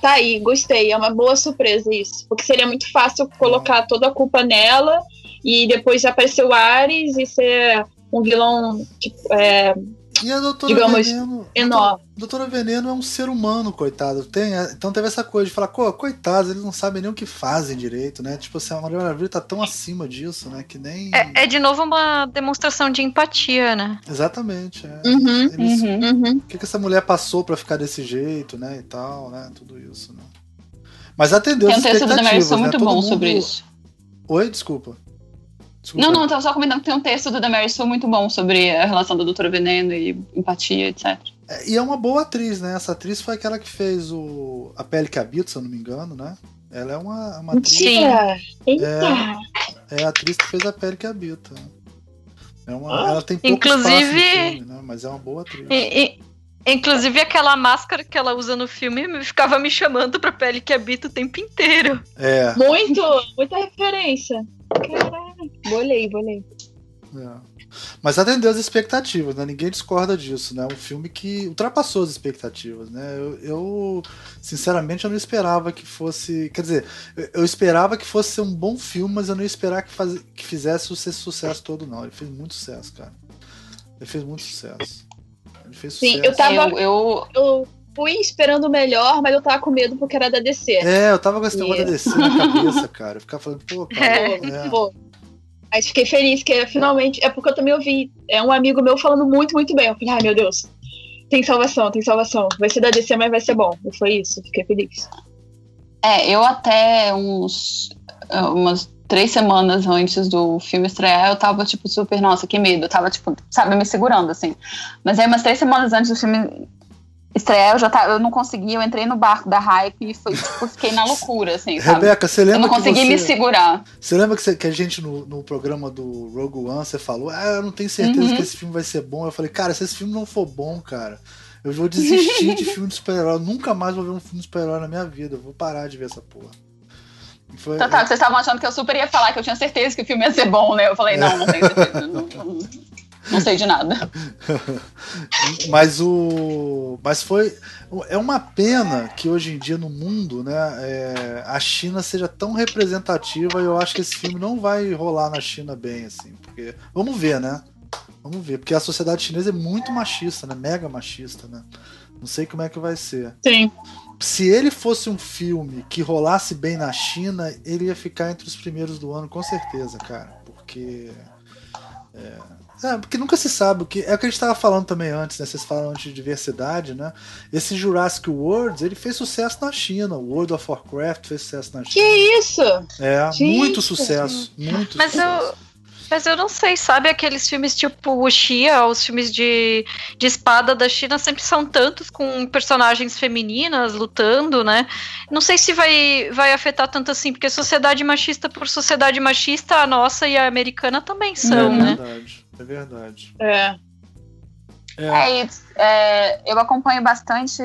tá aí, gostei. É uma boa surpresa isso. Porque seria muito fácil colocar toda a culpa nela e depois aparecer o Ares e ser um vilão, tipo, é, e a Doutora digamos, Veneno, enorme. Doutora Veneno é um ser humano, coitado. Tem, é, então teve essa coisa de falar, pô, coitados, eles não sabem nem o que fazem direito, né? Tipo assim, a Mulher Maravilha tá tão acima disso, né? Que nem. É, é de novo uma demonstração de empatia, né? Exatamente. É. Uhum, eles, uhum, uhum. O que, que essa mulher passou para ficar desse jeito, né? E tal, né? Tudo isso, né? Mas atendeu Tem um texto da Mercy muito Todo bom mundo... sobre isso. Oi, desculpa. Desculpa. Não, não, tava só comentando que tem um texto do Damaris foi muito bom sobre a relação da Doutora Veneno e empatia, etc. É, e é uma boa atriz, né? Essa atriz foi aquela que fez o A Pele que Habita, se eu não me engano, né? Ela é uma, uma atriz. Sim. É, é a atriz que fez A Pele que Habita. É uma, ah. Ela tem pouco Inclusive, filme, né? Mas é uma boa atriz. E, e, inclusive, aquela máscara que ela usa no filme ficava me chamando pra pele que habita o tempo inteiro. É. Muito, muita referência. Caralho, bolei, bolei. É. Mas atendeu as expectativas, né? Ninguém discorda disso, né? Um filme que ultrapassou as expectativas, né? Eu, eu, sinceramente, eu não esperava que fosse. Quer dizer, eu esperava que fosse um bom filme, mas eu não ia esperar que, faz, que fizesse esse sucesso todo, não. Ele fez muito sucesso, cara. Ele fez muito sucesso. Ele fez Sim, sucesso. eu tava. Eu, eu fui esperando o melhor, mas eu tava com medo porque era da DC. É, eu tava com esse negócio da DC na cabeça, cara. Eu ficava falando, pô, cara. É, é. Pô. Mas fiquei feliz, que finalmente. É porque eu também ouvi. É um amigo meu falando muito, muito bem. Eu falei, ai meu Deus, tem salvação, tem salvação. Vai ser da DC, mas vai ser bom. E foi isso, fiquei feliz. É, eu até uns. umas três semanas antes do filme estrear, eu tava, tipo, super, nossa, que medo. Eu tava, tipo, sabe, me segurando, assim. Mas aí, umas três semanas antes do filme estreia, eu já tava, eu não consegui, eu entrei no barco da hype e foi, tipo, fiquei na loucura, assim, sabe? Rebeca, você lembra Eu não consegui você, me segurar. Você lembra que, você, que a gente, no, no programa do Rogue One, você falou, ah, eu não tenho certeza uhum. que esse filme vai ser bom. Eu falei, cara, se esse filme não for bom, cara, eu vou desistir de filme de super-herói. Nunca mais vou ver um filme de super-herói na minha vida. Eu vou parar de ver essa porra. Foi, tá, tá, vocês estavam achando que eu super ia falar que eu tinha certeza que o filme ia ser bom, né? Eu falei, não, não tenho certeza. não, não. Não sei de nada. mas o. Mas foi. É uma pena que hoje em dia no mundo, né, é, a China seja tão representativa e eu acho que esse filme não vai rolar na China bem, assim. Porque. Vamos ver, né? Vamos ver. Porque a sociedade chinesa é muito machista, né? Mega machista, né? Não sei como é que vai ser. Sim. Se ele fosse um filme que rolasse bem na China, ele ia ficar entre os primeiros do ano, com certeza, cara. Porque. É, é, porque nunca se sabe o que. É o que a gente estava falando também antes, né? Vocês falaram antes de diversidade, né? Esse Jurassic World, ele fez sucesso na China. O World of Warcraft fez sucesso na China. Que isso? É, Gente. muito sucesso. Muito Mas sucesso. eu. Mas eu não sei, sabe aqueles filmes tipo o Xia, os filmes de, de espada da China sempre são tantos com personagens femininas lutando, né? Não sei se vai, vai afetar tanto assim, porque sociedade machista por sociedade machista, a nossa e a americana também são, é né? Verdade. É verdade. É. É. é, é eu acompanho bastante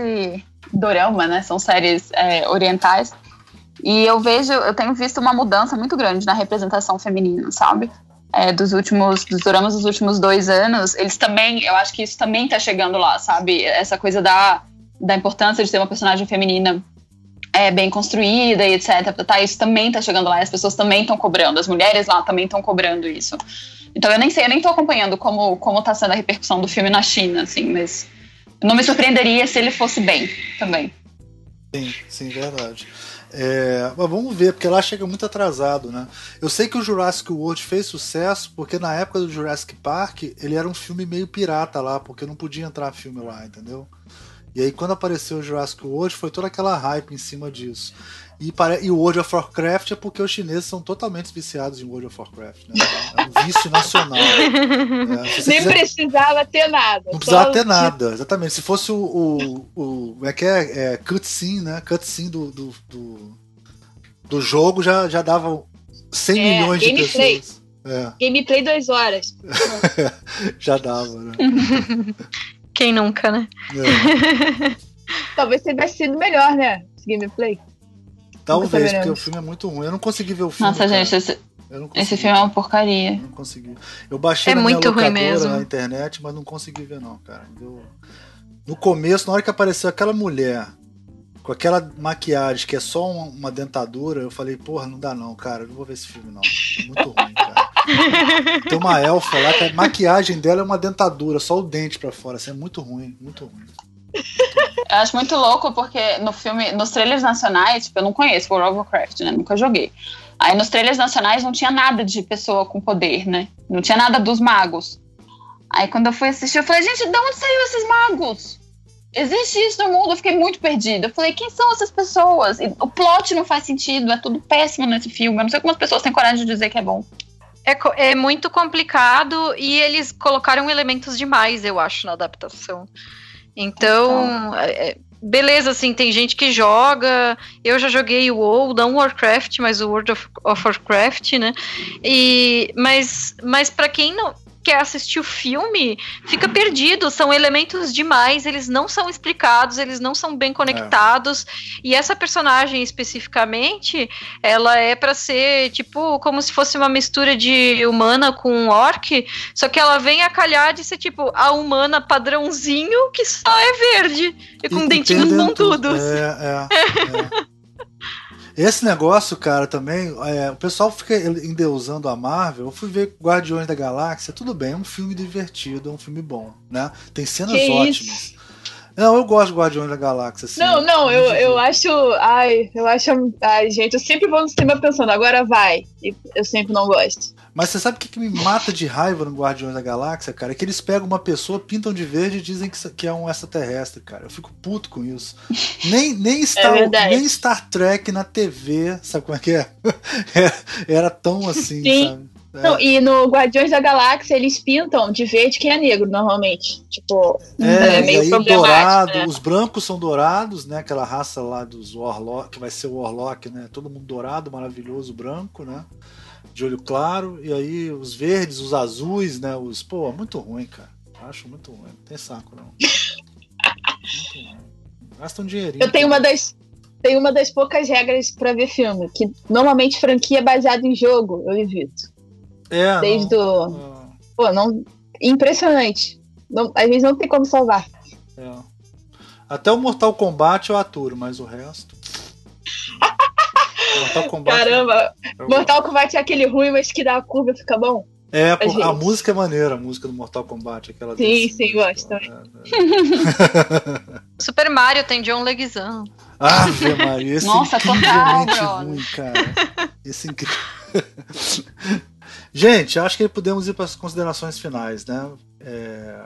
dorama, né? São séries é, orientais. E eu vejo, eu tenho visto uma mudança muito grande na representação feminina, sabe? É, dos últimos, dos doramas dos últimos dois anos, eles também, eu acho que isso também tá chegando lá, sabe? Essa coisa da, da importância de ter uma personagem feminina é, bem construída e etc. Tá, isso também tá chegando lá, as pessoas também estão cobrando, as mulheres lá também estão cobrando isso. Então eu nem sei, eu nem tô acompanhando como, como tá sendo a repercussão do filme na China, assim, mas não me surpreenderia se ele fosse bem também. Sim, sim, verdade. É, mas vamos ver, porque lá chega muito atrasado, né? Eu sei que o Jurassic World fez sucesso porque na época do Jurassic Park ele era um filme meio pirata lá, porque não podia entrar filme lá, entendeu? E aí quando apareceu o Jurassic World foi toda aquela hype em cima disso. E, para, e o World of Warcraft é porque os chineses são totalmente viciados em World of Warcraft. Né? É um vício nacional. É, Nem quiser, precisava ter nada. Não precisava ter nada, exatamente. Se fosse o. o, o como é que é? é cutscene, né? Cutscene do, do, do, do jogo já, já dava 100 é, milhões de pessoas. É. Gameplay duas horas. já dava, né? Quem nunca, né? É. Talvez tivesse sido melhor, né? Esse gameplay. Talvez, porque o filme é muito ruim. Eu não consegui ver o filme. Nossa, cara. gente, esse, esse filme é uma porcaria. Eu não consegui. Eu baixei é na muito minha locadora na internet, mas não consegui ver, não, cara. Eu... No começo, na hora que apareceu aquela mulher com aquela maquiagem que é só uma, uma, dentadura, eu falei, porra, não dá não, cara, não vou ver esse filme não. É muito ruim, cara. Tem uma elfa lá que a maquiagem dela é uma dentadura, só o dente para fora, assim, é muito ruim, muito ruim. Eu acho muito louco porque no filme, nos trailers nacionais, tipo, eu não conheço World of Warcraft, né? Nunca joguei. Aí nos trailers nacionais não tinha nada de pessoa com poder, né? Não tinha nada dos magos. Aí quando eu fui assistir, eu falei, gente, de onde saiu esses magos? Existe isso no mundo? Eu fiquei muito perdida. Eu falei, quem são essas pessoas? E o plot não faz sentido, é tudo péssimo nesse filme. Eu não sei como as pessoas têm coragem de dizer que é bom. É, é muito complicado e eles colocaram elementos demais, eu acho, na adaptação. Então, é, é, beleza, assim, tem gente que joga. Eu já joguei o WoW, não Warcraft, mas o World of, of Warcraft, né? E, mas mas para quem não quer assistir o filme fica perdido. São elementos demais, eles não são explicados, eles não são bem conectados. É. E essa personagem especificamente, ela é para ser tipo como se fosse uma mistura de humana com um orc, só que ela vem a calhar de ser tipo a humana padrãozinho que só é verde e com e dentinhos pontudos. É, é, é. Esse negócio, cara, também, é, o pessoal fica endeusando a Marvel. Eu fui ver Guardiões da Galáxia, tudo bem, é um filme divertido, é um filme bom, né? Tem cenas que ótimas. Isso? Não, eu gosto de Guardiões da Galáxia. Assim, não, não, eu, eu acho. Ai, eu acho. Ai, gente, eu sempre vou no cinema pensando, agora vai. E eu sempre não gosto. Mas você sabe o que, que me mata de raiva no Guardiões da Galáxia, cara? É que eles pegam uma pessoa, pintam de verde e dizem que, que é um extraterrestre, cara. Eu fico puto com isso. Nem, nem, Star, é nem Star Trek na TV, sabe como é que é? é era tão assim, Sim. sabe? É. Não, e no Guardiões da Galáxia eles pintam de verde quem é negro, normalmente. Tipo, é, é meio e dourado, né? os brancos são dourados, né? Aquela raça lá dos Warlock, que vai ser o Warlock, né? Todo mundo dourado, maravilhoso, branco, né? de olho claro, e aí os verdes, os azuis, né? Os. Pô, muito ruim, cara. Acho muito ruim. Não tem saco, não. muito ruim. Gasta um dinheirinho. Eu tenho uma das. Tem uma das poucas regras para ver filme, que normalmente franquia baseada em jogo, eu evito. É. Desde não, o. É. Pô, não. Impressionante. Não, às vezes não tem como salvar. É. Até o Mortal Kombat eu aturo, mas o resto. Mortal Kombat. Caramba, é Mortal Kombat é aquele ruim, mas que dá a curva e fica bom. É, a, a música é maneira, a música do Mortal Kombat. Aquela sim, desse, sim, gosto também. É, é. Super Mario tem John Leguizamo. Ave Maria, esse Nossa, incrivelmente total, ruim, cara. Esse incrível. Gente, acho que podemos ir para as considerações finais, né? É...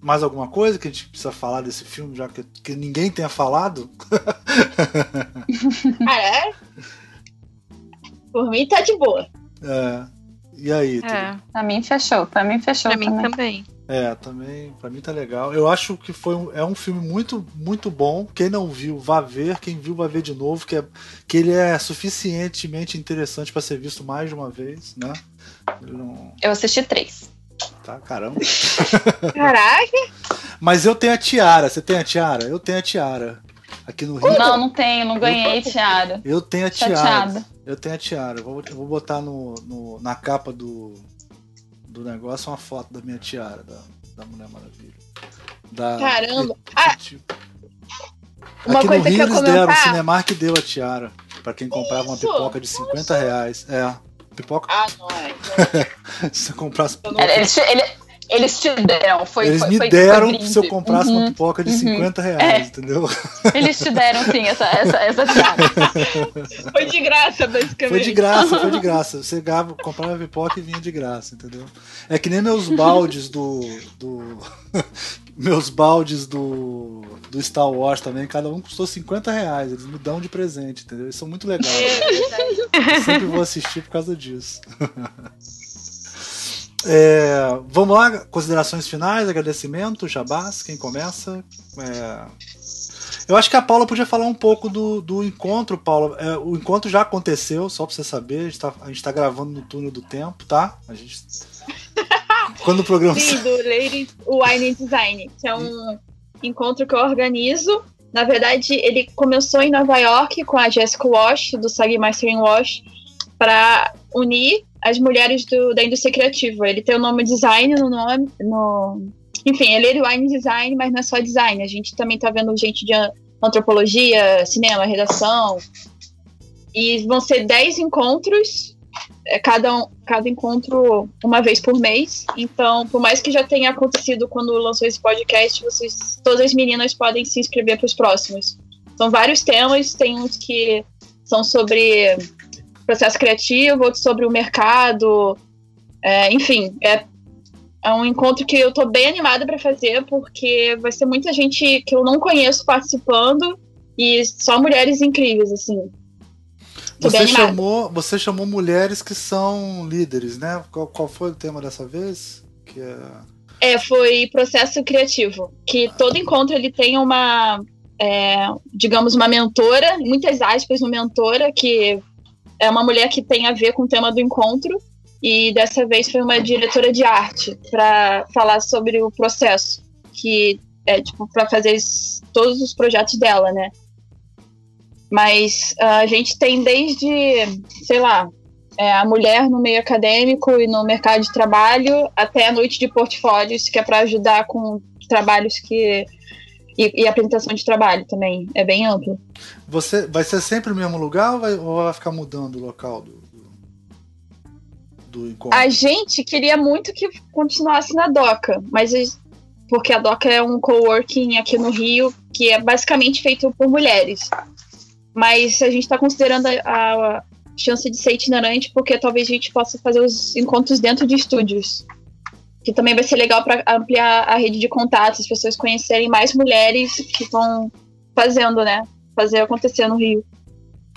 Mais alguma coisa que a gente precisa falar desse filme, já que, que ninguém tenha falado? ah, é? Por mim tá de boa. É. E aí? É. Pra mim fechou. Pra mim fechou. Pra também. mim também. É, também, pra mim tá legal. Eu acho que foi um, é um filme muito, muito bom. Quem não viu, vá ver. Quem viu, vai ver de novo. Que, é, que ele é suficientemente interessante para ser visto mais de uma vez, né? Não... Eu assisti três. Tá, caramba. Caraca! Mas eu tenho a tiara. Você tem a tiara? Eu tenho a tiara. Aqui no Rio. Não, não tenho, não ganhei eu, tiara. Eu tenho a tiara. Chateada. Eu tenho a tiara. Vou, vou botar no, no, na capa do, do negócio uma foto da minha tiara, da, da Mulher Maravilha. Da, Caramba! Ah, Uma Aqui coisa no Rio que eu eles comentar... deram, o Cinemark deu a tiara. Pra quem comprava uma pipoca de 50 Nossa. reais. É. Pipoca. Ah, não é. Se você comprasse pipoca. Ele, ele, eles te deram, foi Eles foi, me foi, deram foi se eu comprasse uhum, uma pipoca de uhum. 50 reais, é. entendeu? Eles te deram, sim, essa, essa, essa Foi de graça, basicamente. Foi de graça, foi de graça. Você gava, comprava pipoca e vinha de graça, entendeu? É que nem meus baldes do. do meus baldes do, do Star Wars também, cada um custou 50 reais. Eles me dão de presente, entendeu? Eles são muito legais. É, eu sempre vou assistir por causa disso. É, vamos lá, considerações finais, agradecimento, jabás, quem começa? É, eu acho que a Paula podia falar um pouco do, do encontro, Paula. É, o encontro já aconteceu, só pra você saber, a gente, tá, a gente tá gravando no túnel do tempo, tá? A gente. Quando o programa. Sim, do Lady Wine Design, que é um encontro que eu organizo. Na verdade, ele começou em Nova York com a Jessica Wash, do Sagi Mastering Wash, para unir as mulheres do, da indústria criativa. Ele tem o nome design no nome. No... Enfim, ele é wine design, mas não é só design. A gente também está vendo gente de antropologia, cinema, redação. E vão ser 10 encontros, é, cada, cada encontro uma vez por mês. Então, por mais que já tenha acontecido quando lançou esse podcast, vocês, todas as meninas podem se inscrever para os próximos. São vários temas, tem uns que são sobre processo criativo, outro sobre o mercado. É, enfim, é, é um encontro que eu estou bem animada para fazer, porque vai ser muita gente que eu não conheço participando e só mulheres incríveis, assim. você chamou, você chamou mulheres que são líderes, né? Qual, qual foi o tema dessa vez? Que é... é foi processo criativo. Que todo encontro ele tem uma, é, digamos, uma mentora, muitas aspas, uma mentora que é uma mulher que tem a ver com o tema do encontro e dessa vez foi uma diretora de arte para falar sobre o processo que é tipo para fazer todos os projetos dela, né? Mas uh, a gente tem desde, sei lá, é, a mulher no meio acadêmico e no mercado de trabalho até a noite de portfólios, que é para ajudar com trabalhos que e, e, apresentação de trabalho também. É bem amplo. Você vai ser sempre o mesmo lugar ou vai, ou vai ficar mudando o local do, do, do, encontro? A gente queria muito que continuasse na DOCA, mas porque a DOCA é um coworking aqui no Rio que é basicamente feito por mulheres. Mas a gente está considerando a, a chance de ser itinerante porque talvez a gente possa fazer os encontros dentro de estúdios que também vai ser legal para ampliar a rede de contatos, as pessoas conhecerem mais mulheres que estão fazendo, né? Fazer acontecer no Rio.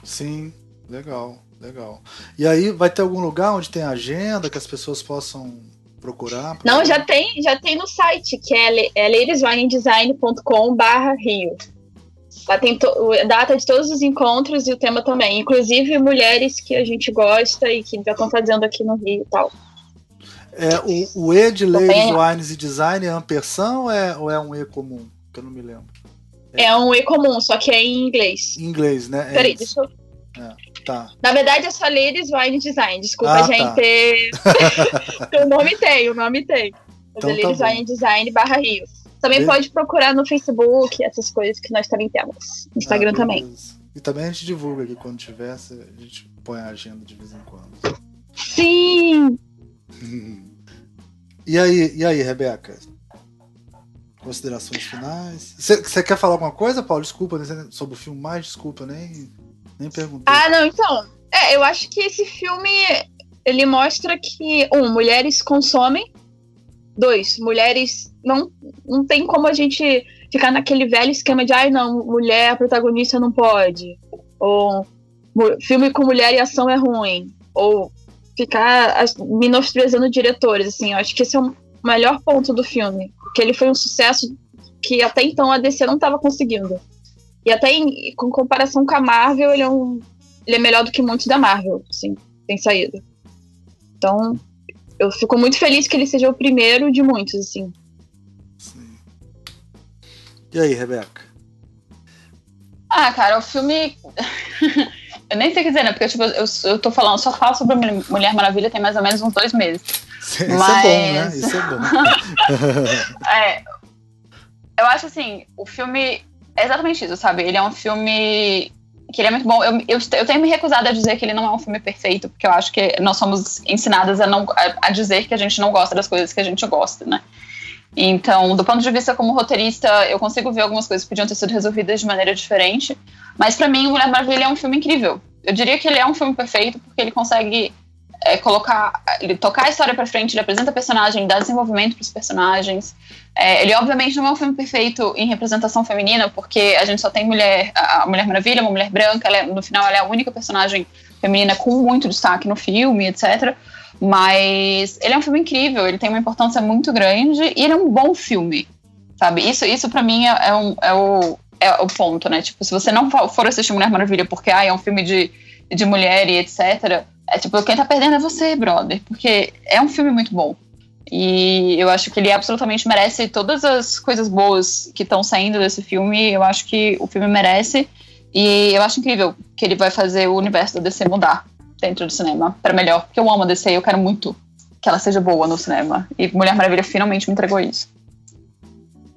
Sim, legal, legal. E aí vai ter algum lugar onde tem agenda que as pessoas possam procurar? Não, já tem, já tem no site, que é, é ladeswinedesign.com/rio. Lá tem a data de todos os encontros e o tema também, inclusive mulheres que a gente gosta e que já estão fazendo aqui no Rio e tal. É, o, o E de Ladies, Wines e Design é ampersão ou é, ou é um E comum? Que eu não me lembro. É. é um E comum, só que é em inglês. Em inglês, né? É Peraí, é deixa eu. É, tá. Na verdade é só Ladies Wine Design. Desculpa, ah, gente. Tá. o nome tem, o nome tem. Então, é Ladies tá Wine Design barra Rio. Também Be... pode procurar no Facebook, essas coisas que nós também temos. Instagram ah, também. E também a gente divulga aqui quando tiver, a gente põe a agenda de vez em quando. Sim! E aí, e aí, Rebeca? Considerações finais? Você quer falar alguma coisa, Paulo? Desculpa, né? sobre o filme mais, desculpa, nem, nem perguntei. Ah, não, então. É, eu acho que esse filme ele mostra que, um, mulheres consomem. Dois, mulheres não, não tem como a gente ficar naquele velho esquema de ai não, mulher protagonista não pode. Ou filme com mulher e ação é ruim. Ou ficar menosprezando diretores, assim, eu acho que esse é o melhor ponto do filme, porque ele foi um sucesso que até então a DC não estava conseguindo. E até em, com comparação com a Marvel, ele é um ele é melhor do que muitos da Marvel, assim, tem saído. Então, eu fico muito feliz que ele seja o primeiro de muitos, assim. Sim. E aí, Rebeca? Ah, cara, o filme Eu nem sei o que dizer, né? Porque tipo, eu, eu tô falando, só falo sobre Mulher Maravilha tem mais ou menos uns dois meses. Isso Mas... é bom, né? Isso é bom. é, eu acho assim, o filme é exatamente isso, sabe? Ele é um filme que ele é muito bom. Eu, eu, eu, tenho me recusado a dizer que ele não é um filme perfeito, porque eu acho que nós somos ensinadas a, não, a, a, dizer que a gente não gosta das coisas que a gente gosta, né? Então, do ponto de vista como roteirista, eu consigo ver algumas coisas que podiam ter sido resolvidas de maneira diferente. Mas para mim, Mulher Maravilha é um filme incrível. Eu diria que ele é um filme perfeito porque ele consegue é, colocar, ele tocar a história para frente, ele apresenta personagem, ele dá desenvolvimento para os personagens. É, ele obviamente não é um filme perfeito em representação feminina, porque a gente só tem mulher, a Mulher Maravilha, uma mulher branca, é, no final ela é a única personagem feminina com muito destaque no filme, etc. Mas ele é um filme incrível, ele tem uma importância muito grande e ele é um bom filme, sabe? Isso, isso para mim é, é, um, é, o, é o ponto, né? Tipo, se você não for assistir Mulher Maravilha porque ah, é um filme de, de mulher e etc., é tipo, quem tá perdendo é você, brother, porque é um filme muito bom. E eu acho que ele absolutamente merece todas as coisas boas que estão saindo desse filme. Eu acho que o filme merece. E eu acho incrível que ele vai fazer o universo da DC mudar dentro do cinema para melhor. Porque eu amo a DC e eu quero muito que ela seja boa no cinema. E Mulher Maravilha finalmente me entregou isso.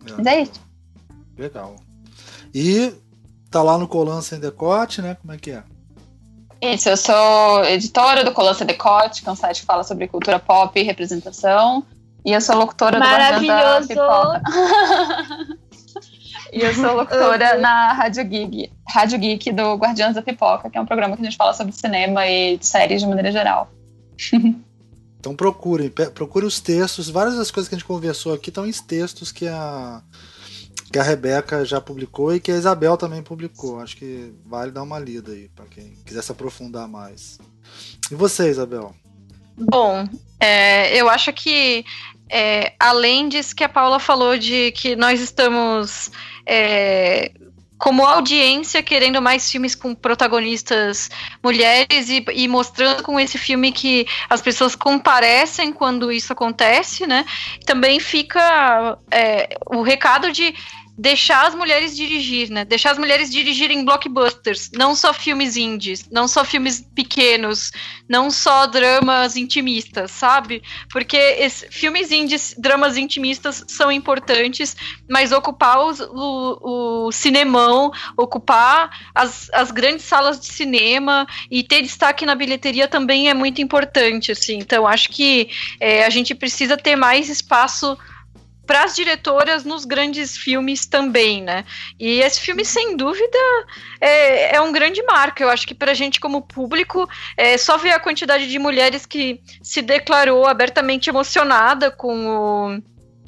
É. Mas é isso. Legal. E tá lá no Colan Sem Decote, né? Como é que é? Isso, eu sou editora do Colância Decote, que é um site que fala sobre cultura pop e representação. E eu sou locutora do Guardiões da Pipoca. e eu sou locutora na Rádio Geek, Rádio Geek do Guardiões da Pipoca, que é um programa que a gente fala sobre cinema e séries de maneira geral. então procurem, procure os textos. Várias das coisas que a gente conversou aqui estão em textos que a que a Rebeca já publicou e que a Isabel também publicou. Acho que vale dar uma lida aí para quem quiser se aprofundar mais. E você, Isabel? Bom, é, eu acho que é, além disso que a Paula falou de que nós estamos é, como audiência querendo mais filmes com protagonistas mulheres e, e, mostrando com esse filme que as pessoas comparecem quando isso acontece, né? Também fica é, o recado de deixar as mulheres dirigir, né? Deixar as mulheres dirigirem blockbusters, não só filmes indies, não só filmes pequenos, não só dramas intimistas, sabe? Porque esse, filmes indies, dramas intimistas são importantes, mas ocupar os, o, o cinemão, ocupar as, as grandes salas de cinema e ter destaque na bilheteria também é muito importante, assim. Então, acho que é, a gente precisa ter mais espaço para as diretoras nos grandes filmes também, né? E esse filme, sem dúvida, é, é um grande marco. Eu acho que para a gente, como público, é só ver a quantidade de mulheres que se declarou abertamente emocionada com o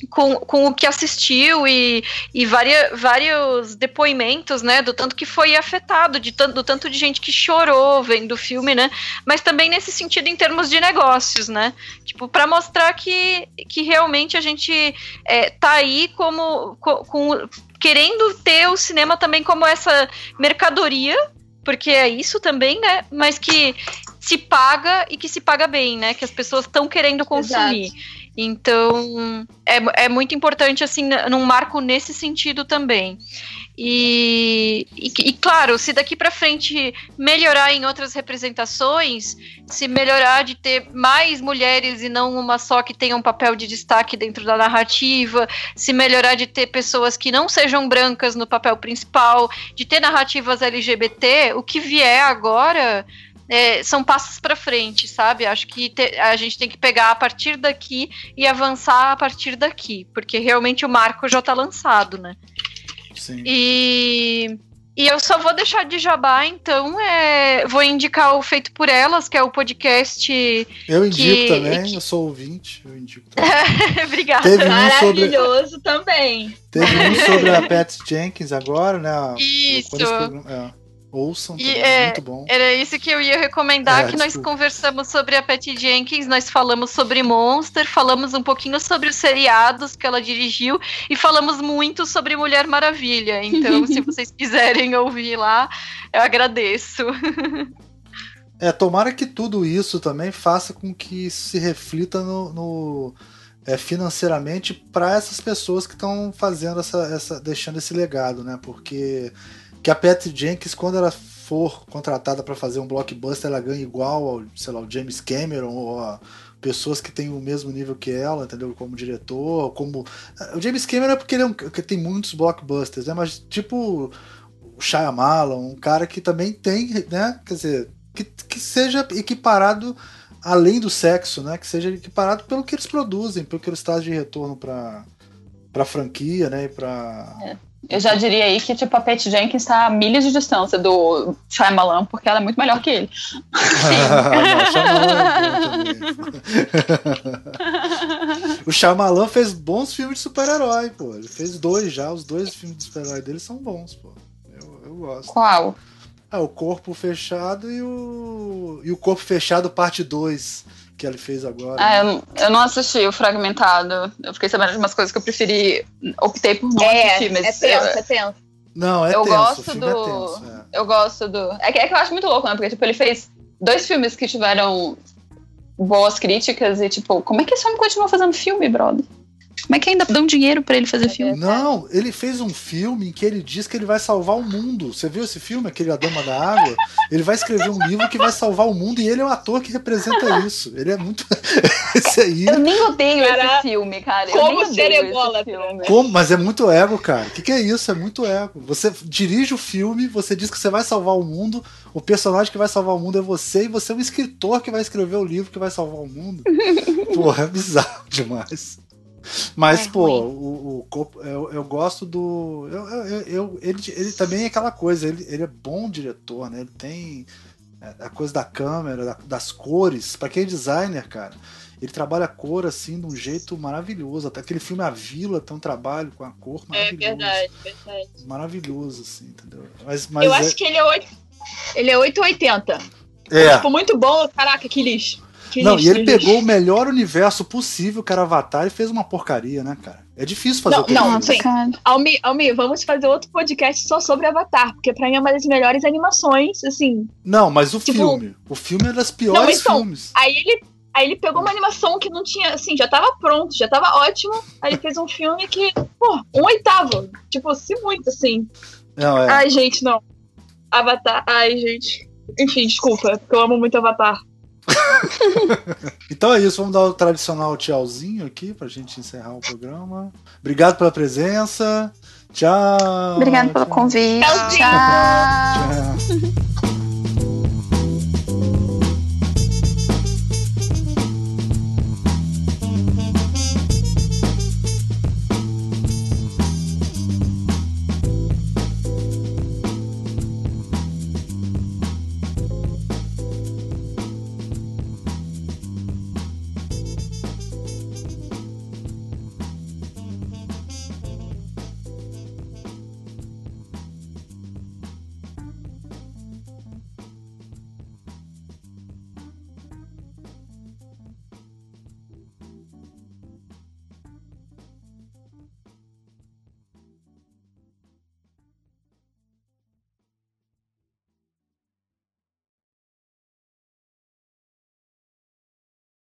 com, com o que assistiu e, e várias, vários depoimentos, né, do tanto que foi afetado, de tanto, do tanto de gente que chorou vendo o filme, né, mas também nesse sentido em termos de negócios, né, tipo, para mostrar que, que realmente a gente é, tá aí como, com, com, querendo ter o cinema também como essa mercadoria, porque é isso também, né, mas que se paga e que se paga bem, né, que as pessoas estão querendo consumir. Exato. Então, é, é muito importante, assim, num marco nesse sentido também. E, e, e, claro, se daqui para frente melhorar em outras representações, se melhorar de ter mais mulheres e não uma só que tenha um papel de destaque dentro da narrativa, se melhorar de ter pessoas que não sejam brancas no papel principal, de ter narrativas LGBT, o que vier agora é, são passos para frente, sabe? Acho que te, a gente tem que pegar a partir daqui e avançar a partir daqui, porque realmente o marco já está lançado, né? Sim. E, e eu só vou deixar de jabá, então é, vou indicar o Feito por Elas, que é o podcast. Eu indico que, também, que... eu sou ouvinte, eu indico também. Obrigada. Teve Maravilhoso sobre... também. Teve um sobre a Pat Jenkins agora, né? Isso. Ouçam, e, é, muito bom. Era isso que eu ia recomendar, é, que nós conversamos sobre a Patty Jenkins, nós falamos sobre Monster, falamos um pouquinho sobre os seriados que ela dirigiu e falamos muito sobre Mulher Maravilha. Então, se vocês quiserem ouvir lá, eu agradeço. É, tomara que tudo isso também faça com que se reflita no, no é, financeiramente para essas pessoas que estão fazendo essa, essa, deixando esse legado, né? Porque que a Patty Jenkins, quando ela for contratada para fazer um blockbuster, ela ganha igual ao, sei lá, o James Cameron ou a, pessoas que têm o mesmo nível que ela, entendeu? Como diretor, como. O James Cameron é porque ele é um, tem muitos blockbusters, né? Mas tipo o Shyamalan, um cara que também tem, né? Quer dizer, que, que seja equiparado além do sexo, né? Que seja equiparado pelo que eles produzem, pelo que eles trazem de retorno para para franquia, né? E para é. Eu já diria aí que tipo a Patty Jenkins está a milhas de distância do Shyamalan, porque ela é muito melhor que ele. o Shyamalan fez bons filmes de super-herói, pô. Ele fez dois já, os dois filmes de super-herói dele são bons, pô. Eu, eu gosto. Qual? Ah, o Corpo Fechado e o. E o Corpo Fechado, parte 2, que ele fez agora. Ah, eu, eu, não assisti o Fragmentado. Eu fiquei sabendo de umas coisas que eu preferi. Optei por não é, assistir, mas. É tenso, eu, é tenso. Não, é eu tenso. Gosto o do, é tenso, é. Eu gosto do. É que, é que eu acho muito louco, né? Porque, tipo, ele fez dois filmes que tiveram boas críticas e, tipo, como é que esse homem continua fazendo filme, brother? Como é que ainda dão dinheiro para ele fazer filme? Não, ele fez um filme em que ele diz que ele vai salvar o mundo. Você viu esse filme, aquele A Dama da Água? Ele vai escrever um livro que vai salvar o mundo e ele é o ator que representa isso. Ele é muito. esse aí. Eu nem odeio cara, esse filme, cara. Como ceremola, Como? Mas é muito ego, cara. O que, que é isso? É muito ego. Você dirige o filme, você diz que você vai salvar o mundo, o personagem que vai salvar o mundo é você e você é um escritor que vai escrever o livro que vai salvar o mundo. Porra, é bizarro demais. Mas, é pô, o, o, eu, eu gosto do. Eu, eu, eu, ele, ele também é aquela coisa, ele, ele é bom diretor, né? Ele tem é, a coisa da câmera, das cores. Para quem é designer, cara, ele trabalha a cor assim de um jeito maravilhoso. Até aquele filme A Vila tem um trabalho com a cor é maravilhoso. É verdade, verdade. Maravilhoso, assim, entendeu? Mas, mas eu é... acho que ele é 8, ele é 880. É. Tipo, muito bom, caraca, que lixo. Que não, e ele pegou o melhor universo possível, que era Avatar, e fez uma porcaria, né, cara? É difícil fazer Não, não, sim. Almi, Almi, vamos fazer outro podcast só sobre Avatar, porque pra mim é uma das melhores animações, assim. Não, mas o tipo, filme. O filme é das piores não, então, filmes. Aí ele, aí ele pegou uma animação que não tinha, assim, já tava pronto, já tava ótimo. Aí ele fez um filme que, pô, um oitavo. Tipo, se muito, assim. Não, é. Ai, gente, não. Avatar, ai, gente. Enfim, desculpa, porque eu amo muito Avatar. então é isso, vamos dar o tradicional tchauzinho aqui pra gente encerrar o programa. Obrigado pela presença. Tchau. Obrigado pelo convite. Tchau. tchau. tchau.